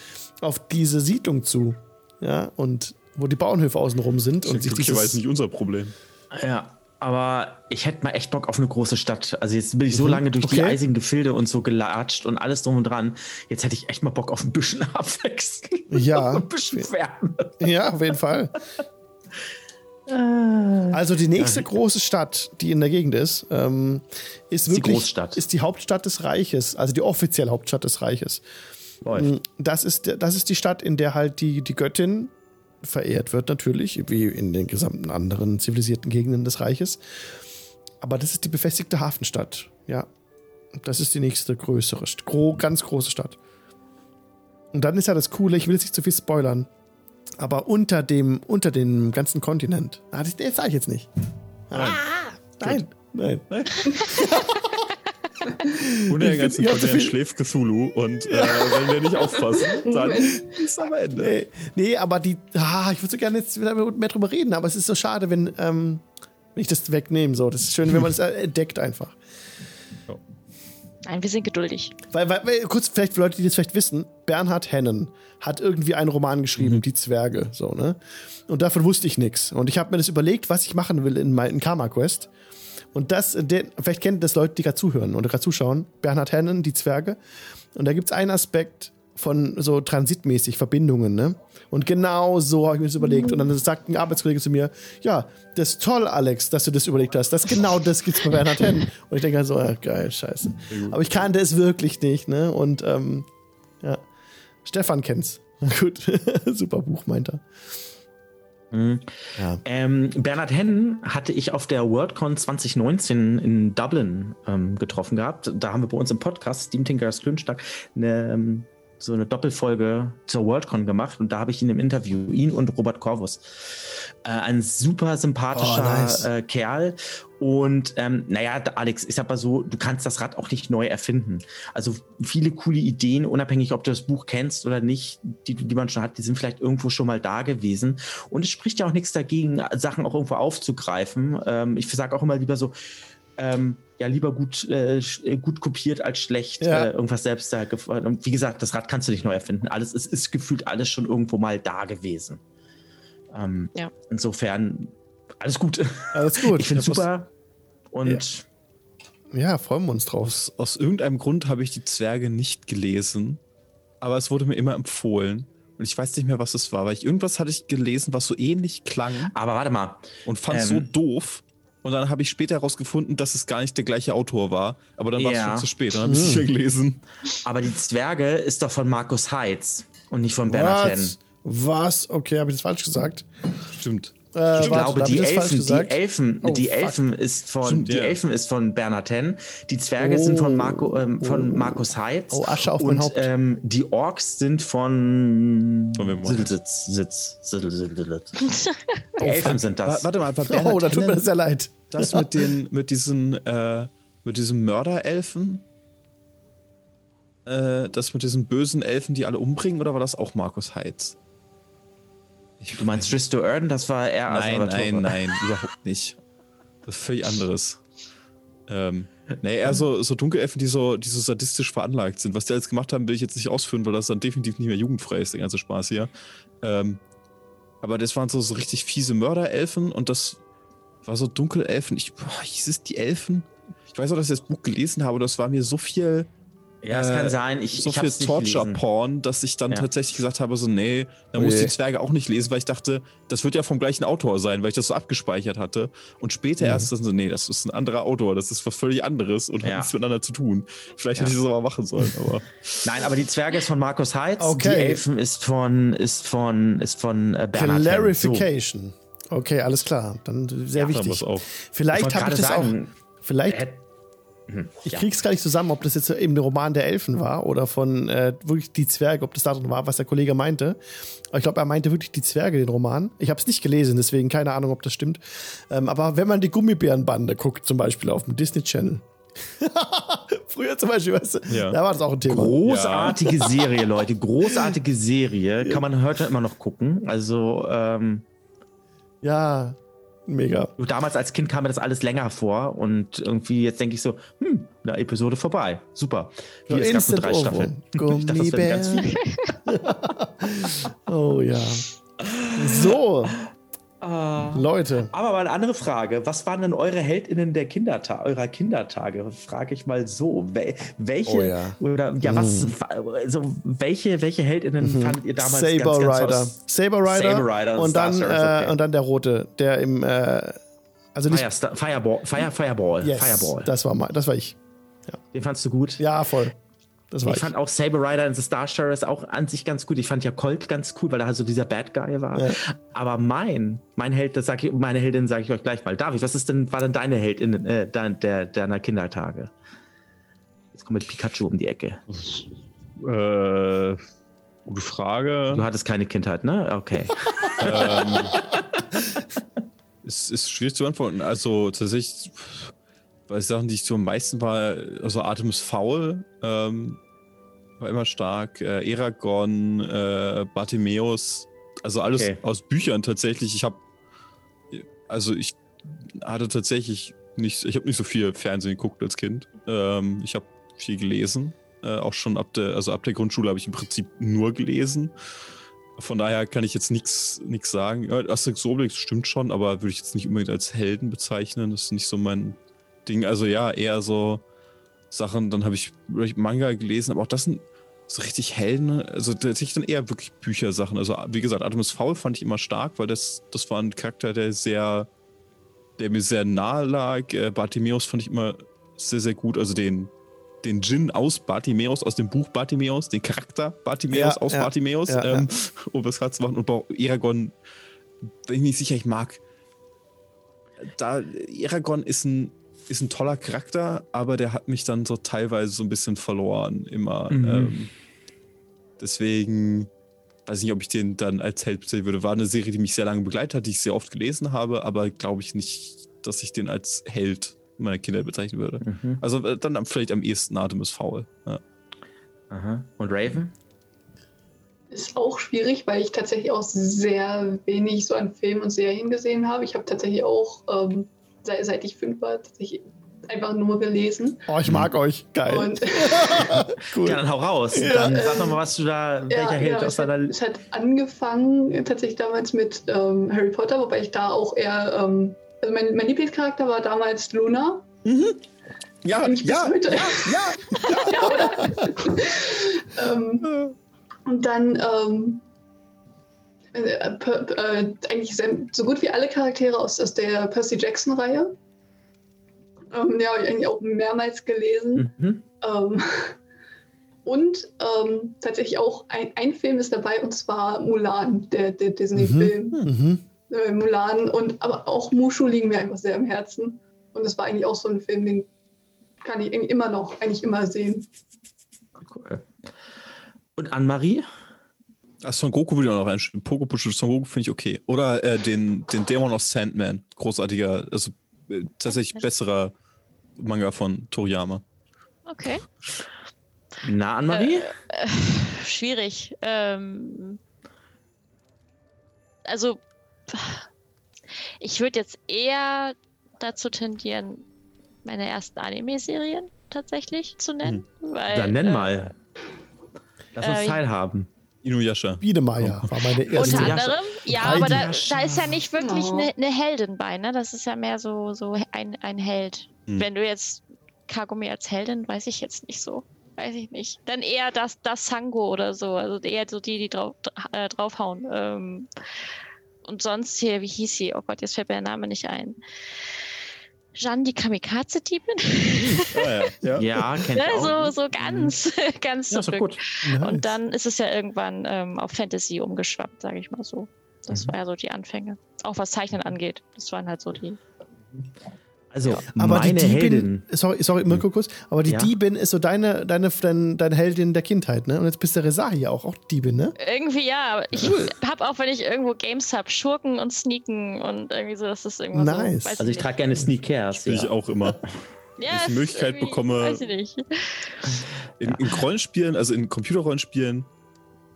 auf diese Siedlung zu. Ja, und wo die Bauernhöfe außenrum sind Das und ist sich glücklicherweise dieses, nicht unser Problem. ja. Aber ich hätte mal echt Bock auf eine große Stadt. Also jetzt bin ich so lange durch die Mhm. Okay. eisigen Gefilde und so gelatscht und alles drum und dran. Jetzt hätte ich echt mal Bock auf ein bisschen [laughs] Abwechslung. Ja. ein bisschen Ferne. Ja, auf jeden Fall. [laughs] Also die nächste große Stadt, die in der Gegend ist, ähm, ist die wirklich Großstadt. ist die Hauptstadt des Reiches, also die offizielle Hauptstadt des Reiches. Läuft. Das ist, das ist die Stadt, in der halt die, die Göttin verehrt wird, natürlich, wie in den gesamten anderen zivilisierten Gegenden des Reiches. Aber das ist die befestigte Hafenstadt. Ja. Das ist die nächste größere, gro ganz große Stadt. Und dann ist ja das Coole, ich will jetzt nicht zu viel spoilern, aber unter dem, unter dem ganzen Kontinent. Ah, das, das sage ich jetzt nicht. Ah, nein, nein. [laughs] Unter der Ich ganzen Kontinent schläft Cthulhu und äh, wenn wir nicht aufpassen, [laughs] dann ist am Ende. Nee, nee, aber die, ah, ich würde so gerne jetzt wieder mehr drüber reden, aber es ist so schade, wenn, ähm, wenn ich das wegnehme. So. Das ist schön, wenn man das [laughs] entdeckt einfach. Nein, wir sind geduldig. Weil, weil, weil, kurz, vielleicht für Leute, die das vielleicht wissen, Bernhard Hennen hat irgendwie einen Roman geschrieben, Die Zwerge, so, ne? Und davon wusste ich nichts. Und ich habe mir das überlegt, was ich machen will in, in Karma Quest. Und das, der, vielleicht kennen das Leute, die gerade zuhören oder gerade zuschauen. Bernhard Hennen, Die Zwerge. Und da gibt es einen Aspekt von so transitmäßig Verbindungen, ne? Und genau so habe ich mir das überlegt. Und dann sagt ein Arbeitskollege zu mir, ja, das ist toll, Alex, dass du das überlegt hast. Das genau das gibt's bei Bernhard Hennen. Und ich denke halt so, ja, geil, scheiße. Aber ich kannte es wirklich nicht, ne? Und ähm, ja, Stefan kennt's. [laughs] Gut, [laughs] super Buch, meint er. Mhm. Ja. Ähm, Bernhard Hennen hatte ich auf der WorldCon 2019 in Dublin ähm, getroffen gehabt. Da haben wir bei uns im Podcast, Steam Tinkers Klönschnack, eine, ähm, so eine Doppelfolge zur Worldcon gemacht und da habe ich ihn im Interview, ihn und Robert Corvus. Äh, ein super sympathischer Oh, nice. äh, Kerl. Und ähm, naja, Alex, ich sag mal so, du kannst das Rad auch nicht neu erfinden. Also viele coole Ideen, unabhängig, ob du das Buch kennst oder nicht, die, die man schon hat, die sind vielleicht irgendwo schon mal da gewesen. Und es spricht ja auch nichts dagegen, Sachen auch irgendwo aufzugreifen. Ähm, ich sage auch immer lieber so, ähm, ja, lieber gut, äh, äh, gut kopiert als schlecht Ja. äh, irgendwas selbst da gef- Und wie gesagt, das Rad kannst du nicht neu erfinden. Alles es ist gefühlt alles schon irgendwo mal da gewesen. Ähm, Ja. Insofern alles gut. Alles gut. [laughs] Ich finde es Ja, super. Und Ja, freuen wir uns drauf. Aus, aus irgendeinem Grund habe ich die Zwerge nicht gelesen, aber es wurde mir immer empfohlen. Und ich weiß nicht mehr, was es war, weil ich irgendwas hatte ich gelesen, was so ähnlich klang aber warte mal. und fand es Ähm. so doof. Und dann habe ich später herausgefunden, dass es gar nicht der gleiche Autor war. Aber dann war es Ja. schon zu spät. Dann habe ich es nicht mehr gelesen. Aber die Zwerge ist doch von Markus Heitz und nicht von Bernhard Henn. Was? Was? Okay, habe ich das falsch gesagt? Stimmt. Äh, Ich warte, glaube, die Elfen, die? Elfen, Oh, die fuck. Elfen ist von, Stimmt, die ja. Elfen ist von Bernhard Henn. Die Zwerge sind von Marco, ähm, von Markus Heitz. Oh, Asche auf und mein Haupt. Ähm, die Orks sind von Von wem Sitz, Siddel, Siddel. [laughs] Die Elfen sind das. Warte mal, war Oh, da tut mir das sehr leid. [laughs] das mit den, mit diesen, äh, mit diesen Mörderelfen? Äh, das mit diesen bösen Elfen, die alle umbringen, oder war das auch Markus Heitz? Ich Du meinst Tristo Erden? Das war er Nein, Salvatore. nein, nein, [laughs] überhaupt nicht. Das ist völlig anderes. Ähm, nee, eher so, so Dunkelelfen, die so, die so sadistisch veranlagt sind. Was die alles gemacht haben, will ich jetzt nicht ausführen, weil das dann definitiv nicht mehr jugendfrei ist, der ganze Spaß hier. Ähm, aber das waren so, so richtig fiese Mörderelfen und das war so Dunkelelfen. Ich, boah, hieß es die Elfen? Ich weiß auch, dass ich das Buch gelesen habe, das war mir so viel, Ja, es kann äh, sein. Ich, so ich viel. Torture-Porn, dass ich dann Ja. tatsächlich gesagt habe, so, nee, dann Oh muss je. die Zwerge auch nicht lesen, weil ich dachte, das wird ja vom gleichen Autor sein, weil ich das so abgespeichert hatte. Und später Mhm. erst dann so, nee, das ist ein anderer Autor, das ist was völlig anderes und hat Ja. nichts miteinander zu tun. Vielleicht Ja. hätte ich das aber machen sollen, aber. [laughs] Nein, aber die Zwerge ist von Markus Heitz. Okay. Die Elfen ist von, ist von, ist von äh, Bernhard Henn. So. Clarification. Okay, alles klar. Dann sehr Haben wichtig. auch. Vielleicht habe ich das sagen, auch. Vielleicht, ich ja. krieg's gar nicht zusammen, ob das jetzt eben der Roman der Elfen war oder von äh, wirklich die Zwerge, ob das darin war, was der Kollege meinte. Aber ich glaube, er meinte wirklich die Zwerge, den Roman. Ich habe es nicht gelesen, deswegen keine Ahnung, ob das stimmt. Ähm, aber wenn man die Gummibärenbande guckt, zum Beispiel auf dem Disney Channel. [laughs] Früher zum Beispiel, weißt du, Ja. da war das auch ein Thema. Großartige Serie, Leute. Großartige Serie. Kann man heute immer noch gucken. Also, ähm, Ja, mega. damals als Kind kam mir das alles länger vor und irgendwie jetzt denke ich so, hm, eine Episode vorbei. Super. Hier, es gab nur drei Ohrwurm. Staffeln. [laughs] Ich dachte, das ganz viele. [laughs] oh ja. So, Ah. Leute. Aber mal eine andere Frage. Was waren denn eure HeldInnen der Kinderta eurer Kindertage? Frage ich mal so. Wel welche Oh ja. oder ja, was also welche, welche HeldInnen fandet ihr damals Saber ganz, ganz Rider. Saber Rider. Saber Rider, und, dann, Star äh, Sheriff, okay. und dann der rote, der im. Äh, also nicht. Firestar, Fireball, Fire, Fireball, Yes, Fireball. Das war, mal, das war ich. Den fandst du gut? Ja, voll. Das war Ich ich. fand auch Saber Rider in The Star Sheriff auch an sich ganz gut. Ich fand ja Colt ganz cool, weil er halt so dieser Bad Guy war. Ja. Aber mein, mein Held, das sag ich, meine Heldin sage ich euch gleich mal. David, was ist denn, war denn deine Heldin äh, der, deiner Kindertage? Jetzt kommt mit Pikachu um die Ecke. Äh, gute Frage. Du hattest keine Kindheit, ne? Okay. [laughs] ähm, es ist schwierig zu beantworten. Also tatsächlich, bei Sachen, die ich so am meisten war, also Atem ist faul, ähm, war immer stark. Äh, Eragon, äh, Bartimeus, also alles Okay. aus Büchern tatsächlich. Ich habe, also ich hatte tatsächlich nicht, ich habe nicht so viel Fernsehen geguckt als Kind. Ähm, ich habe viel gelesen. Äh, auch schon ab der, also ab der Grundschule habe ich im Prinzip nur gelesen. Von daher kann ich jetzt nichts sagen. Ja, Asterix Obelix stimmt schon, aber würde ich jetzt nicht unbedingt als Helden bezeichnen. Das ist nicht so mein Ding. Also ja, eher so Sachen. Dann habe ich Manga gelesen, aber auch das sind so richtig Helden. Also tatsächlich dann eher wirklich Büchersachen. Also wie gesagt, Artemis Foul fand ich immer stark, weil das, das war ein Charakter, der sehr, der mir sehr nahe lag. Äh, Bartimeus fand ich immer sehr, sehr gut. Also den, den Djinn aus Bartimeus, aus dem Buch Bartimeus, den Charakter Bartimeus Ja, aus ja, Bartimeus, ja, ähm, um das gerade zu machen. Und auch Eragon, bin ich nicht sicher, ich mag. Da, Eragon ist ein, ist ein toller Charakter, aber der hat mich dann so teilweise so ein bisschen verloren, immer. Mhm. Ähm, Deswegen weiß ich nicht, ob ich den dann als Held bezeichnen würde. War eine Serie, die mich sehr lange begleitet hat, die ich sehr oft gelesen habe, aber glaube ich nicht, dass ich den als Held meiner Kindheit bezeichnen würde. Mhm. Also äh, dann vielleicht am ehesten Artemis Fowl. Ja. Aha. Und Raven? Ist auch schwierig, weil ich tatsächlich auch sehr wenig so an Filmen und Serien gesehen habe. Ich habe tatsächlich auch, ähm, seit, ich fünf war, tatsächlich einfach nur gelesen. Oh, ich mag euch. Geil. Und [laughs] cool. Ja, dann hau raus. Dann sag doch mal, was du da, welcher Held aus es, hat, deiner. es hat angefangen tatsächlich damals mit ähm, Harry Potter, wobei ich da auch eher, ähm, also mein, mein Lieblingscharakter war damals Luna. Ja, bis ja, heute. ja, ja. ja, [laughs] oder? [laughs] ähm, und dann ähm, äh, per, äh, eigentlich sehr, so gut wie alle Charaktere aus, aus der Percy Jackson-Reihe. Ähm, ja, hab ich eigentlich auch mehrmals gelesen. Mhm. Ähm, [laughs] und ähm, tatsächlich auch ein, ein Film ist dabei, und zwar Mulan, der, der Disney-Film. Mhm. Äh, Mulan und aber auch Mushu liegen mir einfach sehr am Herzen. Und das war eigentlich auch so ein Film, den kann ich immer noch eigentlich immer sehen. Cool. Und Anne-Marie? Ah, Son Goku würde ich auch noch reinschieben. Pokepush Son Goku finde ich okay. Oder äh, den, den Dämon aus Sandman. Großartiger, also äh, tatsächlich besserer Manga von Toriyama. Okay. Na, Anne-Marie? Äh, schwierig. Ähm, also, ich würde jetzt eher dazu tendieren, meine ersten Anime-Serien tatsächlich zu nennen. Weil, Dann nenn äh, mal. Lass uns äh, teilhaben. Inuyasha. Biedemeier war meine erste. Unter anderem, ja, Heidi aber da, da ist ja nicht wirklich Oh. eine ne Heldin bei, ne? Das ist ja mehr so, so ein, ein Held. Hm. Wenn du jetzt Kagome als Heldin, weiß ich jetzt nicht so. Weiß ich nicht. Dann eher das, das Sango oder so. Also eher so die, die drauf, äh, draufhauen. Ähm, und sonst hier, wie hieß sie? Oh Gott, jetzt fällt mir der Name nicht ein. Jeanne, die Kamikaze-Diebin? Ah, [laughs] ja. ja. Ja, kennt auch. so, so ganz, [laughs] ganz Ja, zurück. gut. Nice. Und dann ist es ja irgendwann ähm, auf Fantasy umgeschwappt, sage ich mal so. Das Mhm. war ja so die Anfänge. Auch was Zeichnen angeht. Das waren halt so die. Also, aber meine die Diebin, Heldin. sorry, sorry, Mirko kurz, aber die Ja. Diebin ist so deine, deine, deine, deine Heldin der Kindheit, ne? Und jetzt bist du Resahi auch, auch Diebin, ne? Irgendwie ja, aber ich habe auch, wenn ich irgendwo Games habe, Schurken und Sneaken und irgendwie so, das ist irgendwas Nice. so. weiß Also, ich trage gerne Sneakers. Spiele ich Ja. auch immer. [laughs] ja, ich die Möglichkeit bekomme- Weiß ich nicht. [laughs] In, in Rollenspielen, also in Computerrollenspielen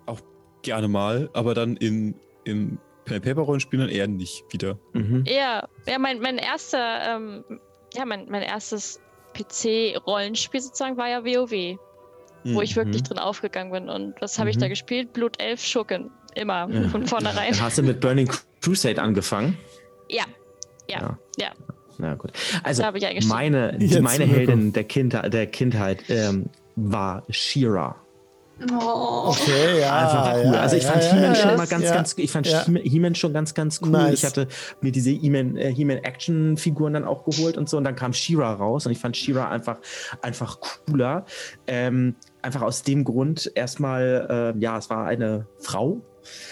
auch gerne mal, aber dann in, in Pen-and-Paper-Rollenspielen dann eher nicht wieder. Mhm. Ja, ja mein, mein erster, ähm, ja, mein, mein erstes PC-Rollenspiel sozusagen war ja WoW, wo Hm. ich wirklich Mhm. drin aufgegangen bin. Und was habe ich da Mhm. gespielt? Blut Elf Schurken. Immer, Ja. [laughs] von vornherein. Dann hast du mit Burning Crusade angefangen. Ja, ja, ja. Na gut. Also, meine, meine. Heldin der Kindheit, der Kindheit ähm, war Shira. Oh. Okay, ja. Einfach cool. ja, also ich ja, fand ja, He-Man ja, schon immer ganz, ja. ganz, ich fand He-Man schon ganz, ganz cool. Nice. Ich hatte mir diese He-Man äh, He-Man Action-Figuren dann auch geholt und so und dann kam She-Ra raus und ich fand She-Ra einfach, einfach cooler. Ähm, einfach aus dem Grund erstmal, äh, ja, es war eine Frau.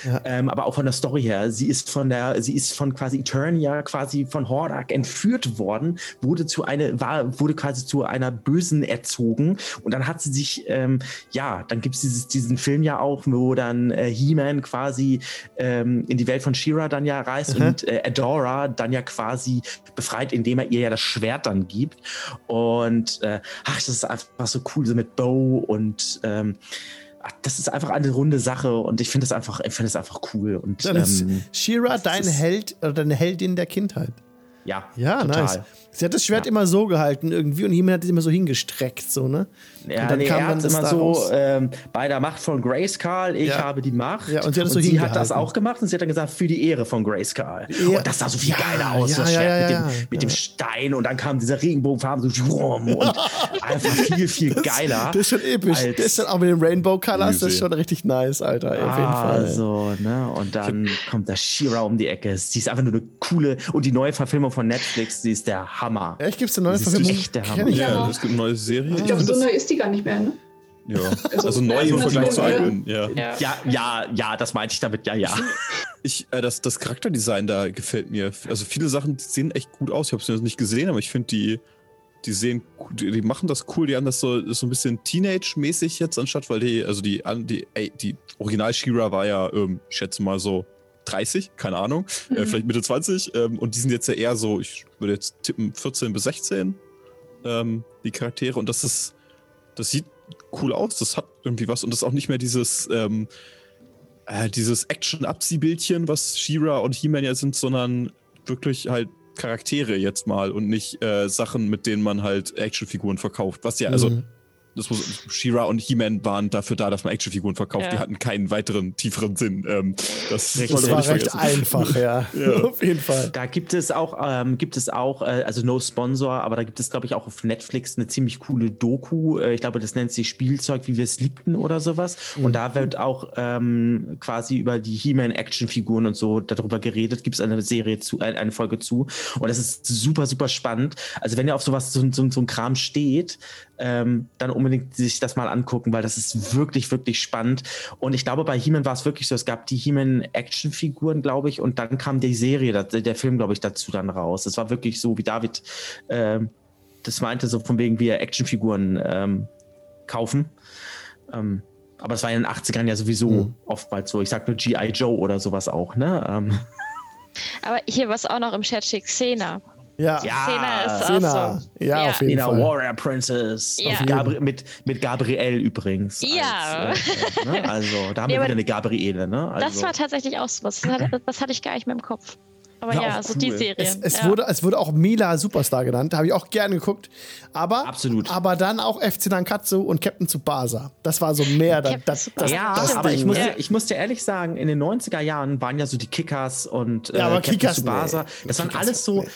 Ja. Ähm, aber auch von der Story her. Sie ist von der, sie ist von quasi Eternia, quasi von Hordak entführt worden, wurde zu einer, war, wurde quasi zu einer Bösen erzogen und dann hat sie sich, ähm, ja, dann gibt es diesen Film ja auch, wo dann äh, He-Man quasi ähm, in die Welt von She-Ra dann ja reist Mhm. und äh, Adora dann ja quasi befreit, indem er ihr ja das Schwert dann gibt. Und äh, ach, das ist einfach so cool, so mit Bow und ähm, ach, das ist einfach eine runde Sache und ich finde das einfach, ich finde das einfach cool. Und Dann ist ähm, Shira dein Held oder deine Heldin der Kindheit. ja, Ja, total. nice. Sie hat das Schwert Ja. immer so gehalten irgendwie und jemand hat es immer so hingestreckt, so, ne? Ja, Und dann nee, kam er dann das immer da so ähm, bei der Macht von Grayskull, ich Ja. habe die Macht. Ja, und sie hat es so sie hat das auch gemacht und sie hat dann gesagt, für die Ehre von Grayskull. Ja. Und das sah so viel Ja, geiler aus, ja, das ja, Schwert ja, mit, ja, dem, mit dem Stein und dann kam dieser Regenbogenfarben so schwumm und einfach viel, viel geiler. Das ist schon episch. das ist dann auch mit den Rainbow Colors, das ist schon richtig nice, Alter. Auf jeden Ah, Fall. so, ne? Und dann kommt der She-Ra um die Ecke. Sie ist einfach nur eine coole. Und die neue Verfilmung von Netflix, sie ist der Hammer. Echt, gibt's eine neue Das ist Verfilmung? echt der Hammer. ich Ja, Ja. es gibt eine neue Serie. Ich glaube, so neu ist die gar nicht mehr, ne? Ja. Also, Also neu im Vergleich zu alten. Ja. Ja. Ja, ja, das meinte ich damit, ja, ja. Ich, äh, das, das Charakterdesign da gefällt mir. Also viele Sachen die sehen echt gut aus. Ich habe es nicht gesehen, aber ich finde die, die sehen, die, die machen das cool, die haben das so, so ein bisschen Teenage-mäßig jetzt anstatt, weil die, also die, die, ey, die Original Shira war ja, ähm, ich schätze mal so 30, keine Ahnung, äh, Mhm. vielleicht Mitte 20, ähm, und die sind jetzt ja eher so, ich würde jetzt tippen 14 bis 16, ähm, die Charaktere, und das ist, das sieht cool aus, das hat irgendwie was, und das ist auch nicht mehr dieses, ähm, äh, dieses Action-Abziehbildchen, was Shira und He-Man ja sind, sondern wirklich halt Charaktere jetzt mal und nicht äh, Sachen, mit denen man halt Actionfiguren verkauft. Was ja, also Mhm. Das muss, She-Ra und He-Man waren dafür da, dass man Actionfiguren verkauft. Ja. Die hatten keinen weiteren, tieferen Sinn. Ähm, das Richtig. sollte Das war nicht recht vergessen. einfach, ja. [laughs] Ja. [laughs] Auf jeden Fall. Da gibt es auch, ähm, gibt es auch, äh, also no Sponsor, aber da gibt es, glaube ich, auch auf Netflix eine ziemlich coole Doku. Äh, ich glaube, das nennt sich Spielzeug, wie wir es liebten oder sowas. Und da wird auch ähm, quasi über die He-Man-Actionfiguren und so darüber geredet. Gibt es eine Serie zu, äh, eine Folge zu. Und das ist super, super spannend. Also wenn ihr auf sowas, so, so, so ein Kram steht, ähm, dann unbedingt sich das mal angucken, weil das ist wirklich, wirklich spannend. Und ich glaube, bei He-Man war es wirklich so, es gab die He-Man-Actionfiguren, glaube ich, und dann kam die Serie, der Film, glaube ich, dazu dann raus. Es war wirklich so, wie David ähm, das meinte, so von wegen wir Actionfiguren ähm, kaufen. Ähm, aber das war in den 80ern ja sowieso Mhm. oftmals so. Ich sag nur G.I. Joe oder sowas auch, ne? Ähm, Aber hier was auch noch im Chat steht, Xena. Ja. Ja. Xena ist auch so. Ja, Ja. auf jeden Nina Fall. Warrior Princess. Ja. Auf Gabri mit, mit Gabrielle übrigens. Ja. Als, äh, [laughs] ne? Also, da haben wir wieder eine Gabriele, ne? Also, Das war tatsächlich auch so was. Das hatte, [laughs] das hatte ich gar nicht mehr im Kopf. Aber War ja, auch so die cool. Serie. Es, es, ja. wurde, es wurde auch Mila Superstar genannt, habe ich auch gerne geguckt. Aber, Absolut. aber dann auch FC Nankatsu und Captain Tsubasa. Das war so mehr das, das, das, ja, das aber ich muss, ne? dir, ich muss dir ehrlich sagen, in den 90er Jahren waren ja so die Kickers und äh, Ja, aber Captain Kickers, Tsubasa. nee. Das waren Kickers, alles so, nee.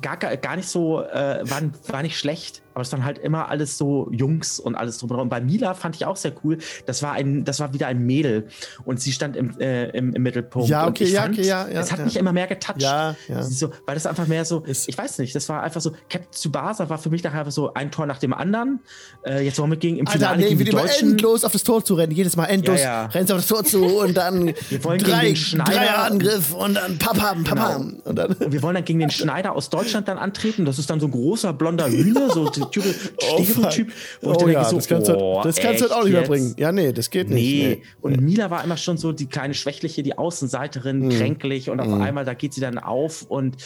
Gar, gar nicht so, äh, waren, war nicht schlecht, aber es waren halt immer alles so Jungs und alles drum. Und bei Mila fand ich auch sehr cool. Das war ein, das war wieder ein Mädel und sie stand im, äh, im, im Mittelpunkt. Ja, okay, ja, fand, okay, ja, ja, Es hat ja. mich immer mehr getoucht. Ja, ja. So, weil das einfach mehr so, Ist- ich weiß nicht, das war einfach so, Captain Tsubasa war für mich nachher so ein Tor nach dem anderen. Äh, jetzt wollen wir gegen im Alter, Finale nee, gegen die Deutschen. endlos auf das Tor zu rennen. Jedes Mal endlos Ja, ja. rennst auf das Tor zu und dann [laughs] Wir wollen gegen drei, den Schneider- Dreierangriff und dann papam, papam. Und dann, Und wir wollen dann gegen den [laughs] Schneider aus Deutschland dann antreten. Das ist dann so ein großer blonder Hühner, so typ- Stereotyp. oh [laughs] dann ja, so, das kannst, du, oh, das kannst du halt auch nicht mehr bringen. Ja, nee, das geht nicht. Nee. Und Mila war immer schon so die kleine Schwächliche, die Außenseiterin, Mhm. kränklich und auf einmal, da geht sie dann auf und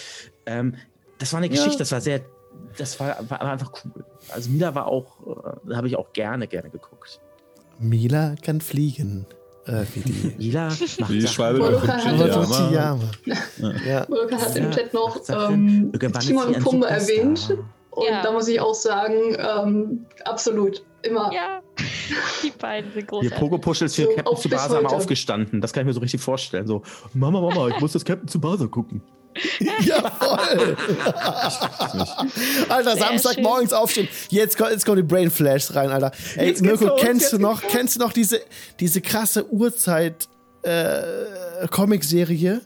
ähm, das war eine Geschichte, das war sehr, das war, war einfach cool. Also Mila war auch, äh, habe ich auch gerne, gerne geguckt. Mila kann fliegen. Äh, wie die. [laughs] Mila macht Wie die. Schwalbe Moloka hat-. Ja. Im Ja, Chat noch ähm, Timon ein Pumba erwähnt. Und Ja. da muss ich auch sagen, ähm, absolut. Immer. Ja, [laughs] die beiden sind Hier, großartig. Pogo Push ist für So, Captain Tsubasa mal aufgestanden. Das kann ich mir so richtig vorstellen. So, Mama, Mama, ich muss das Captain Tsubasa gucken. [laughs] Ja, voll. [laughs] Alter, Samstagmorgens aufstehen. Jetzt, kommt- jetzt kommen die Brain Flashs rein, Alter. Ey, Jetzt Mirko, kennst du noch, kennst du noch diese, diese krasse Uhrzeit, äh, Comicserie?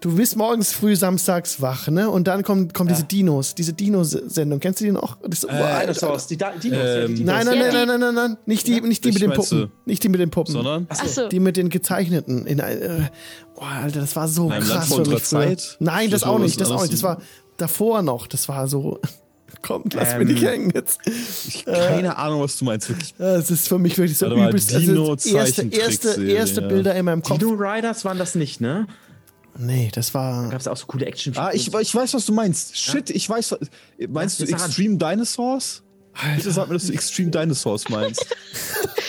Du bist morgens früh samstags wach, ne? Und dann kommen, kommen diese Dinos, diese Dino-Sendung. Kennst du die noch? Das ist, Äh, boah, Dinosaurs, die da Dinos, Ähm, ja, die Dinos. Nein, nein, Ja, nein, nein, nein, nein, nein, nicht die, nicht die mit den Puppen, nicht die mit den Puppen, Sondern? Achso, die mit den gezeichneten. In, äh, boah, Alter, das war so Nein, krass für mich. Zeit? Nein, das auch nicht, das auch nicht. Das war davor noch. Das war so. [laughs] Kommt, lass Ähm, mich nicht hängen jetzt. Keine Ahnung, was du meinst. Wirklich. Das ist für mich wirklich so Warte mal, übelst. Also erste, erste, erste ja. Bilder in meinem Kopf. Dino Riders waren das nicht, ne? Nee, das war. Gab es auch so coole action Ah, ich, ich weiß, was du meinst. Shit, ich weiß. Meinst Ja, du sag an. Extreme Dinosaurs? Bitte sag mir, dass du Extreme Dinosaurs meinst. [laughs]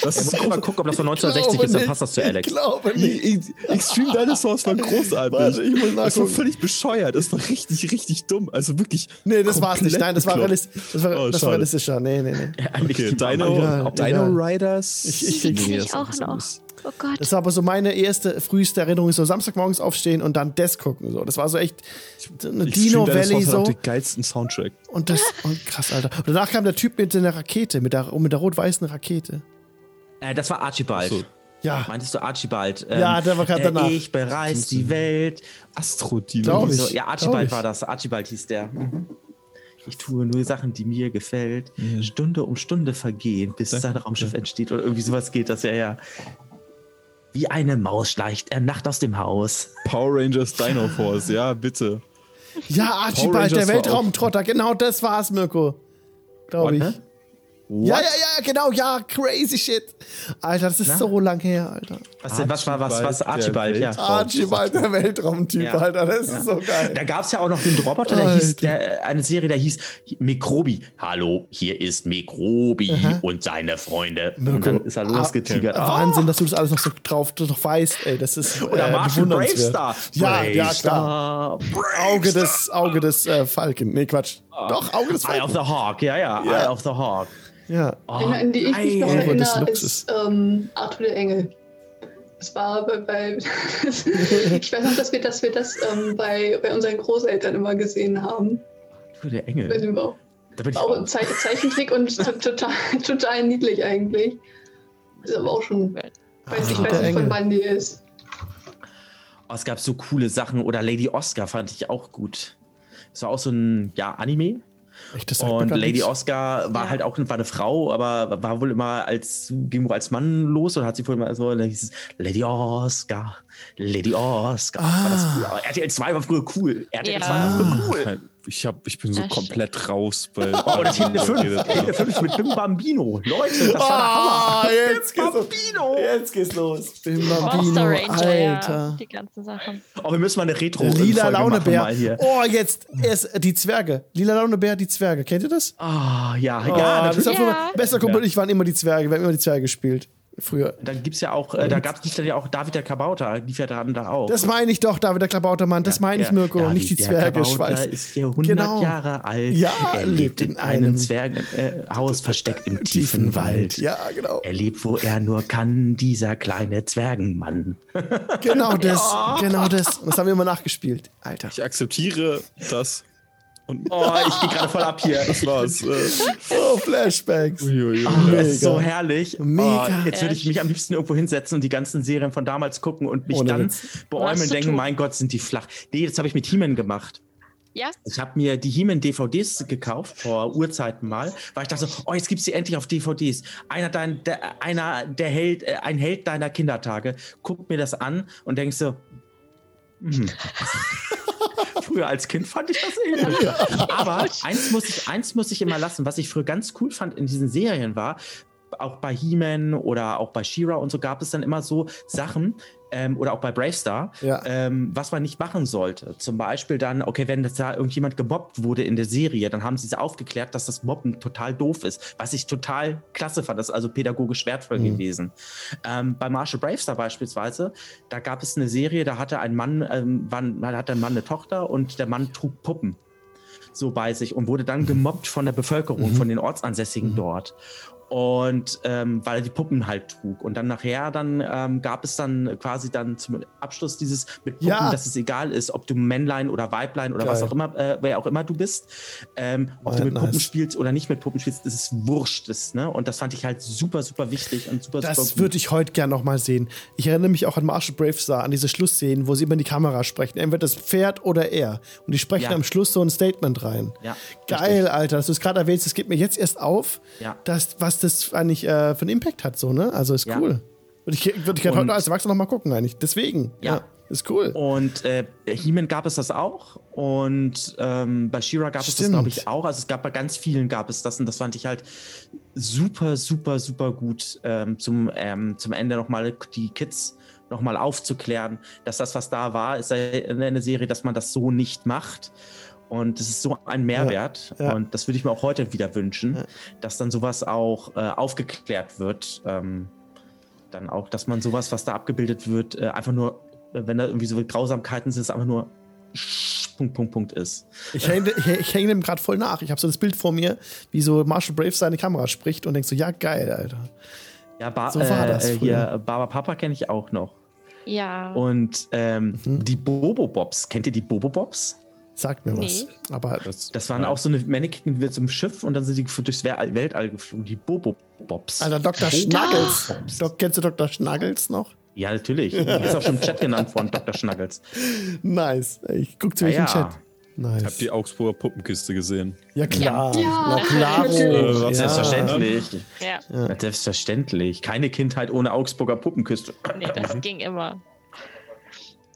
Das Ich ist muss mal gucken, ob das von 1960 Glaube ist, dann nicht. passt das zu Alex. Ich glaube nicht. Extreme Dinosaurs war großartig. Warte, ich muss das war völlig bescheuert. Das war richtig, richtig dumm. Also wirklich. Nee, das war's nicht. komplett Nein, das war, realist, das war, Oh, das war realistischer. Nee, nee, nee. [laughs] Okay, Dino, Egal, Dino egal. Riders. Ich- ich- das ich auch noch. anders. Oh Gott. Das war aber so meine erste, früheste Erinnerung, so Samstagmorgens aufstehen und dann das gucken. So. Das war so echt eine Extreme Dino Valley hat so. den geilsten Soundtrack. Und das, und [laughs] krass, Alter. Und danach kam der Typ mit der Rakete, mit der, mit der rot-weißen Rakete. Äh, das war Archibald. So. Ja, Meintest du Archibald? Ja, der war grad äh, danach. Ich bereise die Welt. Astro-Dino. Glaub ich. So, ja, Archibald ich. war das. Archibald hieß der. Mhm. Ich tue nur Sachen, die mir gefällt. Stunde um Stunde vergehen, bis sein Raumschiff entsteht. Oder irgendwie sowas geht das ja, ja. Wie eine Maus schleicht er Nacht aus dem Haus. Power Rangers Dino Force, ja, bitte. Ja, Archibald, der Weltraumtrotter, genau das war's, Mirko. glaube ich. Ne? Ja, ja, ja, genau, ja, crazy shit. Alter, das ist Na? so lang her, Alter. Was, denn, was war was, was Archibald, Archibald, der ja. Archibald, der Weltraumtyp, Ja. Alter, das ist so geil. Da gab es ja auch noch den Roboter, der hieß, der, eine Serie, der hieß Mikrobi. Hallo, hier ist Mikrobi und seine Freunde. Und dann ist er losgetigert. Ah, Wahnsinn, dass du das alles noch so drauf noch weißt, ey. Das ist Oder äh, Martian. Bravestar. Ja, ja, klar. Bravestar. Auge des, Auge des äh, Falken. Nee, Quatsch. Doch, Auge des Eye of Falken. the Hawk, ja, ja, Ja. Eye of the Hawk. Ja. Oh, Eine, an die ich mich noch erinnere, ist ähm, Arthur der Engel. Das war bei, bei [laughs] ich weiß noch, dass wir, dass wir das ähm, bei, bei unseren Großeltern immer gesehen haben. Für der Bei Engel. dem auch, Da bin ich auch auch. ein Ze Zeichentrick und [laughs] to- total, total niedlich eigentlich. Ist aber auch schon, weiß, ich Arthur weiß der nicht, von wann die ist. Oh, es gab so coole Sachen. Oder Lady Oscar fand ich auch gut. Das war auch so ein, ja, Anime. Echt, das Und Lady nichts. Oscar war Ja. halt auch war eine Frau, aber war wohl immer als, ging wohl als Mann los und hat sie wohl immer so, dann hieß es Lady Oscar, Lady Oscar. Ah. RTL 2 war früher cool. RTL Ja. 2 war früher cool. Ich, hab, ich bin so Ja, komplett raus bei. [laughs] Oh, das Tele 5. Tele 5 mit Bim Bambino. Leute, das war Ah, der Hammer. jetzt geht's los. Bambino. Jetzt geht's los. Bim Monster Bambino, Ranger, ja. Alter. Die ganzen Sachen. Oh, wir müssen mal eine retro Lila Launebär. Mal hier. Oh, jetzt erst die Zwerge. Lila Launebär, die Zwerge. Kennt ihr das? Ah, ja, Oh, ja, das Ja. immer, bester Kumpel und ich waren immer die Zwerge. Wir haben immer die Zwerge gespielt. Früher. Dann gibt's ja auch, äh, da gab es ja auch David der Kabauter, lief ja dran da auch. Das meine ich doch, David der Klabautermann. Das meine ich, Ja, Mirko. David nicht die der Zwerge. Kabauter Schweiß. ist hier 100 Genau. Jahre alt. Ja, er lebt in einem Zwergenhaus äh, [laughs] versteckt im tiefen Wald. Ja, genau. Er lebt, wo er nur kann, dieser kleine Zwergenmann. Genau [laughs] das. Genau das. Das haben wir immer nachgespielt. Alter. Ich akzeptiere das. Und Oh, ich gehe gerade voll ab hier. [laughs] das war's. Äh, Oh, Flashbacks. uiuiui. Oh, das ist so herrlich. Mega. Oh, jetzt würde ich mich am liebsten irgendwo hinsetzen und die ganzen Serien von damals gucken und mich Ohne dann Witz. beäumeln und denken, tun. mein Gott, sind die flach. Nee, das habe ich mit He-Man gemacht. Ja, Ich habe mir die He-Man-DVDs gekauft, vor Urzeiten mal, weil ich dachte, so, oh, jetzt gibt's die endlich auf DVDs. Einer, dein, der, einer der Held, äh, ein Held deiner Kindertage, guckt mir das an und denkst so, hm. [laughs] Früher als Kind fand ich das ähnlich. Aber eins muss, ich, eins muss ich immer lassen, was ich früher ganz cool fand in diesen Serien war, auch bei He-Man oder auch bei She-Ra und so gab es dann immer so Sachen, ähm, oder auch bei Bravestar, Ja. ähm, was man nicht machen sollte. Zum Beispiel dann, okay, wenn das da irgendjemand gemobbt wurde in der Serie, dann haben sie es aufgeklärt, dass das Mobben total doof ist, was ich total klasse fand. Das ist also pädagogisch wertvoll Mhm. gewesen. Ähm, bei Marshall Bravestar beispielsweise, da gab es eine Serie, da hatte ein Mann, ähm, wann, hatte ein Mann eine Tochter und der Mann trug Puppen so bei sich und wurde dann gemobbt von der Bevölkerung, Mhm. von den Ortsansässigen dort. Und ähm, weil er die Puppen halt trug. Und dann nachher dann ähm, gab es dann quasi dann zum Abschluss dieses mit Puppen, Ja. dass es egal ist, ob du Männlein oder Weiblein oder was Geil. auch immer, äh, wer auch immer du bist, ähm, ob Ja, du mit nice. Puppen spielst oder nicht mit Puppen spielst, das ist wurscht. Das, ne? Und das fand ich halt super, super wichtig und super, super Das würde ich heute gerne noch mal sehen. Ich erinnere mich auch an Marshall Bravestar, an diese Schlussszenen, wo sie immer in die Kamera sprechen. Entweder das Pferd oder er. Und die sprechen Ja. am Schluss so ein Statement rein. Ja, Geil, Alter, dass du es gerade erwähnst. Das geht mir jetzt erst auf, dass, was das eigentlich äh, für einen Impact hat. So, ne? Also ist Ja. cool. Würde ich, würde ich heute als Erwachsener noch mal gucken, eigentlich. Deswegen. Ja. ist cool. Und äh, He-Man gab es das auch. Und ähm, bei She-Ra gab es das, Stimmt. glaube ich, auch. Also es gab bei ganz vielen gab es das. Und das fand ich halt super, super, super gut ähm, zum, ähm, zum Ende nochmal die Kids nochmal aufzuklären, dass das, was da war, ist eine Serie, dass man das so nicht macht. Und das ist so ein Mehrwert. ja. Und das würde ich mir auch heute wieder wünschen, dass dann sowas auch äh, aufgeklärt wird. Ähm, dann auch, dass man sowas, was da abgebildet wird, äh, einfach nur, äh, wenn da irgendwie so Grausamkeiten sind, es einfach nur Punkt, Punkt, Punkt ist. Ich hänge ich, ich häng dem gerade voll nach. Ich habe so das Bild vor mir, wie so Marshall Braves seine Kamera spricht und denk so, ja, geil, Alter. Ja, ba So war äh, das äh, früher. hier, Baba Papa kenne ich auch noch. Ja. Und ähm, Mhm. die Bobo Bobs, kennt ihr die Bobo Bobs? Sagt mir Nee. was. Aber Das waren auch so eine Mannequin mit so einem Schiff und dann sind die durchs Wel- Weltall geflogen, die Bobo Bobs. Alter, Dr. Schnuggles. Doc, kennst du Dr. Schnuggles noch? Ja, natürlich. Ist auch schon im Chat genannt worden, Dr. Schnuggles. Nice. Ich guck zu Ja, euch im ja. Chat. Ich habe Nice. die Augsburger Puppenkiste gesehen. Ja, klar. Ja. Na. Natürlich. Äh, ja. Selbstverständlich. ja. Ja, Selbstverständlich. Keine Kindheit ohne Augsburger Puppenküste. Nee, das ging immer.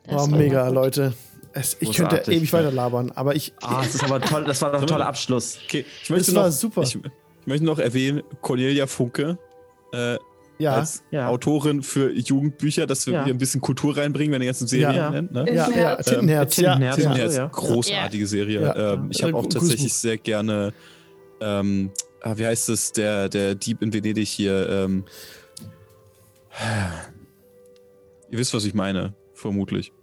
Das Oh, mega. Leute. Es, ich könnte ewig weiter labern, aber ich. Ah, das ist aber toll. Das war doch ein toller Abschluss. Okay, ich möchte Das noch, war super. Ich, Ich möchte noch erwähnen, Cornelia Funke äh, Ja, als ja. Autorin für Jugendbücher, dass wir Ja. hier ein bisschen Kultur reinbringen, wenn die ganzen Serien Ja. nennt. Ne? ja, ja, Tintenherz. Tintenherz, ja. Tintenherz, ja. ja. Tintenherz, ja. großartige Serie. Ja. Ähm, ich habe auch gutes tatsächlich sehr gerne, ähm, ah, wie heißt es, der, der Dieb in Venedig hier. Ähm, [sighs] ihr wisst, was ich meine, vermutlich.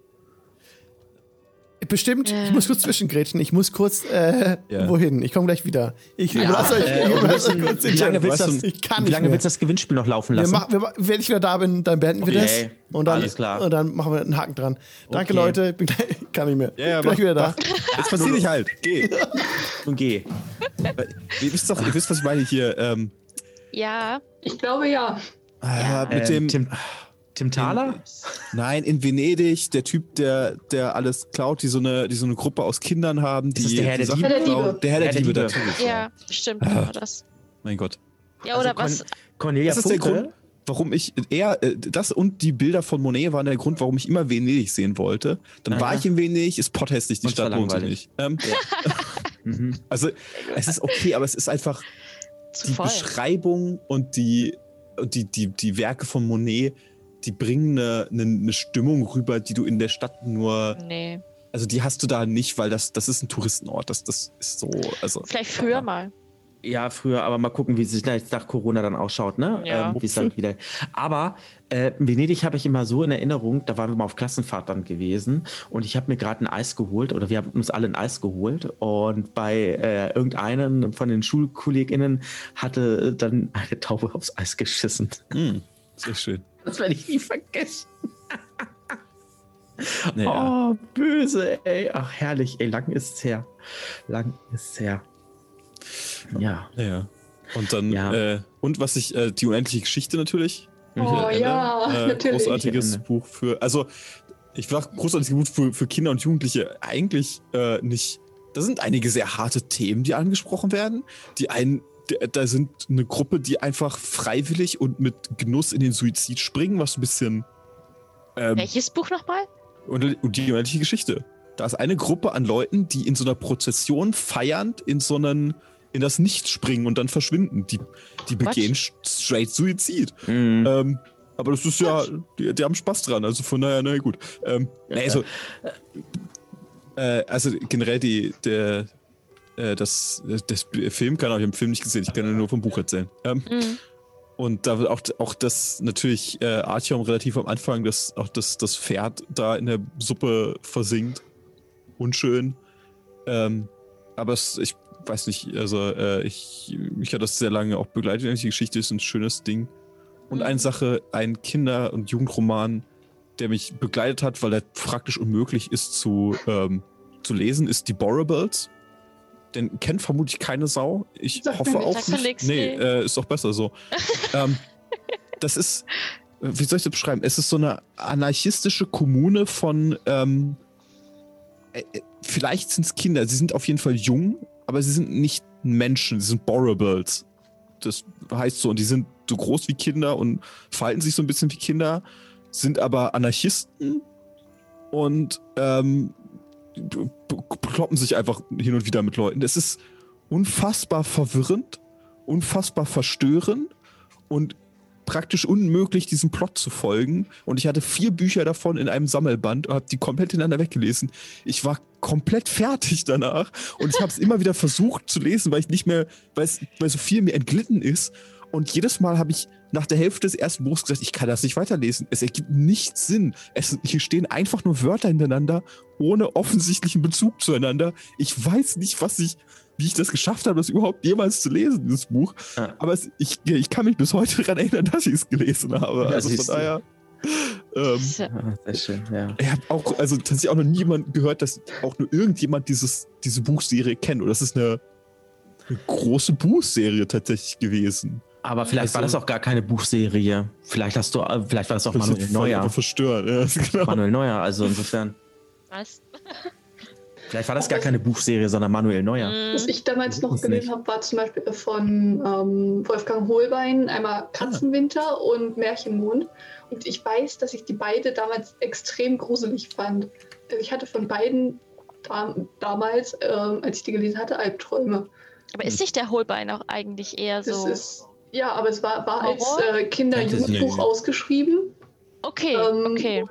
Bestimmt, ich Äh. muss kurz zwischengrätschen. Ich muss kurz äh, Ja. wohin. Ich komme gleich wieder. Ich Ja, überlasse euch, äh, ich wir überlasse euch müssen- kurz wie lange willst das, Ich kann wie lange mehr. willst du das Gewinnspiel noch laufen Wir lassen? machen, wir, wenn ich wieder da bin, dann beenden wir Okay. das. Und dann, Alles klar. Und dann machen wir einen Haken dran. Danke, Okay. Leute. Ich bin gleich, kann nicht mehr. Ja, ja, bin gleich wieder da. Jetzt passiert dich halt. Geh. [laughs] Und geh. ihr, wisst doch, ihr wisst, was ich meine hier. Ähm, Ja, Ich glaube ja. äh, mit Ähm, dem. Tim, Tim Thaler? Nein, in Venedig, der Typ, der, der alles klaut, die so eine, die so eine Gruppe aus Kindern haben, die das der Herr die der Sachen Diebe? Herr der klauen. Diebe. Der Herr der Herr der Diebe, Diebe. natürlich. ja, stimmt, war das. Mein Gott. Ja, Also oder was? Con- Cornelia Das ist der Funke? Grund, warum ich eher, äh, das und die Bilder von Monet waren der Grund, warum ich immer Venedig sehen wollte. Dann war Aha. ich in Venedig, ist potthässlich, die Und es war Stadt lohnt sich langweilig. nicht. Ähm, [laughs] Mhm. also, es ist okay, aber es ist einfach Zu die voll. Beschreibung und die, und die, die, die Werke von Monet, die bringen eine, eine, eine Stimmung rüber, die du in der Stadt nur, Nee. also die hast du da nicht, weil das, das ist ein Touristenort. Das, das ist so, also. Vielleicht früher mal. Ja, früher, aber mal gucken, wie es sich jetzt nach Corona dann ausschaut, ne? Ja. Ähm, wie es dann wieder. Aber äh, Venedig habe ich immer so in Erinnerung, da waren wir mal auf Klassenfahrt dann gewesen und ich habe mir gerade ein Eis geholt oder wir haben uns alle ein Eis geholt und bei äh, irgendeinem von den Schulkolleginnen hatte dann eine Taube aufs Eis geschissen. Mh, sehr schön. Das werde ich nie vergessen. [laughs] Naja. Oh, böse, ey. Ach, herrlich, ey. Lang ist es her. Lang ist es her. Ja. Ja. Und dann, Ja. äh, und was ich, äh, die unendliche Geschichte natürlich. Oh Michael ja, Ende, äh, natürlich. Großartiges Ende. Buch für, also, ich war großartiges Buch für, für Kinder und Jugendliche eigentlich äh, nicht. Da sind einige sehr harte Themen, die angesprochen werden. Die einen, da sind eine Gruppe, die einfach freiwillig und mit Genuss in den Suizid springen, was ein bisschen. Ähm, Welches Buch nochmal? und, und die unendliche Geschichte. Da ist eine Gruppe an Leuten, die in so einer Prozession feiernd in so einen in das Nichts springen und dann verschwinden. Die, die begehen straight Suizid. Mhm. Ähm, aber das ist ja, die, die haben Spaß dran, also von daher, na gut. Ähm, Ja, also, äh, also generell die, der, äh, das, das Film kann auch, ich habe den Film nicht gesehen, ich kann nur vom Buch erzählen. Ähm, Mhm. und da wird auch, auch das natürlich äh, Artyom relativ am Anfang, dass auch das, das Pferd da in der Suppe versinkt. Unschön. Ähm, aber es, ich weiß nicht, also äh, ich, mich hat das sehr lange auch begleitet. Die Geschichte ist ein schönes Ding. Und Mhm. eine Sache, ein Kinder- und Jugendroman, der mich begleitet hat, weil er praktisch unmöglich ist zu, ähm, zu lesen, ist Die Borrables. Den kennt vermutlich keine Sau. Ich mir hoffe auch nicht. nix, nee, nee. äh, ist auch besser so. [laughs] ähm, das ist, wie soll ich das beschreiben? Es ist so eine anarchistische Kommune von, ähm, äh, äh, vielleicht sind es Kinder, sie sind auf jeden Fall jung, aber sie sind nicht Menschen, sie sind Borrables. Das heißt so, und die sind so groß wie Kinder und verhalten sich so ein bisschen wie Kinder, sind aber Anarchisten und ähm, kloppen sich einfach hin und wieder mit Leuten. Das ist unfassbar verwirrend, unfassbar verstörend und praktisch unmöglich, diesem Plot zu folgen. Und ich hatte vier Bücher davon in einem Sammelband und habe die komplett hintereinander weggelesen. Ich war komplett fertig danach und ich habe es immer wieder versucht zu lesen, weil ich nicht mehr, es, weil so viel mir entglitten ist. Und jedes Mal habe ich nach der Hälfte des ersten Buchs gesagt, ich kann das nicht weiterlesen. Es ergibt nichts Sinn. Es, hier stehen einfach nur Wörter hintereinander, ohne offensichtlichen Bezug zueinander. Ich weiß nicht, was ich, wie ich das geschafft habe, das überhaupt jemals zu lesen, dieses Buch. Ja. Aber es, ich, ich kann mich bis heute daran erinnern, dass ich es gelesen habe. Ja, also von daher. Ähm, ja- Ah, sehr schön, ja. ich habe auch, also tatsächlich auch noch niemand gehört, dass auch nur irgendjemand dieses, diese Buchserie kennt. Und das ist eine, eine große Buchserie tatsächlich gewesen. Aber vielleicht war Also- das auch gar keine Buchserie. Vielleicht hast du, äh, vielleicht war das auch Manuel Neuer. Verstören. Ja, genau. Manuel Neuer, also insofern. Was? Vielleicht war das gar keine Buchserie, sondern Manuel Neuer. Mhm. Was ich damals noch gelesen habe, war zum Beispiel von ähm, Wolfgang Hohlbein, einmal Katzenwinter und Märchenmond. Und ich weiß, dass ich die beide damals extrem gruselig fand. Also ich hatte von beiden dam damals, ähm, als ich die gelesen hatte, Albträume. Aber ist nicht der Holbein auch eigentlich eher Das so. ist, ja, aber es war, war als äh, Kinder-Jugendbuch ausgeschrieben. Okay, Ähm, okay.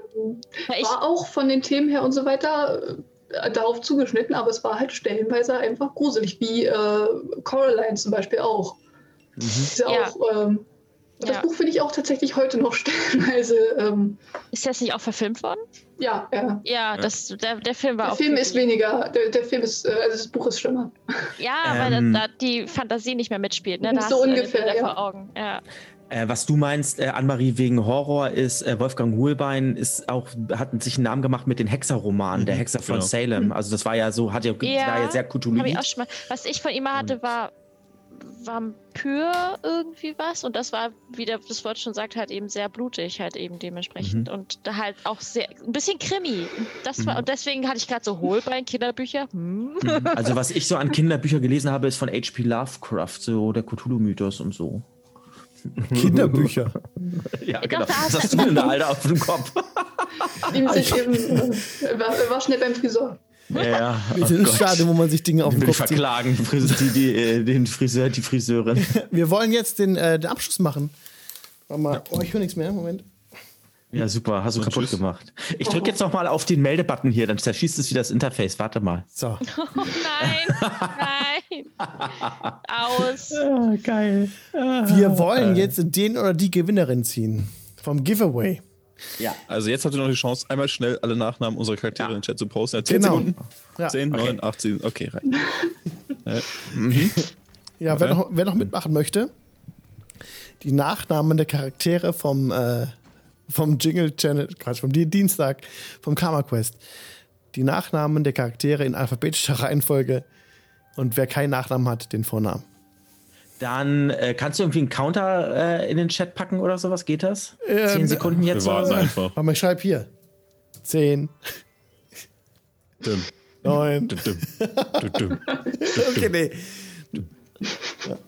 War auch von den Themen her und so weiter äh, darauf zugeschnitten, aber es war halt stellenweise einfach gruselig, wie äh, Coraline zum Beispiel auch. Ist ja, Ja. auch ähm, das Ja. Buch finde ich auch tatsächlich heute noch stellenweise. [laughs] Ähm, ist das nicht auch verfilmt worden? ja, ja. Ja, das, der, der Film war Der auch. Film ist weniger, der, der Film ist, äh, also das Buch ist schlimmer. [laughs] Ja, weil Ähm, da, da die Fantasie nicht mehr mitspielt. Ne? Da So ungefähr, ja. vor Augen. Ja. Äh, was du meinst, äh, Annemarie, wegen Horror ist, äh, Wolfgang Hohlbein ist auch, hat sich einen Namen gemacht mit den Hexerromanen, der Mhm, Hexer von genau. Salem. Also das war ja so, hat ja, Ja, war ja sehr Hab ich Cthulhu. auch schon mal. Was ich von ihm hatte, war Vampir irgendwie was. Und das war, wie der, das Wort schon sagt, halt eben sehr blutig, halt eben dementsprechend. Mhm. Und da halt auch sehr, ein bisschen Krimi. Das war, und deswegen hatte ich gerade so Holbein, Kinderbücher. Hm. Mhm. Also was ich so an Kinderbüchern gelesen habe, ist von H.P. Lovecraft, so der Cthulhu-Mythos und so. [laughs] Kinderbücher. [laughs] Ja, Ich genau. dachte, Was hast hast du denn da, [laughs] Alter, auf dem Kopf? Äh, war, war schnell beim Friseur. Ja, ja. Wir Oh sind im Gott. Stadion, wo man sich Dinge auf den Kopf zieht. verklagen, die, Fris- die, die, äh, den Friseur, die Friseurin. [laughs] Wir wollen jetzt den, äh, den Abschluss machen. Warte mal. Oh, ich höre nichts mehr. Moment. Ja, super, hast du Und kaputt tschüss. gemacht. Ich drücke jetzt noch mal auf den Meldebutton hier, dann zerschießt es wieder das Interface. Warte mal. So. [laughs] Oh nein, nein. Aus. [laughs] Ah, geil. Wir wollen jetzt den oder die Gewinnerin ziehen. Vom Giveaway. Ja. Also jetzt habt ihr noch die Chance, einmal schnell alle Nachnamen unserer Charaktere in den Chat zu posten. Ja, 10 Genau. Sekunden. Ja. 10, Okay. 9, 8, 7. Okay, rein. [laughs] Ja, wer, noch, wer noch mitmachen möchte, die Nachnamen der Charaktere vom, äh, vom Jingle Channel, Quatsch, vom Di- Dienstag, vom Karma Quest. Die Nachnamen der Charaktere in alphabetischer [laughs] Reihenfolge. Und wer keinen Nachnamen hat, den Vornamen. Dann äh, kannst du irgendwie einen Counter äh, in den Chat packen oder sowas? Geht das? Ähm, Zehn Sekunden jetzt Wir oder warten einfach. Mal, ich schreibe hier. 10, Düm, 9. düm, düm. Okay, nee.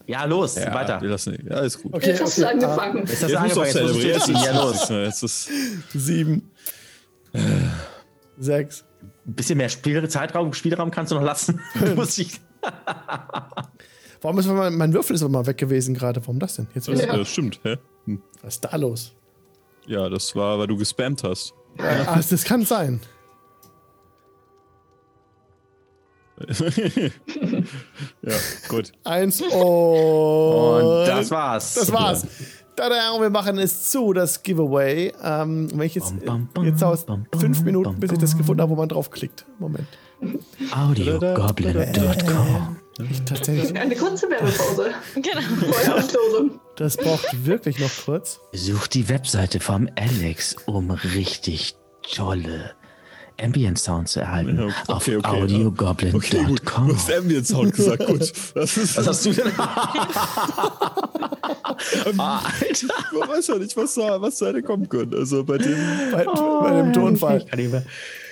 Ja, los, Ja, weiter. Wir lassen, ja, ist gut. Okay, Jetzt hast du angefangen. Ist das Jetzt musst du angefangen? Jetzt musst du. Jetzt Ja, los. Jetzt ist 7, 6. Ein bisschen mehr Spiel Zeitraum, Spielraum kannst du noch lassen. [laughs] Du musst dich, [laughs] Warum ist mein, mein Würfel ist aber mal weg gewesen gerade? Warum das denn? Jetzt das, wieder. äh, stimmt, hä? Hm. Was ist da los? Ja, das war, weil du gespammt hast. Ah, das kann sein. [laughs] ja, gut. Eins und, und das war's. Das war's. Tada, und wir machen es zu, das Giveaway. Ähm, wenn ich jetzt, Bam, bam, jetzt dauert bam, es fünf bam, Minuten, bam, bis ich das gefunden habe, wo man draufklickt. Moment. Audiogoblin.com Ich tatsächlich, Eine kurze Werbepause. [laughs] Genau. Das braucht wirklich noch kurz. Such die Webseite vom Alex, um richtig tolle Ambient Sound zu erhalten. Ja, Auf okay, okay, audiogoblin.com. Okay, gut. Du hast Ambient Sound gesagt, gut. [laughs] Das ist, Was hast du denn? [laughs] ah, Alter. man weiß ja nicht, was da, was da hätte kommen können. Also bei dem. Bei, bei dem Tonfall. Ich.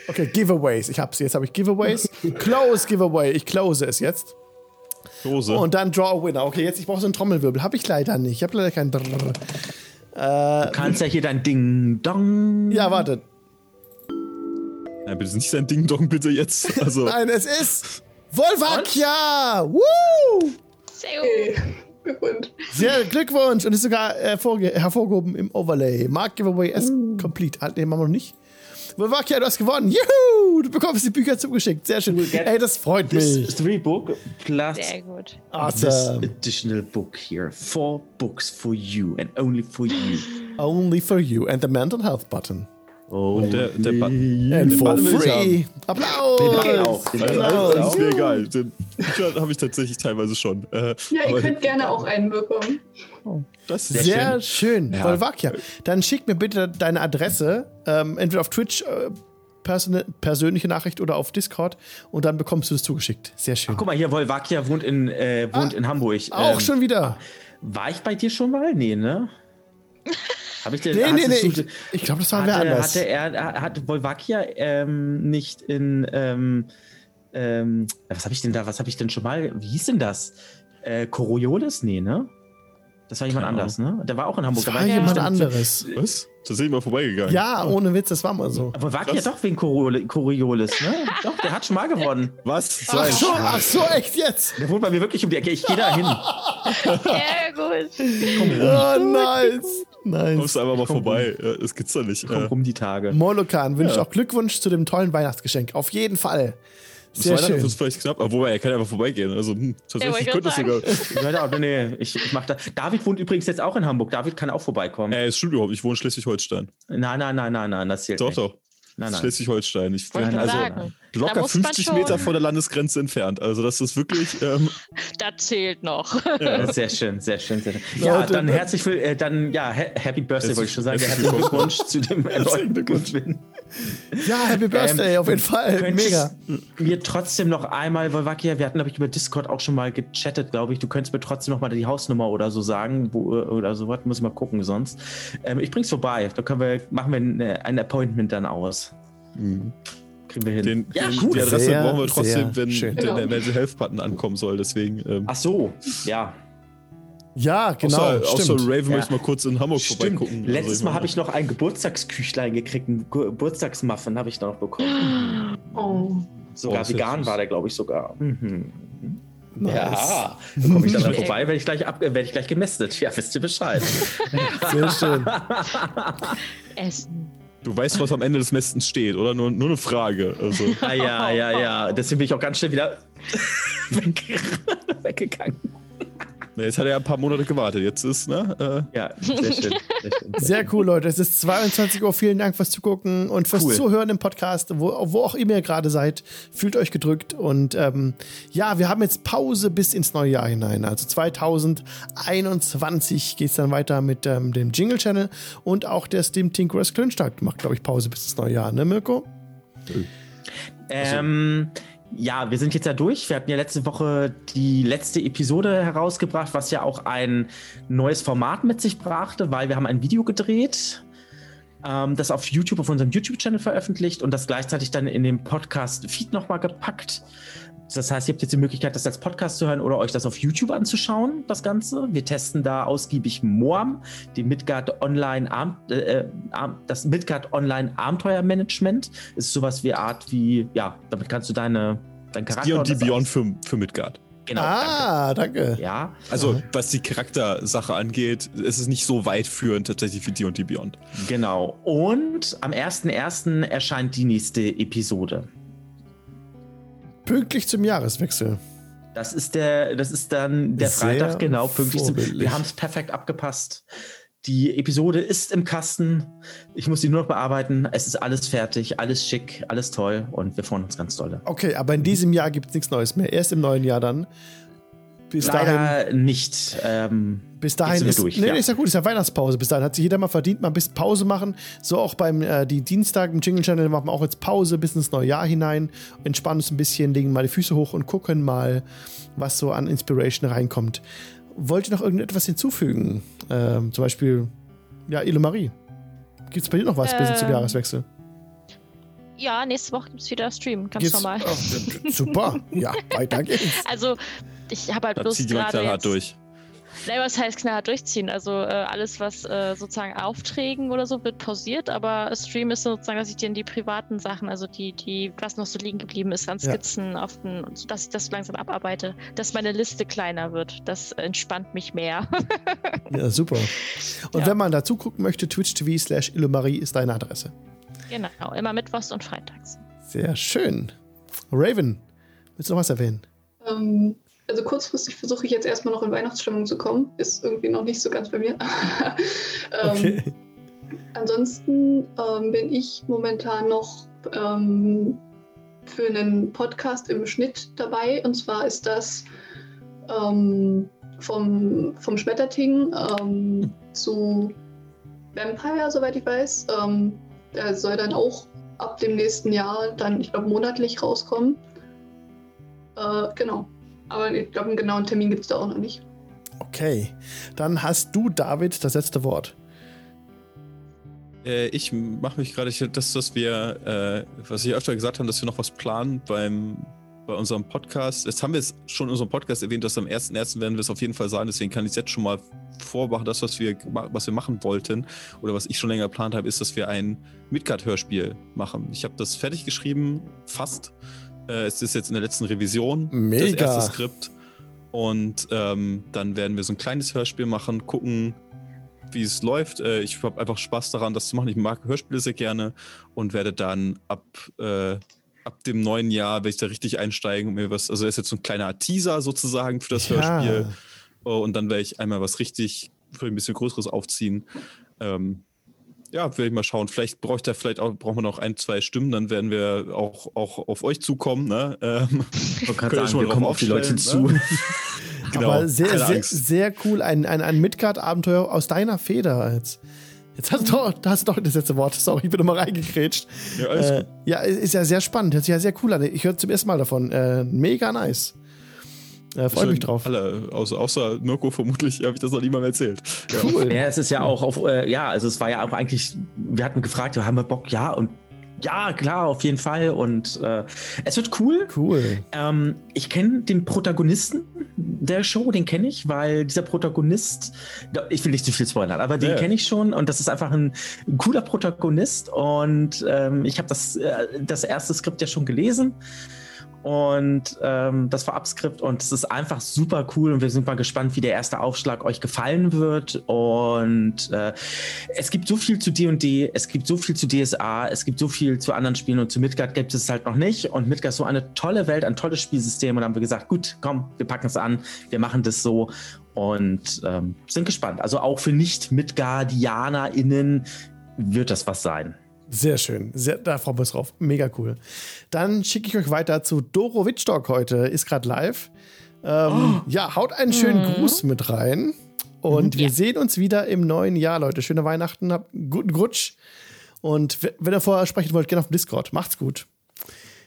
Okay, Giveaways. Ich hab's. Jetzt habe ich Giveaways. Close Giveaway. Ich close es jetzt. Dose. Und dann Draw a Winner. Okay, jetzt ich brauche so einen Trommelwirbel. Habe ich leider nicht. Ich habe leider keinen. Drrr. Du kannst ja hier dein Ding Dong. Ja, warte. Nein, bitte nicht sein Ding Dong, bitte jetzt. Also, [laughs] Nein, es ist Volvakia. Woo! Sehr gut. Glückwunsch. Sehr Glückwunsch und ist sogar hervorge hervorgehoben im Overlay. Mark Giveaway as complete. Halt, den machen wir noch nicht. Volvakia, du hast gewonnen. Juhu! Du bekommst die Bücher zugeschickt. Sehr schön. Ey, das freut This mich. three book plus Sehr gut. this Awesome. additional book here. Four books for you and only for you. Only for you and the mental health button. Oh, der, der Button. And for free. Applaus. Button auch. Den Button also, das auch. ist mir egal. Den habe ich tatsächlich teilweise schon. Äh, Ja, ihr könnt gerne auch einen bekommen. Das ist Sehr schön. Ja. Volvakia. Dann schick mir bitte deine Adresse, ähm, entweder auf Twitch, äh, persone- persönliche Nachricht oder auf Discord und dann bekommst du es zugeschickt. Sehr schön. Guck mal hier, Volvakia wohnt in, äh, wohnt in Hamburg. Auch Ähm, schon wieder. War ich bei dir schon mal? Nee, ne? [laughs] Hab ich den, Nee, nee, nee. Ich, ich glaube, das war wer anders. hatte er, hatte Volvakia ähm, nicht in, ähm, ähm, was habe ich denn da, was habe ich denn schon mal, wie hieß denn das? Äh, Coriolis? Nee, ne? Das war jemand Keine anders, ne? Der war auch in Hamburg. Das Da war jemand anderes. Was? Da sind wir mal vorbeigegangen. Ja, ohne Witz, das war mal so. Aber war ja doch wegen Coriol- Coriolis, ne? doch, der hat schon mal gewonnen. Was? So Ach so, ach so, echt jetzt? Der wohnt bei mir wirklich um die Ecke. Ich gehe da hin. [laughs] Sehr gut. Oh, nice. Nice. Kommst einfach mal vorbei. Ja, das gibt's doch nicht. Komm rum die Tage. Molokan wünscht Ja. auch Glückwunsch zu dem tollen Weihnachtsgeschenk. Auf jeden Fall. das Sehr Weihnachten schön. wird vielleicht knapp, aber wobei, er kann einfach vorbeigehen. Also, hm, tatsächlich könnte es sogar. Ja, nee, ich, ich mach da. David wohnt übrigens jetzt auch in Hamburg. David kann auch vorbeikommen. Äh, es stimmt überhaupt. Ich wohne in Schleswig-Holstein. Nein, nein, nein, nein, nein, das zählt Doch, nicht. doch. Nein, nein. Schleswig-Holstein. Ich bin gerade also sagen. Locker muss man 50 schon- Meter von der Landesgrenze entfernt. Also, das ist wirklich. [laughs] Ähm, Das zählt noch. ja. Sehr schön, sehr schön, sehr schön. Ja, dann ne? herzlich will, äh, dann ja, ha- Happy Birthday wollte ich schon sagen. herzlich Herzlichen. Glückwunsch zu dem Gewinn. Ja, Happy Birthday, auf jeden Fall. Mega. Mir trotzdem noch einmal, Wolvakia, wir hatten, glaube ich, über Discord auch schon mal gechattet, glaube ich. Du könntest mir trotzdem noch mal die Hausnummer oder so sagen, wo, oder so was, muss ich mal gucken sonst. Ähm, ich bring's vorbei. Da können wir, machen wir ein, ein Appointment dann aus. Kriegen wir hin. Den, ja, den, gut. die Adresse Sehr, brauchen wir trotzdem, wenn schön. der, der. Mental Health Button ankommen soll. Deswegen. Ähm, Ach so, ja. Ja, genau. außer, außer stimmt. Raven Ja. möchte mal kurz in Hamburg Stimmt. vorbeigucken. Letztes Also, Mal habe ich noch ein Geburtstagsküchlein gekriegt, ein Ge- Geburtstagsmuffin habe ich noch bekommen. Oh. Sogar Oh, vegan süß. war der, glaube ich, sogar. Mhm. Nice. Ja, da komme ich dann Okay. vorbei, werde ich gleich ab, werde ich gleich gemästet. Ja, wisst ihr Bescheid. Sehr schön. [laughs] Essen. Du weißt, was am Ende des Messens steht, oder? Nur, nur eine Frage. Also, [laughs] ah, ja, ja, ja. Deswegen bin ich auch ganz schnell wieder [laughs] weg, weggegangen. Na, jetzt hat er ja ein paar Monate gewartet. Jetzt ist, ne? Äh, Ja, sehr schön. Sehr schön. [laughs] Sehr cool, Leute. Es ist 22 Uhr. Vielen Dank fürs Zugucken und fürs Cool. Zuhören im Podcast, wo, wo auch immer ihr gerade seid. Fühlt euch gedrückt. Und ähm, ja, wir haben jetzt Pause bis ins neue Jahr hinein. Also 2021 geht es dann weiter mit ähm, dem Jingle Channel und auch der Steam Tinkerers Klönstag macht, glaube ich, Pause bis ins neue Jahr, ne, Mirko? Ähm, ja, wir sind jetzt ja durch. Wir hatten ja letzte Woche die letzte Episode herausgebracht, was ja auch ein neues Format mit sich brachte, weil wir haben ein Video gedreht, ähm, das auf YouTube, auf unserem YouTube-Channel veröffentlicht und das gleichzeitig dann in den Podcast-Feed nochmal gepackt. Das heißt, ihr habt jetzt die Möglichkeit, das als Podcast zu hören oder euch das auf YouTube anzuschauen, das Ganze. Wir testen da ausgiebig Moam, die Midgard Online, Arm, äh, Arm, das Midgard Online Abenteuermanagement. Ist sowas wie Art wie, ja, damit kannst du deine, dein Charakter. die und die Beyond für, für Midgard. Genau. ah, danke. Danke. Ja, Also, was die Charaktersache angeht, ist es nicht so weit führend tatsächlich wie die und die Beyond. genau. Und am 1.1. erscheint die nächste Episode. Pünktlich zum Jahreswechsel. Das ist der, das ist dann der Sehr Freitag, genau, pünktlich zum. Wir haben es perfekt abgepasst. Die Episode ist im Kasten. Ich muss sie nur noch bearbeiten. Es ist alles fertig, alles schick, alles toll und wir freuen uns ganz dolle. Okay, aber in diesem Jahr gibt es nichts Neues mehr. Erst im neuen Jahr dann. Bis dahin. Leider nicht. Ähm, Bis dahin ist, durch, nee, ja. ist ja gut, ist ja Weihnachtspause. Bis dahin hat sich jeder mal verdient, mal ein bisschen Pause machen. So auch beim äh, die Dienstag im Jingle Channel machen wir auch jetzt Pause bis ins neue Jahr hinein, entspannen uns ein bisschen, legen mal die Füße hoch und gucken mal, was so an Inspiration reinkommt. Wollt ihr noch irgendetwas hinzufügen? Ähm, zum Beispiel, ja, Marie. Gibt es bei dir noch was bis zum Ähm, Jahreswechsel? Ja, nächste Woche gibt es wieder Stream, ganz Gibt's- normal. Oh, [laughs] super. Ja, [laughs] weiter geht's. Also, ich habe halt Da bloß gerade jetzt, durch. Nee, was heißt knallhart durchziehen? Also äh, alles, was äh, sozusagen Aufträgen oder so, wird pausiert, aber Stream ist sozusagen, dass ich dir in die privaten Sachen, also die, die, was noch so liegen geblieben ist, an Ja. Skizzen, auf den, dass ich das langsam abarbeite, dass meine Liste kleiner wird. Das entspannt mich mehr. [laughs] Ja, super. Und Ja. wenn man dazu gucken möchte, twitch.tv slash Illumarie ist deine Adresse. genau, immer mittwochs und freitags. Sehr schön. Raven, willst du noch was erwähnen? Ähm, also kurzfristig versuche ich jetzt erstmal noch in Weihnachtsstimmung zu kommen. Ist irgendwie noch nicht so ganz bei mir. [laughs] ähm, Ansonsten ähm, bin ich momentan noch ähm, für einen Podcast im Schnitt dabei. Und zwar ist das ähm, vom, vom Schmetterting ähm, zu Vampire, soweit ich weiß. Ähm, der soll dann auch ab dem nächsten Jahr dann, ich glaube, monatlich rauskommen. Äh, genau. Aber ich glaube, einen genauen Termin gibt es da auch noch nicht. Okay, dann hast du, David, das letzte Wort. Äh, ich mache mich gerade, ich- das, dass wir, äh, was ich öfter gesagt haben, dass wir noch was planen beim bei unserem Podcast, jetzt haben wir es schon in unserem Podcast erwähnt, dass am 1.1. werden wir es auf jeden Fall sagen, deswegen kann ich es jetzt schon mal vormachen. Das, was wir, was wir machen wollten oder was ich schon länger geplant habe, ist, dass wir ein Midgard-Hörspiel machen. Ich habe das fertig geschrieben, fast. Äh, es ist jetzt in der letzten Revision. Mega. Das erste Skript. Und ähm, dann werden wir so ein kleines Hörspiel machen, gucken, wie es läuft. Äh, ich habe einfach Spaß daran, das zu machen. Ich mag Hörspiele sehr gerne und werde dann ab, äh, ab dem neuen Jahr, werde ich da richtig einsteigen und mir was, also das ist jetzt so ein kleiner Teaser sozusagen für das Ja. Hörspiel. Oh, und dann werde ich einmal was richtig, für ein bisschen Größeres aufziehen. Ähm, ja, werde ich mal schauen. Vielleicht braucht da vielleicht auch, braucht man noch ein, zwei Stimmen, dann werden wir auch, auch auf euch zukommen. Ne? Ähm, [laughs] gerade schon sagen, wir kommen auf die Leute zu. ne? [laughs] genau. Aber sehr, sehr, sehr cool. Ein, ein, ein Midgard-Abenteuer aus deiner Feder jetzt. Jetzt hast du doch, da hast du doch das letzte Wort. Sorry, ich bin nochmal reingekrätscht. Ja, alles Äh, gut. ja, ist ja sehr spannend. Hört sich ja sehr cool an. Ich höre zum ersten Mal davon. Äh, mega nice. Äh, Freue mich drauf. Alle, außer, außer Mirko vermutlich, habe ich das noch niemandem erzählt. Ja. Cool. Ja, es ist ja auch auf, äh, ja, also es war ja auch eigentlich, wir hatten gefragt, haben wir Bock? Ja, und ja, klar, auf jeden Fall. Und äh, es wird cool. Cool. Ähm, ich kenne den Protagonisten der Show, den kenne ich, weil dieser Protagonist, ich will nicht zu viel spoilern, aber den Ja. kenne ich schon und das ist einfach ein, ein cooler Protagonist und ähm, ich habe das, äh, das erste Skript ja schon gelesen und ähm, das Vorabskript und es ist einfach super cool und wir sind mal gespannt, wie der erste Aufschlag euch gefallen wird und äh, es gibt so viel zu D&D, es gibt so viel zu DSA, es gibt so viel zu anderen Spielen und zu Midgard gibt es halt noch nicht und Midgard ist so eine tolle Welt, ein tolles Spielsystem und dann haben wir gesagt, gut, komm, wir packen es an, wir machen das so und ähm, sind gespannt. Also auch für Nicht-MidgardianerInnen wird das was sein. Sehr schön. Sehr, da freuen wir uns drauf. Mega cool. Dann schicke ich euch weiter zu Doro Wittstock heute. Ist gerade live. Ähm, Ja, haut einen schönen Gruß mit rein. Und wir Ja. sehen uns wieder im neuen Jahr, Leute. Schöne Weihnachten, habt einen guten Rutsch. Und wenn ihr vorher sprechen wollt, gerne auf dem Discord. Macht's gut.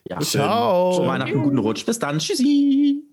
Ja. Ciao. Weihnachten, guten Rutsch. Bis dann. Tschüssi.